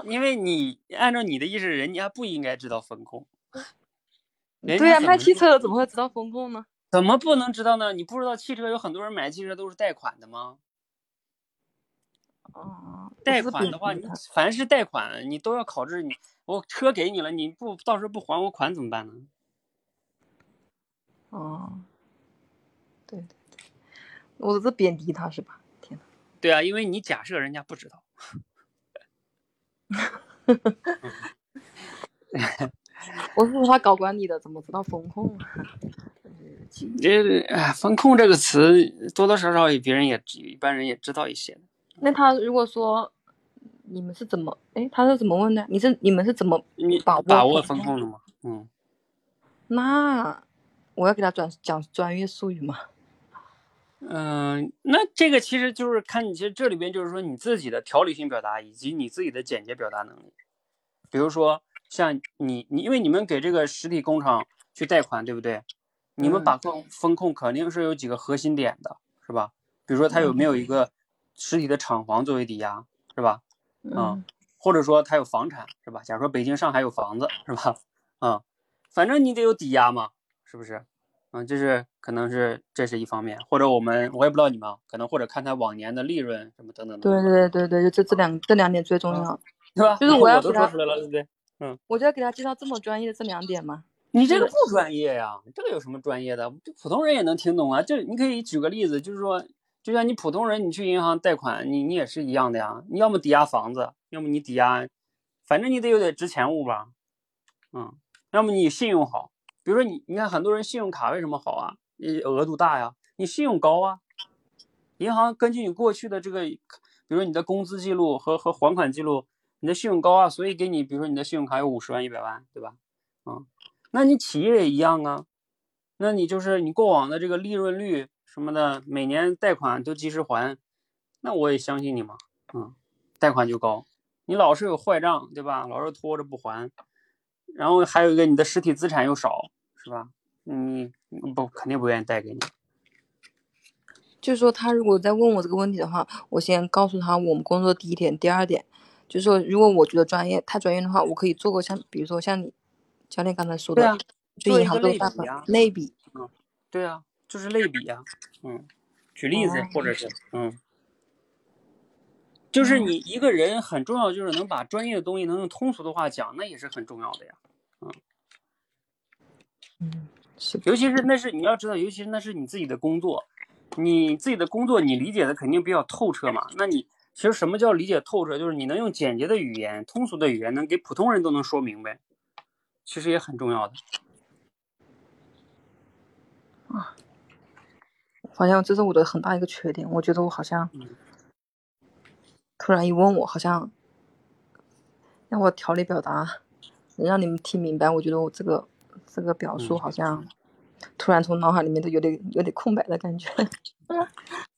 因为你按照你的意思，人家不应该知道风控。(laughs) 对呀，卖汽车的怎么会知道风控呢？怎么不能知道呢？你不知道汽车有很多人买汽车都是贷款的吗？哦，贷款的话，你凡是贷款，你都要考虑你。我车给你了，你不到时候不还我款怎么办呢？哦，对对对，我是贬低他是吧？天呐。对啊，因为你假设人家不知道。(laughs) 我是他搞管理的，怎么知道风控啊？这哎，风控这个词多多少少别人也一般人也知道一些。那他如果说。你们是怎么？哎，他是怎么问的？你是你们是怎么把握把握风控的吗？嗯，那我要给他转讲专业术语吗？嗯，那这个其实就是看你，其实这里边就是说你自己的条理性表达以及你自己的简洁表达能力。比如说像你你，因为你们给这个实体工厂去贷款，对不对？你们把控风控肯定是有几个核心点的，是吧？比如说他有没有一个实体的厂房作为抵押，是吧？嗯，或者说他有房产是吧？假如说北京、上海有房子是吧？嗯，反正你得有抵押嘛，是不是？嗯，这是可能是这是一方面，或者我们我也不知道你们可能或者看他往年的利润什么等等。对对对对，就这这两这两点最重要，对吧？就是我要都说出来了，对不对？嗯，我就要给他介绍这么专业的这两点吗？你这个不专业呀，这个有什么专业的？普通人也能听懂啊。就你可以举个例子，就是说。就像你普通人，你去银行贷款，你你也是一样的呀。你要么抵押房子，要么你抵押，反正你得有点值钱物吧，嗯，要么你信用好。比如说你，你看很多人信用卡为什么好啊？你额度大呀，你信用高啊。银行根据你过去的这个，比如说你的工资记录和和还款记录，你的信用高啊，所以给你，比如说你的信用卡有五十万、一百万，对吧？嗯，那你企业也一样啊，那你就是你过往的这个利润率。什么的，每年贷款都及时还，那我也相信你嘛，嗯，贷款就高。你老是有坏账，对吧？老是拖着不还，然后还有一个你的实体资产又少，是吧？你不肯定不愿意贷给你。就是说，他如果再问我这个问题的话，我先告诉他我们工作第一点，第二点，就是说，如果我觉得专业太专业的话，我可以做个像，比如说像你教练刚才说的，就银行做贷款类比，嗯，对啊。就是类比呀，嗯，举例子或者是嗯，就是你一个人很重要，就是能把专业的东西能用通俗的话讲，那也是很重要的呀，嗯，嗯，尤其是那是你要知道，尤其是那是你自己的工作，你自己的工作你理解的肯定比较透彻嘛。那你其实什么叫理解透彻？就是你能用简洁的语言、通俗的语言，能给普通人都能说明白，其实也很重要的。啊。好像这是我的很大一个缺点，我觉得我好像突然一问我，好像让我条理表达，能让你们听明白。我觉得我这个这个表述好像突然从脑海里面都有点有点空白的感觉。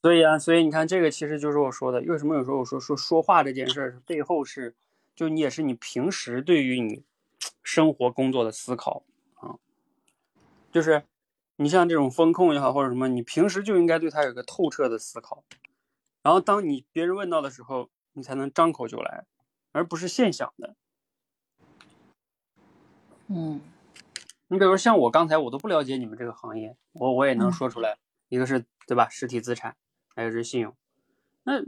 所以啊，所以你看，这个其实就是我说的，为什么有时候我说说说话这件事儿背后是，就你也是你平时对于你生活工作的思考啊，就是你像这种风控也好或者什么，你平时就应该对它有个透彻的思考，然后当你别人问到的时候，你才能张口就来，而不是现想的。嗯，你比如像我刚才我都不了解你们这个行业，我我也能嗯。说出来，一个是对吧，实体资产，还有是信用，那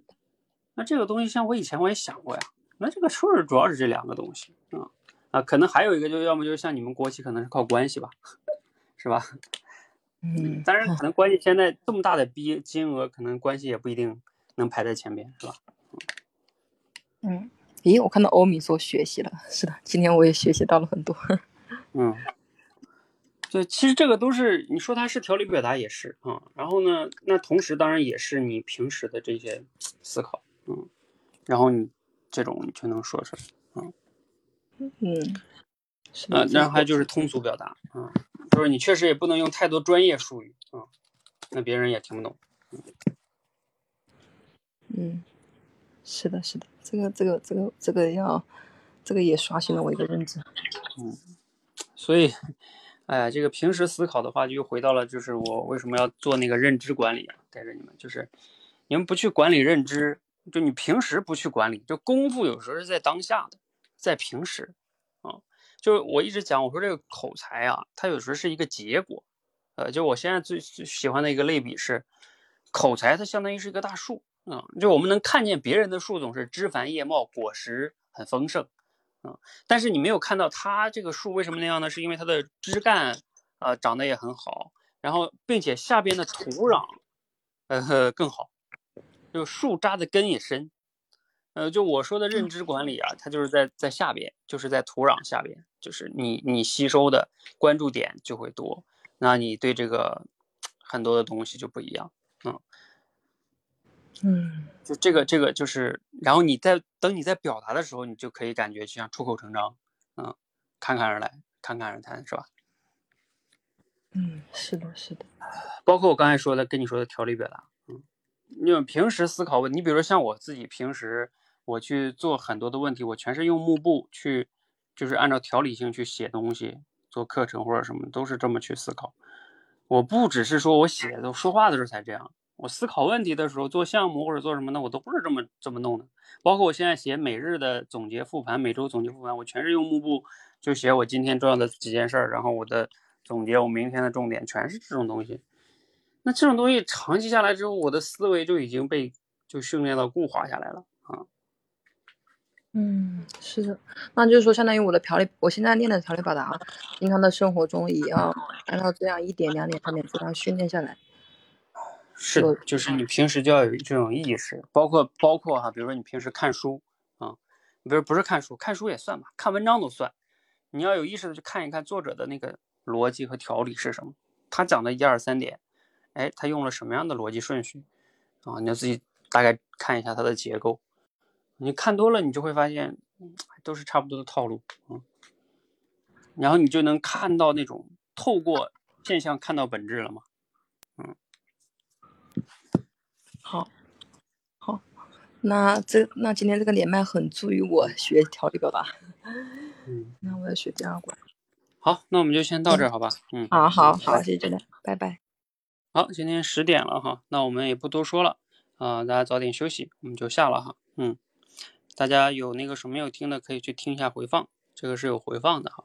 那这个东西像我以前我也想过呀，那这个事儿主要是这两个东西啊啊，可能还有一个就要么就是像你们国企可能是靠关系吧，(laughs) 是吧？嗯，当然可能关系现在这么大的逼金额，可能关系也不一定能排在前边，是吧？嗯，咦，我看到欧米说学习了，是的，今天我也学习到了很多。(laughs) 嗯，对，其实这个都是你说它是条理表达也是啊、然后呢，那同时当然也是你平时的这些思考，嗯，然后你这种你就能说出来，嗯，嗯，是呃的，，然后还有就是通俗表达，啊、就是你确实也不能用太多专业术语啊、那别人也听不懂。嗯，是的，是的，这个这个这个这个要，这个也刷新了我一个认知。嗯所以，哎呀，这个平时思考的话，就又回到了就是我为什么要做那个认知管理啊，带着你们，就是你们不去管理认知，就你平时不去管理，就功夫有时候是在当下的，在平时啊，就我一直讲，我说这个口才啊，它有时候是一个结果，呃，就我现在最最喜欢的一个类比是，口才它相当于是一个大树啊、就我们能看见别人的树总是枝繁叶茂，果实很丰盛。啊、但是你没有看到它这个树为什么那样呢？是因为它的枝干呃长得也很好，然后并且下边的土壤呃更好，就树扎的根也深。呃，就我说的认知管理啊，它就是在在下边，就是在土壤下边，就是你你吸收的关注点就会多，那你对这个很多的东西就不一样。嗯，嗯就这个这个就是，然后你在等你在表达的时候，你就可以感觉就像出口成章，嗯，侃侃而来，侃侃而谈，是吧？嗯，是的，是的。包括我刚才说的，跟你说的条理表达，嗯，你们平时思考问，你比如说像我自己平时我去做很多的问题，我全是用幕布去，就是按照条理性去写东西，做课程或者什么，都是这么去思考。我不只是说我写的说话的时候才这样，我思考问题的时候做项目或者做什么的，我都不是这么这么弄的。包括我现在写每日的总结复盘，每周总结复盘，我全是用幕布就写我今天重要的几件事儿，然后我的总结，我明天的重点，全是这种东西。那这种东西长期下来之后，我的思维就已经被就训练到固化下来了啊。嗯，是的，那就是说，相当于我的条理，我现在练的条理表达，平常的生活中也要按照这样一点、两点、三点这样训练下来。是的，就是你平时就要有这种意识，包括包括哈，比如说你平时看书啊，不是不是看书，看书也算吧，看文章都算，你要有意识的去看一看作者的那个逻辑和条理是什么，他讲的一二三点，哎，他用了什么样的逻辑顺序啊？你要自己大概看一下它的结构，你看多了，你就会发现，嗯，都是差不多的套路，嗯，然后你就能看到那种透过现象看到本质了嘛，嗯。好，好，那这那今天这个连麦很助于我学条理表达。嗯，那我要学第二关。好，那我们就先到这儿，好吧？嗯，好好好，谢谢教练，拜拜。好，今天十点了哈，那我们也不多说了啊、大家早点休息，我们就下了哈。嗯，大家有那个什么没有听的，可以去听一下回放，这个是有回放的哈。